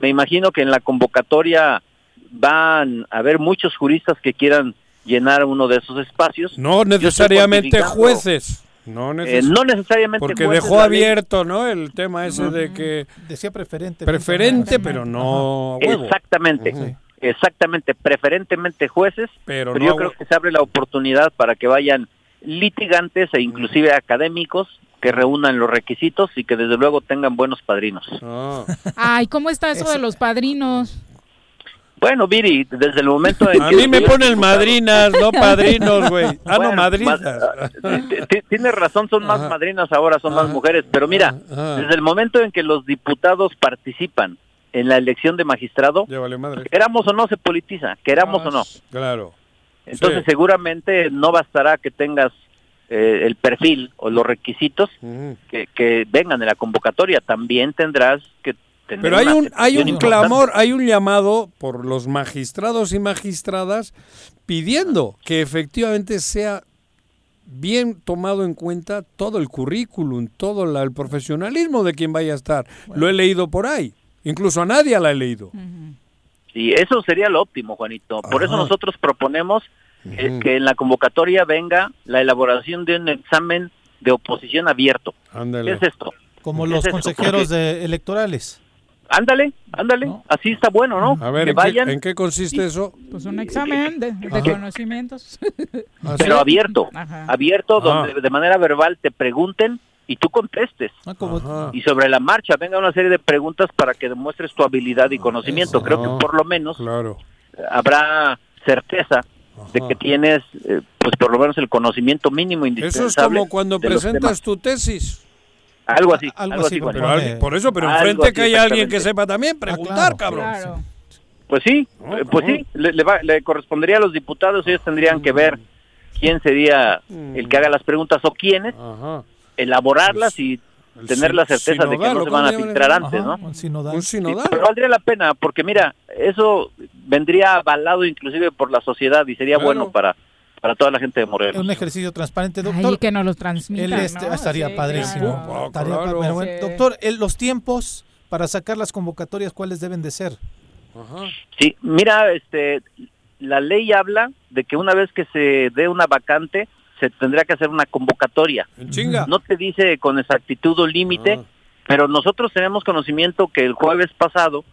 Me imagino que en la convocatoria van a haber muchos juristas que quieran llenar uno de esos espacios. No necesariamente jueces. No, Eh, no necesariamente Porque dejó abierto, ¿no? El tema ese de que... Decía preferente. Preferente, pero no huevo. Exactamente. Exactamente, preferentemente jueces, Pero pero, no yo creo que se abre la oportunidad para que vayan litigantes e inclusive académicos que reúnan los requisitos y que desde luego tengan buenos padrinos. Ah. Ay, ¿cómo está eso, de los padrinos? Bueno, Viri, desde el momento en A que mí me ponen madrinas, no padrinos, güey. Ah, no, madrinas. T- Tienes razón, son más madrinas ahora, son más mujeres, pero mira, ajá. desde el momento en que los diputados participan en la elección de magistrado, Ya vale madre. queramos o no se politiza, queramos o no. Claro. Entonces Sí. seguramente no bastará que tengas eh, el perfil o los requisitos que, que vengan de la convocatoria, también tendrás que Pero hay un, hay un importante. clamor, hay un llamado por los magistrados y magistradas pidiendo que efectivamente sea bien tomado en cuenta todo el currículum, todo la- el profesionalismo de quien vaya a estar. Lo he leído por ahí. Incluso a nadie la he leído. Y eso sería lo óptimo, Juanito. Por eso Ajá. nosotros proponemos que, que en la convocatoria venga la elaboración de un examen de oposición abierto. ¿Qué Ándale. es esto? Como ¿Qué los es consejeros de electorales. Ándale, ándale, así está bueno, ¿no? A ver, que ¿en qué, vayan, en qué consiste eso? Pues un examen de, conocimientos. ¿Ah, pero abierto, Ajá. abierto, Ah. donde de manera verbal te pregunten y tú contestes. Y sobre la marcha venga una serie de preguntas para que demuestres tu habilidad y conocimiento. Creo que por lo menos Claro. habrá certeza de que tienes, eh, pues por lo menos el conocimiento mínimo Eso indispensable. es como cuando presentas tu tesis. Algo así, Algo algo así, Pero por eso, pero enfrente que haya alguien que sepa también, preguntar, cabrón. Pues sí, eh, pues sí, le, le va- le correspondería a los diputados, ellos tendrían que ver quién sería el que haga las preguntas o quiénes, elaborarlas y tener la certeza de que no ¿o se van a filtrar Ajá, antes, ¿no? Un sinodal. Un Sí, sinodal. pero valdría la pena, porque mira, eso vendría avalado inclusive por la sociedad y sería Claro. bueno para, para toda la gente de Morelos. Un ejercicio transparente, doctor. Ay, que nos los transmitan, El este- ¿no? estaría Sí, padrísimo. claro. Estaría claro. pa- pero bueno, Sí. Doctor, el- los tiempos para sacar las convocatorias, ¿cuáles deben de ser? Sí, mira, este, la ley habla de que una vez que se dé una vacante, se tendría que hacer una convocatoria. chinga. No te dice con exactitud o límite, pero nosotros tenemos conocimiento que el jueves pasado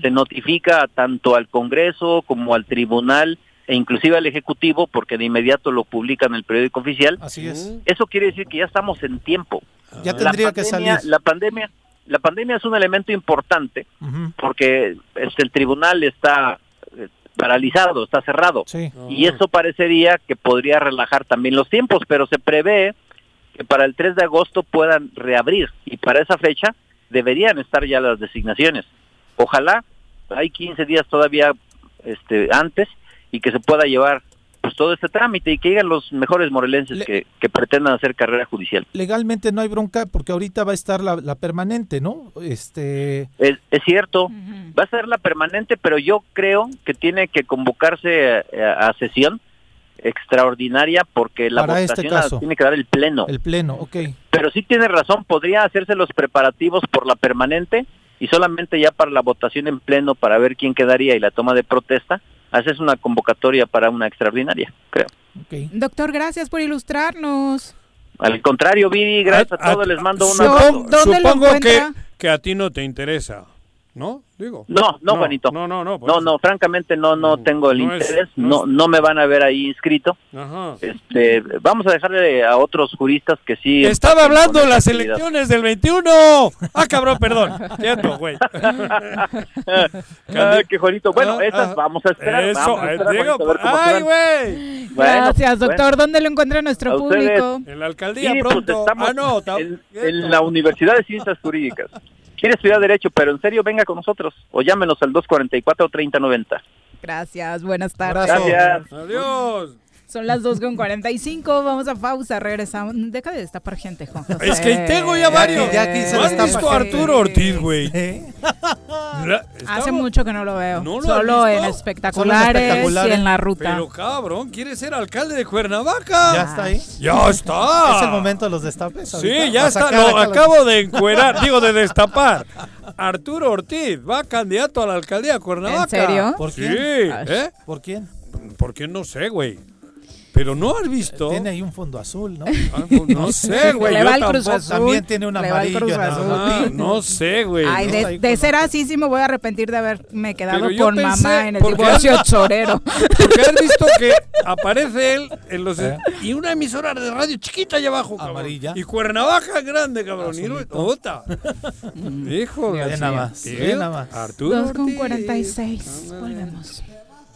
se notifica tanto al Congreso como al Tribunal e inclusive al Ejecutivo, porque de inmediato lo publica en el periódico oficial. Así es. Eso quiere decir que ya estamos en tiempo. Ya La tendría que pandemia- salir. La pandemia, la pandemia es un elemento importante porque este, el tribunal está eh, paralizado, está cerrado. Y eso parecería que podría relajar también los tiempos, pero se prevé que para el 3 de agosto puedan reabrir y para esa fecha deberían estar ya las designaciones. Ojalá hay 15 días todavía este antes y que se pueda llevar pues todo este trámite y que lleguen los mejores morelenses que, que pretendan hacer carrera judicial. Legalmente no hay bronca porque ahorita va a estar la, la permanente, ¿no? Este, Es, es cierto, va a ser la permanente, pero yo creo que tiene que convocarse eh, a, sesión extraordinaria porque la Para este votación caso. tiene que dar el pleno. el pleno, ok. Pero sí tiene razón, podría hacerse los preparativos por la permanente y solamente ya para la votación en pleno para ver quién quedaría y la toma de protesta, haces una convocatoria para una extraordinaria, creo. Doctor, gracias por ilustrarnos. Al contrario, Viri, gracias a, todos, les mando una... Supongo, ¿Dónde lo supongo que, que a ti no te interesa, ¿no? Digo. No, no, Juanito. No, no, no. No, no, francamente no, no tengo el no es- interés, no no, es- no me van a ver ahí inscrito. Ajá. Este, vamos a dejarle a otros juristas que sí. Estaba hablando las actividad. elecciones del 21. Ah, cabrón, perdón. Cierto, güey. Ah, qué Juanito. Bueno, Ah, esas ah. vamos a esperar. Eso, vamos a eh, esperar, digo, Juanito, a ay, güey. Bueno, Gracias, doctor. bueno. ¿Dónde lo encuentra nuestro público? En la alcaldía Sí, pues, pronto. estamos ah, no. en, en la Universidad de Ciencias Jurídicas. Quiere estudiar Derecho, pero en serio, venga con nosotros o llámenos al 244-3090. Gracias, buenas tardes. Gracias. Adiós. Son las 2 con 45, vamos a pausa, regresamos. Deja de destapar gente, Juan José. Es que tengo ya varios. ya aquí se ¿No has visto a. Arturo Ortiz, güey? Hace mucho que no lo veo. ¿No lo has Solo en espectaculares, espectaculares. y en la ruta. Pero cabrón, ¿quiere ser alcalde de Cuernavaca? ¿Ya está ahí? Ya está. ¿Es el momento de los destapes? ahorita? Sí, ya ¿Va a está. Lo los- acabo de encuerar, digo de destapar. Arturo Ortiz va candidato a la alcaldía de Cuernavaca. ¿En serio? ¿Por Sí, quién? ¿eh? ¿Por quién? ¿Por qué no sé, güey? Pero no has visto. Tiene ahí un fondo azul, ¿no? Ah, no [laughs] sé, güey. Le va el Cruz. Azul. También tiene un amarillo. Cruz Azul. Ah, no sé, güey. Ay, de, de ser así, sí me voy a arrepentir de haberme quedado con pensé, mamá en el divorcio chorero. Porque has visto que [laughs] aparece él en los ¿Eh? y una emisora de radio chiquita allá abajo, cabrón. Amarilla. Y Cuernavaca grande, cabrón. Y Azulito. no- otra. [laughs] Hijo, Ve nada más. Arturo 2 con Ortiz. 46. Volvemos.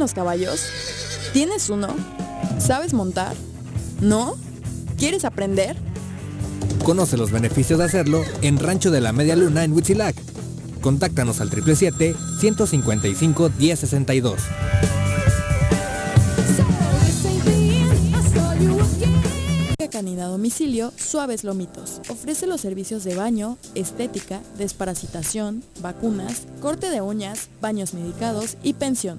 Gustan los caballos? ¿Tienes uno? ¿Sabes montar? ¿No? ¿Quieres aprender? Conoce los beneficios de hacerlo en Rancho de la Media Luna en Huitzilac. Contáctanos al 777-155-1062. Canina a domicilio Suaves Lomitos. Ofrece los servicios de baño, estética, desparasitación, vacunas, corte de uñas, baños medicados y pensión.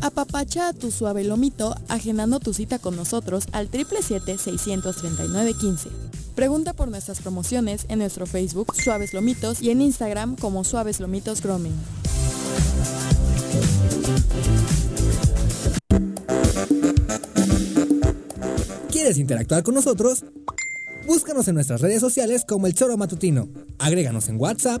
Apapacha a tu suave lomito agendando tu cita con nosotros al 777-639-15. Pregunta por nuestras promociones en nuestro Facebook Suaves Lomitos y en Instagram como Suaves Lomitos Grooming. ¿Quieres interactuar con nosotros? Búscanos en nuestras redes sociales como El Choro Matutino. Agréganos en WhatsApp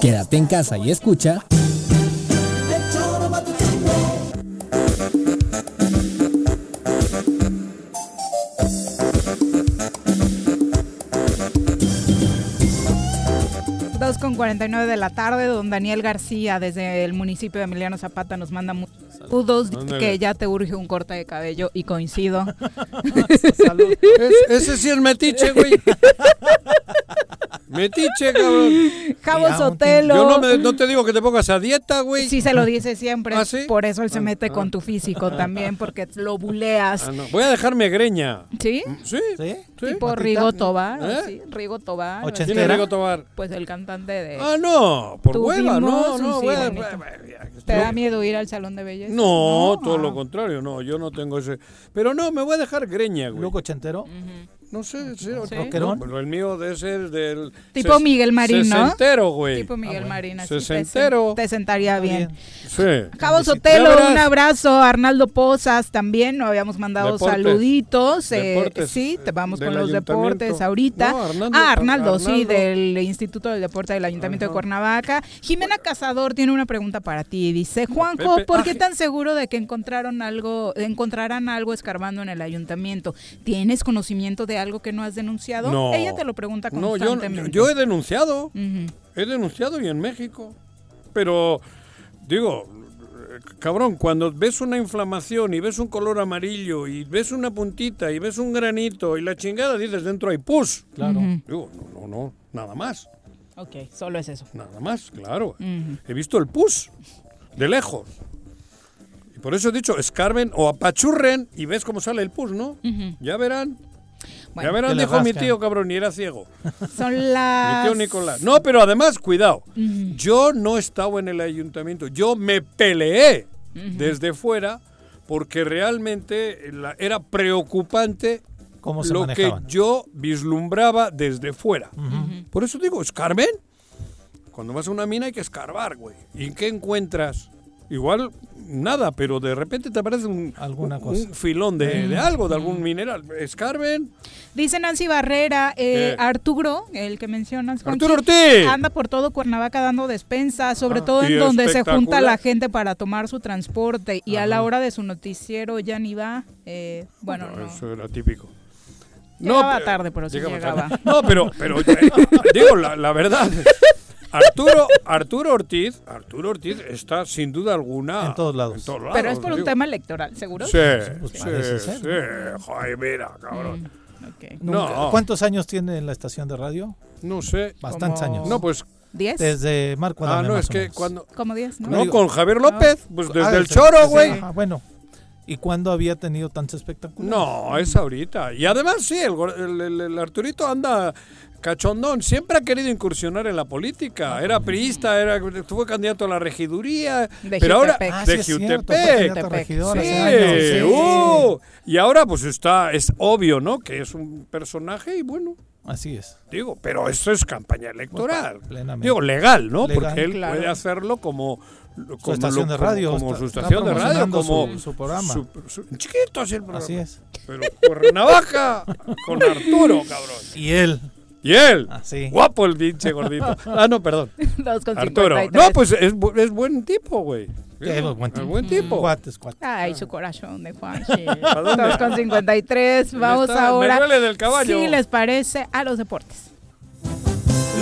Quédate en casa y escucha. Dos con 49 de la tarde, don Daniel García desde el municipio de Emiliano Zapata nos manda muchos saludos, dice que ya te urge un corte de cabello y coincido. [laughs] Es- ese sí es metiche, güey. [laughs] Metiche, cabrón. Javo Sotelo. Yo no, me- no te digo que te pongas a dieta, güey. Sí se lo dice siempre, ¿Ah, sí? por eso él se Ah, mete ah. con tu físico también, porque lo buleas. Ah, no. Voy a dejarme greña. ¿Sí? Sí. ¿Sí? Tipo. Rigo Tobar, ¿Eh? sí, Rigo Tobar. ¿Quién es Rigo Tobar? Pues el cantante de... Ah, no, por hueva, no, no, sí hueva. ¿Te da miedo ir al salón de belleza? No, todo Ah. lo contrario, no, yo no tengo ese. Pero no, me voy a dejar greña, güey. ¿Luco ochentero? No sé, sí, ¿Sí? no, pero el mío de ese es del. Tipo ses- Miguel Marín, ¿no? Sesentero, güey. Tipo Miguel bueno. Marín, así te, Sesentero. te sentaría bien. Sí. Cabo Sotelo, un abrazo. Arnaldo Pozas también, nos habíamos mandado Deportes. saluditos. eh, Deportes, sí, te vamos con los deportes ahorita. No, Arnaldo, ah, Arnaldo, sí, del Instituto del Deporte del Ayuntamiento de Cuernavaca. Jimena Cazador tiene una pregunta para ti. Dice, Juanjo, Pepe, ¿por ah, qué Je- tan seguro de que encontraron algo, encontrarán algo escarbando en el ayuntamiento? ¿Tienes conocimiento de algo que no has denunciado? No. Ella te lo pregunta No, yo, constantemente. yo he denunciado. Ujú. He denunciado y en México. Pero, digo, cabrón, cuando ves una inflamación y ves un color amarillo y ves una puntita y ves un granito y la chingada dices dentro hay pus. Claro. Ujú. Digo, no, no, no, nada más. Ok, solo es eso. Nada más, claro. Ujú. He visto el pus de lejos. Y por eso he dicho, escarben o apachurren y ves cómo sale el pus, ¿no? Ujú. Ya verán. Bueno. ya verán, dijo mi tío, cabrón, y era ciego. Son Mi las... tío Nicolás. No, pero además, cuidado. Yo no estaba en el ayuntamiento. Yo me peleé desde fuera porque realmente la- era preocupante ¿Cómo se lo manejaban? que yo vislumbraba desde fuera. Por eso digo, escarben. Cuando vas a una mina hay que escarbar, güey. ¿Y qué encuentras? Igual nada, pero de repente te aparece un, Alguna un- cosa. un filón de, de algo, de algún mineral. Escarben. Dice Nancy Barrera, eh, ¿Qué? Arturo, el que mencionas, ¡Arturo Ortiz! anda por todo Cuernavaca dando despensas, sobre Ah, todo en donde se junta la gente para tomar su transporte y a la hora de su noticiero ya ni va. eh, bueno, no. Eso era típico. Llegaba pero- tarde, pero sí llegaba. tarde. No, pero, pero [laughs] eh, digo la, la verdad. Arturo, Arturo Ortiz, Arturo Ortiz está sin duda alguna En todos lados. en todos lados, Pero es por un digo. tema electoral, ¿seguro? Sí, pues sí, parece sí, ser, Joder, mira, cabrón. Mm, No. ¿Cuántos años tiene la estación de radio? No sé. Bastantes Como- años. No, pues. ¿Diez? Desde Marco Ah, Adame, no, más es que cuando. ¿Como diez? ¿no? No, con Javier López, pues Ah, desde el desde- choro, güey. Ah, bueno. ¿Y cuándo había tenido tantos espectáculos? No, es ahorita. Y además, sí, el, el- el- el Arturito anda cachondón, siempre ha querido incursionar en la política. Era priista, era, fue candidato a la regiduría, De pero ahora. Ah, de sí, cierto, Jutepec. Sí, hace años, sí, uh, y ahora pues está, es obvio, ¿no? Que es un personaje y bueno, Así es. digo, pero eso es campaña electoral. Plenamente. Digo, legal, ¿no? Legal, Porque él claro. puede hacerlo como... como estación de como- radio, Como, está- su estación de radio, como su- su programa. su- su- chiquito así el programa. Así es. Pero por navaja con [laughs] Arturo, cabrón. Y él. Y él. Así. Guapo el pinche gordito. Ah, no, perdón. [laughs] Dos con Arturo. 53. No, pues es, bu- es buen tipo, güey. Qué buen tipo. es buen tipo. Cuates, cuates. Ay, su corazón de Juanchi. ¿A dónde? Dos con 53. Vamos está? Me ahora. duele del caballo. Si les parece, a los deportes.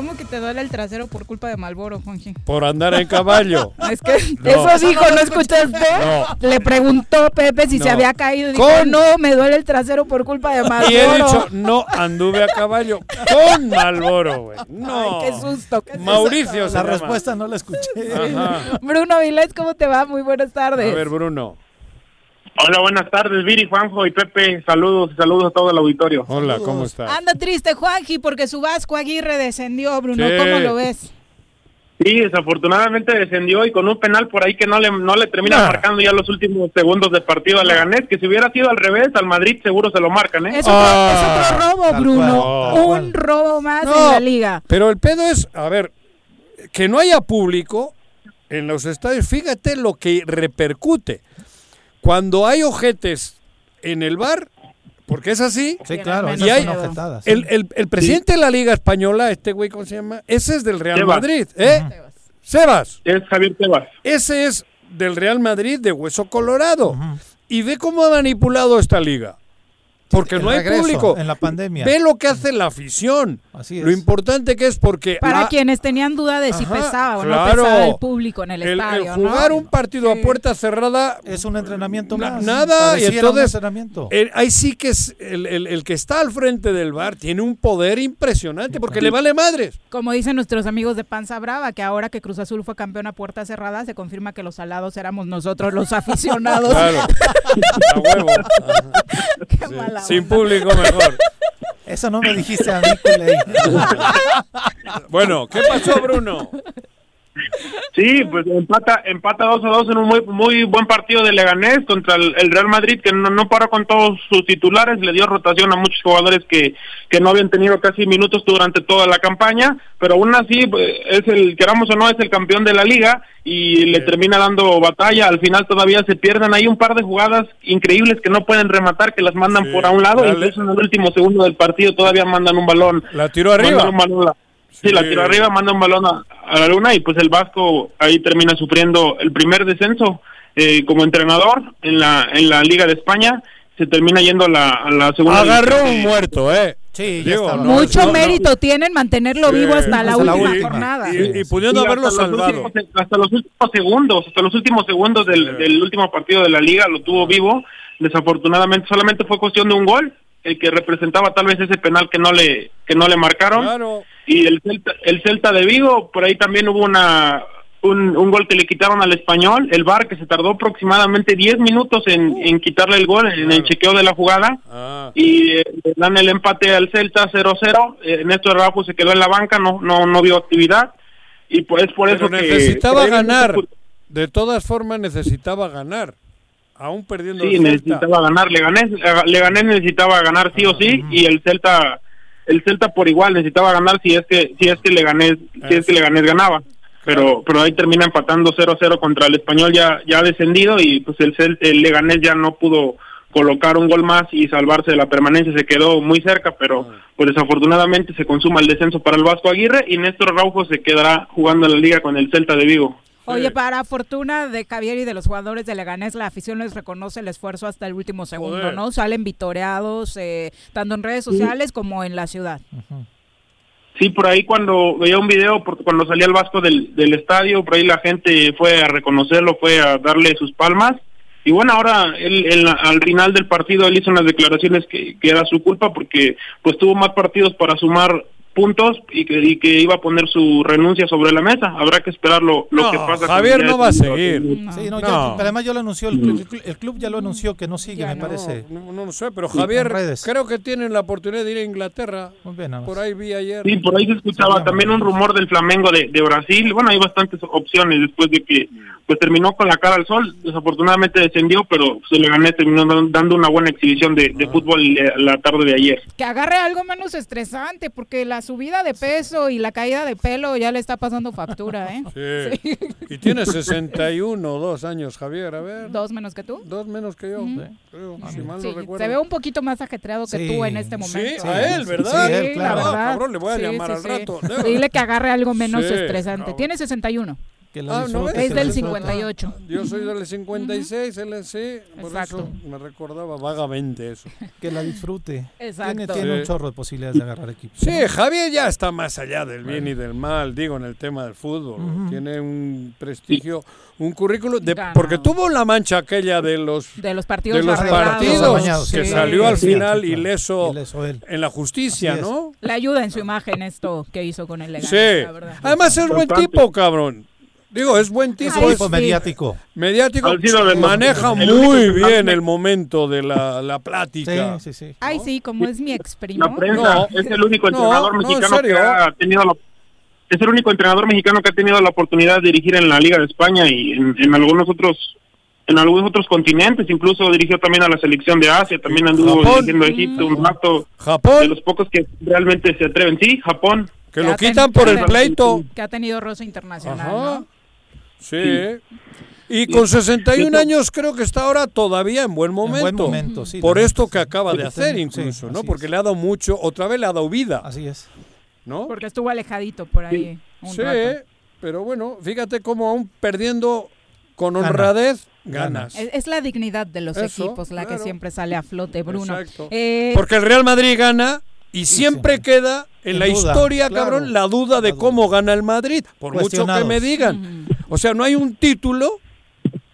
¿Cómo que te duele el trasero por culpa de Malboro, Juanji? Por andar en caballo. [laughs] Es que No. eso dijo, ¿no escuchaste? No. Le preguntó Pepe si se había caído y dijo, Con- no, me duele el trasero por culpa de Malboro. Y he dicho, no anduve a caballo con Malboro, güey. No. Ay, qué susto. qué Mauricio se La respuesta no la escuché. Ajá. Bruno Vilés, ¿cómo te va? Muy buenas tardes. A ver, Bruno. Hola, buenas tardes, Viri, Juanjo y Pepe. Saludos, saludos a todo el auditorio. Hola, ¿cómo estás? Anda triste Juanji porque su Vasco Aguirre descendió, Bruno. Sí. ¿Cómo lo ves? Sí, desafortunadamente descendió y con un penal por ahí que no le, no le termina Nah. marcando ya los últimos segundos de partido a Leganés, que si hubiera sido al revés, al Madrid seguro se lo marcan, ¿eh? Es otro, Ah, es otro robo, Bruno. Un robo más No, en la liga. Pero el pedo es, a ver, que no haya público en los estadios, fíjate lo que repercute. Cuando hay ojetes en el bar, porque es así. Sí, claro, y hay, el, el- el presidente de la Liga Española, este güey, ¿cómo se llama? Ese es del Real Sebas. Madrid, ¿eh? Sebas. Es Javier Tebas. Ese es del Real Madrid de Hueso Colorado. Y ve cómo ha manipulado esta liga. Porque El no hay público. en la pandemia. Ve lo que hace la afición. Así Lo es. importante que es porque Para la- quienes tenían duda de si Ajá, pesaba o claro. no pesaba el público en el, el, el estadio, jugar ¿no? un partido a puerta cerrada Es un entrenamiento na- más. nada y entonces entrenamiento. el- ahí sí que es el, el- el que está al frente del bar tiene un poder impresionante porque le vale madres Como dicen nuestros amigos de Panza Brava, que ahora que Cruz Azul fue campeón a puerta cerrada, se confirma que los salados éramos nosotros los [laughs] aficionados. Claro. [laughs] a huevo Qué Sí, mala sin público mejor. Eso no me dijiste a mí, bueno qué pasó Bruno Sí, pues empata, empata 2 a 2 en un muy, muy buen partido de Leganés contra el, el Real Madrid, que no, no paró con todos sus titulares, le dio rotación a muchos jugadores que, que no habían tenido casi minutos durante toda la campaña, pero aún así pues, es el, queramos o no, es el campeón de la liga y le termina dando batalla, al final todavía se pierden ahí un par de jugadas increíbles que no pueden rematar, que las mandan Sí, por a un lado, dale. incluso en el último segundo del partido todavía mandan un balón. la tiró arriba balón Sí. la tiró arriba, manda un balón a, a la luna y pues el Vasco ahí termina sufriendo el primer descenso eh, como entrenador en la en la Liga de España. Se termina yendo a la, a la segunda. agarró un muerto eh Sí, Digo, no, Mucho no, no. mérito tienen mantenerlo Sí, vivo hasta la hasta la última última. jornada. y, y pudiendo Sí, haberlo hasta los últimos- hasta los últimos segundos, hasta los últimos segundos del, del último partido de la liga lo tuvo vivo. Desafortunadamente solamente fue cuestión de un gol, el que representaba tal vez ese penal que no le que no le marcaron. claro. Y el Celta, el Celta de Vigo, por ahí también hubo una un, un gol que le quitaron al español, el VAR que se tardó aproximadamente 10 minutos en, en quitarle el gol, en el chequeo de la jugada, Ah. y eh, dan el empate al Celta 0-0, eh, Néstor Araujo se quedó en la banca, no no no vio actividad, y pues por pero eso que... necesitaba hay ganar. de todas formas necesitaba ganar aún perdiendo Sí, el Celta. necesitaba ganar. Leganés, Leganés necesitaba ganar sí o sí y el Celta el Celta por igual necesitaba ganar si es que si es que Leganés si es que Leganés ganaba. Pero pero ahí termina empatando 0-0 contra el Español ya ya descendido y pues el Cel- el Leganés ya no pudo colocar un gol más y salvarse de la permanencia, se quedó muy cerca, pero pues desafortunadamente se consuma el descenso para el Vasco Aguirre y Néstor Raujo se quedará jugando en la liga con el Celta de Vigo. Oye, para fortuna de Javier y de los jugadores de Leganés, la afición les reconoce el esfuerzo hasta el último segundo, Joder. ¿no? Salen vitoreados, eh, tanto en redes sociales como en la ciudad. Sí, por ahí cuando veía un video, por- cuando salía el Vasco del, del estadio, por ahí la gente fue a reconocerlo, fue a darle sus palmas. Y bueno, ahora él, él, al final del partido él hizo unas declaraciones que, que era su culpa porque pues tuvo más partidos para sumar puntos y que, y que iba a poner su renuncia sobre la mesa. Habrá que esperar lo, lo No, que pasa. Javier no va a seguir. Sí, no, No. ya- además yo lo anunció, el, club- el club- el club ya lo anunció que no sigue, me parece. No, no lo sé, pero Sí, Javier, creo que tienen la oportunidad de ir a Inglaterra. Muy bien. Por ahí vi ayer. Sí, por ahí se escuchaba también un rumor del Flamengo de, de Brasil. Bueno, hay bastantes opciones después de que pues terminó con la cara al sol. Desafortunadamente descendió, pero se le gané, terminó dan- dando una buena exhibición de, de fútbol eh, la tarde de ayer. Que agarre algo menos estresante, porque la subida de peso y la caída de pelo ya le está pasando factura, ¿eh? Sí. Y tiene 61 o 2 años, Javier, a ver. ¿Dos menos que tú? Dos menos que yo, creo, si mal Sí, no recuerdo. se ve un poquito más ajetreado que Sí. tú en este momento. Sí, a él, ¿verdad? Sí, Sí, él, claro. la Ah, verdad. cabrón, le voy a Sí, llamar sí, al sí. rato. Dile que agarre algo menos Sí, estresante. Tiene 61. Que Ah, ¿no ves? es del 58. Yo soy del 56, él es sí, por Exacto. eso me recordaba vagamente eso. Que la disfrute. Exacto. Tiene, tiene un Sí. chorro de posibilidades de agarrar equipo. Sí, Javier ya está más allá del bien y del mal, digo, en el tema del fútbol. Ujú. Tiene un prestigio, un currículo, de, porque tuvo la mancha aquella de los, De los partidos de los partidos Amañados, que sí. salió al Sí, final ileso, Ileso él. en la justicia, es. ¿no? Le ayuda en su imagen esto que hizo con el Leganés, Sí. la verdad. Además es buen tipo, cabrón. Digo, es buen tipo. Ay, es Tipo mediático. mediático. De maneja el muy bien el momento de la, la plática. Sí, sí, sí. Ay, sí, como es mi ex primo. La prensa No. es el único entrenador no, en mexicano que ha tenido la es el único entrenador mexicano que ha tenido la oportunidad de dirigir en la Liga de España y en, en algunos otros en algunos otros continentes, incluso dirigió también a la selección de Asia, también anduvo Japón. dirigiendo a Egipto un rato, de Japón, los pocos que realmente se atreven. Sí, Japón. que Que lo quitan ten- por el pleito. Que ha tenido rosa internacional, Ajá. ¿no? Sí. Y con 61 años creo que está ahora todavía en buen momento. buen momento, sí, Por esto que acaba de hacer sí, incluso, ¿no? Porque es. le ha dado mucho, otra vez le ha dado vida, Así es. ¿no? Porque estuvo alejadito por ahí un Sí, rato. pero bueno, fíjate cómo aún perdiendo con honradez, Gana. ganas. Es, la dignidad de los Eso, equipos la que siempre sale a flote, Bruno. Exacto. Eh, Porque el Real Madrid gana y siempre queda en En la duda, historia, claro. cabrón, la duda de La duda. cómo gana el Madrid. Por mucho que me digan. O sea, no hay un título,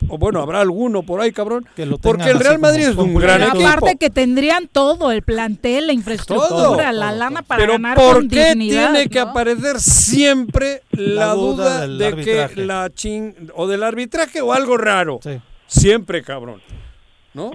o bueno, habrá alguno por ahí, cabrón. Que lo Porque el Real Madrid es un gran equipo. aparte que tendrían todo, el plantel, la infraestructura, Todo, la todo, lana para Pero ganar ¿por con qué dignidad, tiene que aparecer siempre la, La duda, de arbitraje. que la ching o del arbitraje o algo raro? Sí. Siempre, cabrón. ¿No?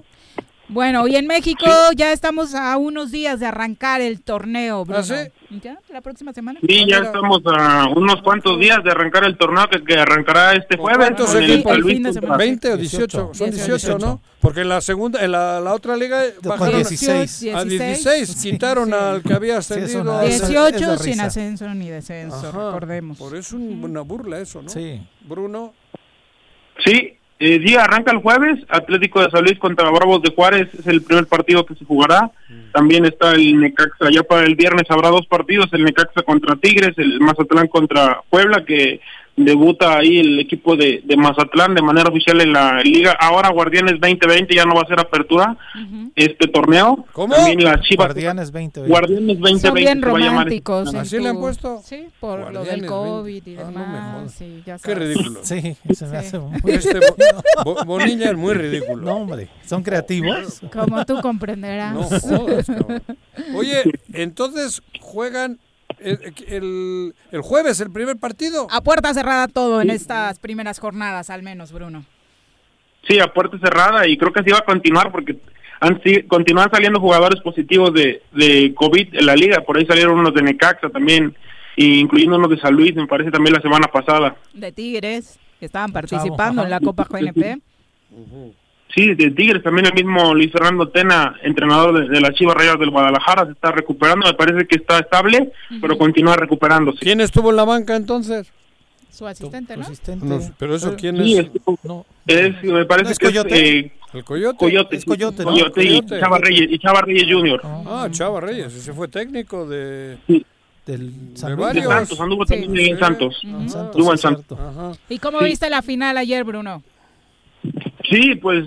Bueno, y en México ya estamos a unos días de arrancar el torneo, Bruno. ¿Ah, sí? ¿Ya? ¿La próxima semana? Sí, ya estamos a unos cuantos días de arrancar el torneo que, que arrancará este ¿Con jueves. cuántos equipos? San El Luis fin de contra- semana. 20 o 18, 18. son 18, 18, ¿no? Porque en la segunda, en la, la otra liga bajaron 16. a 16, quitaron Sí. al que había Sí, ascendido. a- es- 18 de sin ascenso ni descenso, Ajá. recordemos. Por eso es un- una burla eso, ¿no? Sí. Bruno. Sí, eh, sí, arranca el jueves. Atlético de San Luis contra Bravos de Juárez es el primer partido que se jugará. También está el Necaxa. Ya para el viernes habrá dos partidos: el Necaxa contra Tigres, el Mazatlán contra Puebla, que debuta ahí el equipo de, de Mazatlán de manera oficial en la liga. Ahora Guardianes 2020 ya no va a ser apertura este torneo. ¿Cómo? También las Chivas. Guardianes 20. Guardianes 2020 Son bien se va a llamar románticos. ¿Así le han tu- puesto? Sí, por lo Guardianes del 20. COVID y Ah, no demás. sí, ya Qué ridículo. Sí, [laughs] se me Sí. hace muy... [laughs] Este Bo- Bo- Bonilla es muy ridículo. No, hombre, son creativos. Como tú comprenderás. No jodas, cabrón. Oye, [laughs] entonces juegan el, el, el jueves el primer partido. A puerta cerrada todo en estas primeras jornadas, al menos, Bruno. Sí, a puerta cerrada y creo que así va a continuar porque han, sí, continúan saliendo jugadores positivos de, de COVID en la liga. Por ahí salieron unos de Necaxa también, incluyendo unos de San Luis, me parece también la semana pasada. De Tigres, que estaban participando en la Copa GNP. Sí, de Tigres también el mismo Luis Fernando Tena, entrenador de, de las Chivas Rayas del Guadalajara, se está recuperando. Me parece que está estable, pero continúa recuperándose. ¿Quién estuvo en la banca entonces? Su asistente, ¿no? Asistente. No, pero eso quién Sí, es? es, No. es- me parece ¿No es que Coyote? es eh, El Coyote. Coyote, Es sí, Coyote, ¿no? Coyote y Coyote. Chava Reyes, y Chava Reyes Jr. Ah, Chava Reyes, ese fue técnico de, Del de San. De. Santos, anduvo Sí. también en Sí. Santos. Ajá. Santos, Estuvo en sí, Santos. ¿Y cómo Sí. viste la final ayer, Bruno? Sí, pues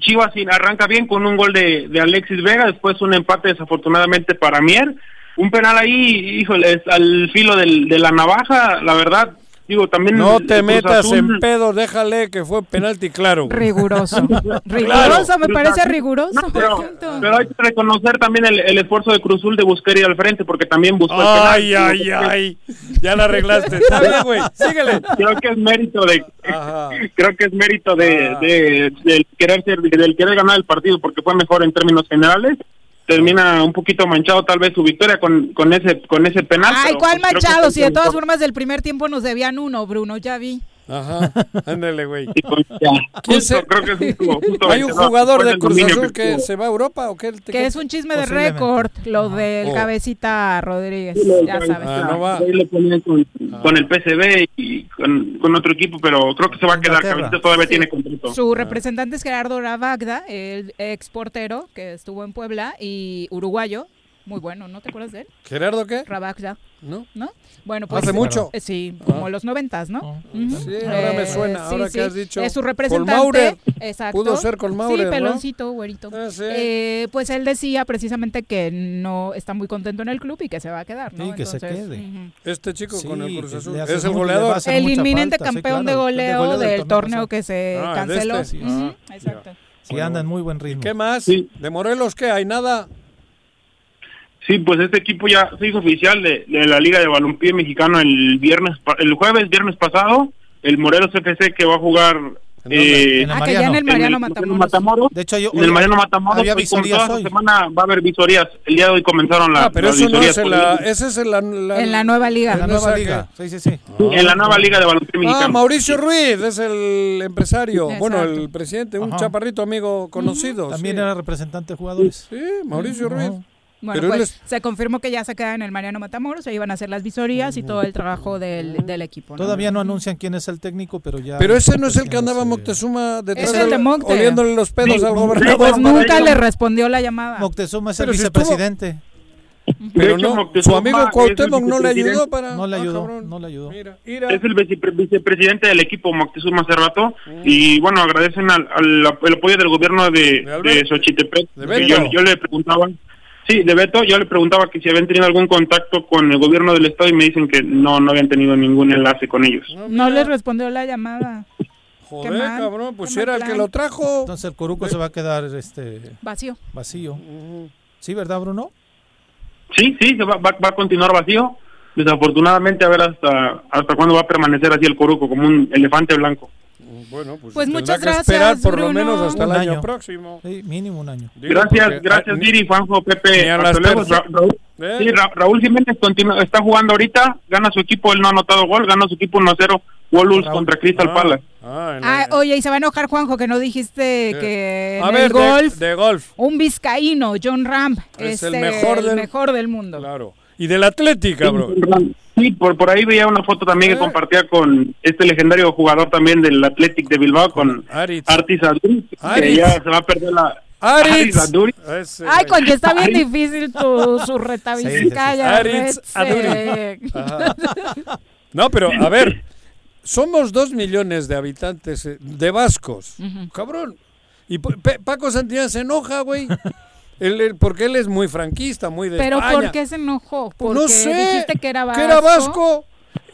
Chivas arranca bien con un gol de, Alexis Vega, después un empate desafortunadamente para Mier, un penal ahí, híjole, al filo de la navaja, la verdad. Digo, también No te metas Azul- en pedo, déjale que fue penalti claro. Riguroso. [laughs] Claro, Riguroso, me Cruz parece riguroso. No, pero, pero hay que reconocer también el, el esfuerzo de Cruzul de buscar ir al frente, porque también buscó el penal. Ay, ay, ay. Ya la arreglaste. [laughs] Está bien, güey. Síguele. Creo que es mérito de [laughs] creo que es mérito de, Ah. de- del querer ser, del querer ganar el partido porque fue mejor en términos generales. Termina un poquito manchado tal vez su victoria con, con ese con ese penal. Ay, pero, ¿cuál pues, manchado? Si de todas formas del primer tiempo nos debían uno, Bruno, ya vi. Ajá. Ándale, güey. ¿Quién se... creo que es justo, [laughs] justo ¿Hay un jugador de Cruz Azul que se va a Europa o qué? Que es un chisme de récord, lo del Oh. cabecita Rodríguez, ya sabes. Ah, no va. Ahí le ponían con, con el PCB y con, con otro equipo, pero creo que se va a quedar. Cabecita todavía tiene contrato. Su representante es Gerardo Ravagda, el ex portero que estuvo en Puebla y uruguayo. Muy bueno, ¿no te acuerdas de él? ¿Gerardo qué? Ravagda. ¿No? ¿No? Bueno, pues. ¿Hace mucho? eh, Sí, como Ah. los noventas, ¿no? Ujú. Sí, ahora me Eh, suena, sí, ahora que sí. has dicho. Es su Con representante. Maurer. Exacto. Pudo ser con Maurer, Sí, ¿no? peloncito, güerito. Ah, sí. Eh, pues él decía precisamente que no está muy contento en el club y que se va a quedar, ¿no? Sí, que se Entonces, quede. ujú. Este chico con el Cruz que Azul es el goleador. El inminente falta, sí, campeón claro, de goleo goleo del del torneo que se Ah, canceló. este, Ah, Exacto. Sí, anda en muy buen ritmo. ¿Qué más? ¿De Morelos qué? ¿Hay nada? Sí, pues este equipo ya se hizo oficial de, de la Liga de Balompié Mexicano el viernes, pa- el jueves, viernes pasado, el Morelos FC que va a jugar eh, En el Ah, que ya en el Mariano Matamoros. De hecho, yo en el Mariano Matamoros, había pues, como visorías toda hoy. esta semana va a haber visorías. El día de hoy comenzaron la, Ah, pero las eso no es en la... Ese es en la... la- En la nueva liga. En la no nueva liga. Sí, sí, sí. en la nueva Liga de Balompié Mexicano. Ah, Mauricio Ruiz es el empresario, Exacto. bueno, el presidente, un Ajá. chaparrito amigo conocido. También sí. era representante de jugadores. Sí, Mauricio. Ruiz. Bueno, Pero pues es- se confirmó que ya se queda en el Mariano Matamoros, se iban a hacer las visorías y todo el trabajo del, del equipo. ¿no? Todavía no anuncian quién es el técnico, pero ya. Pero ese no es el que andaba Moctezuma detrás de Mocte. oliéndole los pedos Sí, al gobernador. Pues nunca le respondió la llamada. Moctezuma es Pero el si estuvo- vicepresidente. Pero De hecho, no, su Moctezuma amigo es el Cuauhtémoc no le ayudó para... No le Ah, ayudó, cabrón. no le ayudó. Mira, mira. Es el vicepre- vicepresidente del equipo Moctezuma hace rato Mm. y bueno, agradecen al, al el apoyo del gobierno de, De de Xochitepec. De yo, yo le preguntaba, sí, de Beto, yo le preguntaba que si habían tenido algún contacto con el gobierno del estado y me dicen que no, no habían tenido ningún enlace con ellos. No le respondió la llamada. Joder, mal, cabrón, pues era el que lo trajo. Entonces el Coruco se va a quedar este Vacío. vacío. Sí, ¿verdad, Bruno? Sí, sí, se va, va, va a continuar vacío. Desafortunadamente, a ver hasta hasta cuándo va a permanecer así el Coruco, como un elefante blanco. Bueno, pues, Pues muchas que esperar gracias, por lo Bruno. menos hasta el Un año, año. próximo. Sí, mínimo un año. Digo, Gracias, porque, gracias, ah, Diri, Juanjo, ni Pepe. luego. Ra- Raúl, ¿Eh? sí, Ra- Raúl Jiménez continúa, está jugando ahorita, gana su equipo, él no ha anotado gol, gana su equipo 1-0, Wolves contra Crystal Ah, Palace. ah, Ah, oye, y se va a enojar Juanjo que no dijiste ¿Qué? que en a el ver, de- golf de, golf. un vizcaíno, John Ram, Es es, el eh, mejor del- mejor del mundo. Claro. Y del Atlético, cabrón. Sí, por, por ahí veía una foto también Eh. que compartía con este legendario jugador también del Athletic de Bilbao, con Aritz. Artis Aduri, que ya se va a perder la... Aritz. Aduri. Ay, que está bien difícil tu, su retavizcaya. Aritz Aduri. No, pero a ver, somos dos millones de habitantes eh, de vascos. Cabrón. Y P- P- Paco Santillán se enoja, güey. Él- él- porque él es muy franquista, muy de Pero España. ¿por qué se enojó? Porque no sé. dijiste que era vasco. Que era vasco.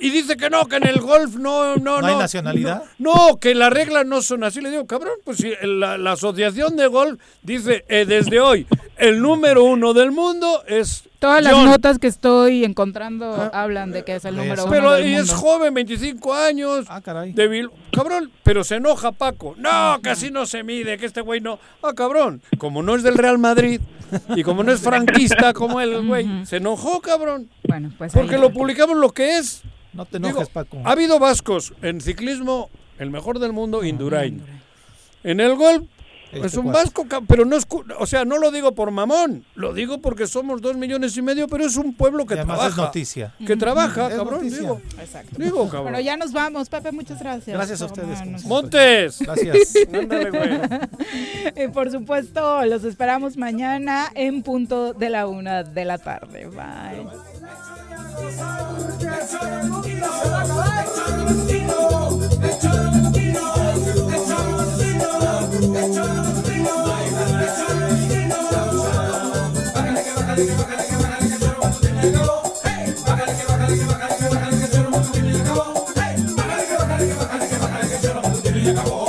Y dice que no, que en el golf no, no, no. ¿No hay nacionalidad? No, no, que las reglas no son así. Le digo, cabrón, pues si la, la asociación de golf dice eh, desde hoy, el número uno del mundo es. Todas las notas que estoy encontrando hablan de que es el número uno Pero del y es joven, 25 años. Ah, caray. Débil. Cabrón, pero se enoja Paco. No, que así no se mide, que este güey no. Ah, cabrón. Como no es del Real Madrid y como no es franquista como él, güey, se enojó, cabrón. Bueno, pues Porque lo publicamos lo que es. No te Digo, enojes, Paco. Ha habido vascos en ciclismo, el mejor del mundo, Indurain. En el golf, Este es un cuate. vasco, pero no es. O sea, no lo digo por mamón, lo digo porque somos dos millones y medio, pero es un pueblo que además trabaja. es noticia. Que trabaja, Es cabrón, noticia. digo. Exacto. Digo, cabrón. Bueno, ya nos vamos, Pepe, muchas gracias. Gracias a ustedes. como Montes. Gracias. [laughs] Ándale, güey. [laughs] Y por supuesto, los esperamos mañana en punto de la una de la tarde. Bye. Acabó.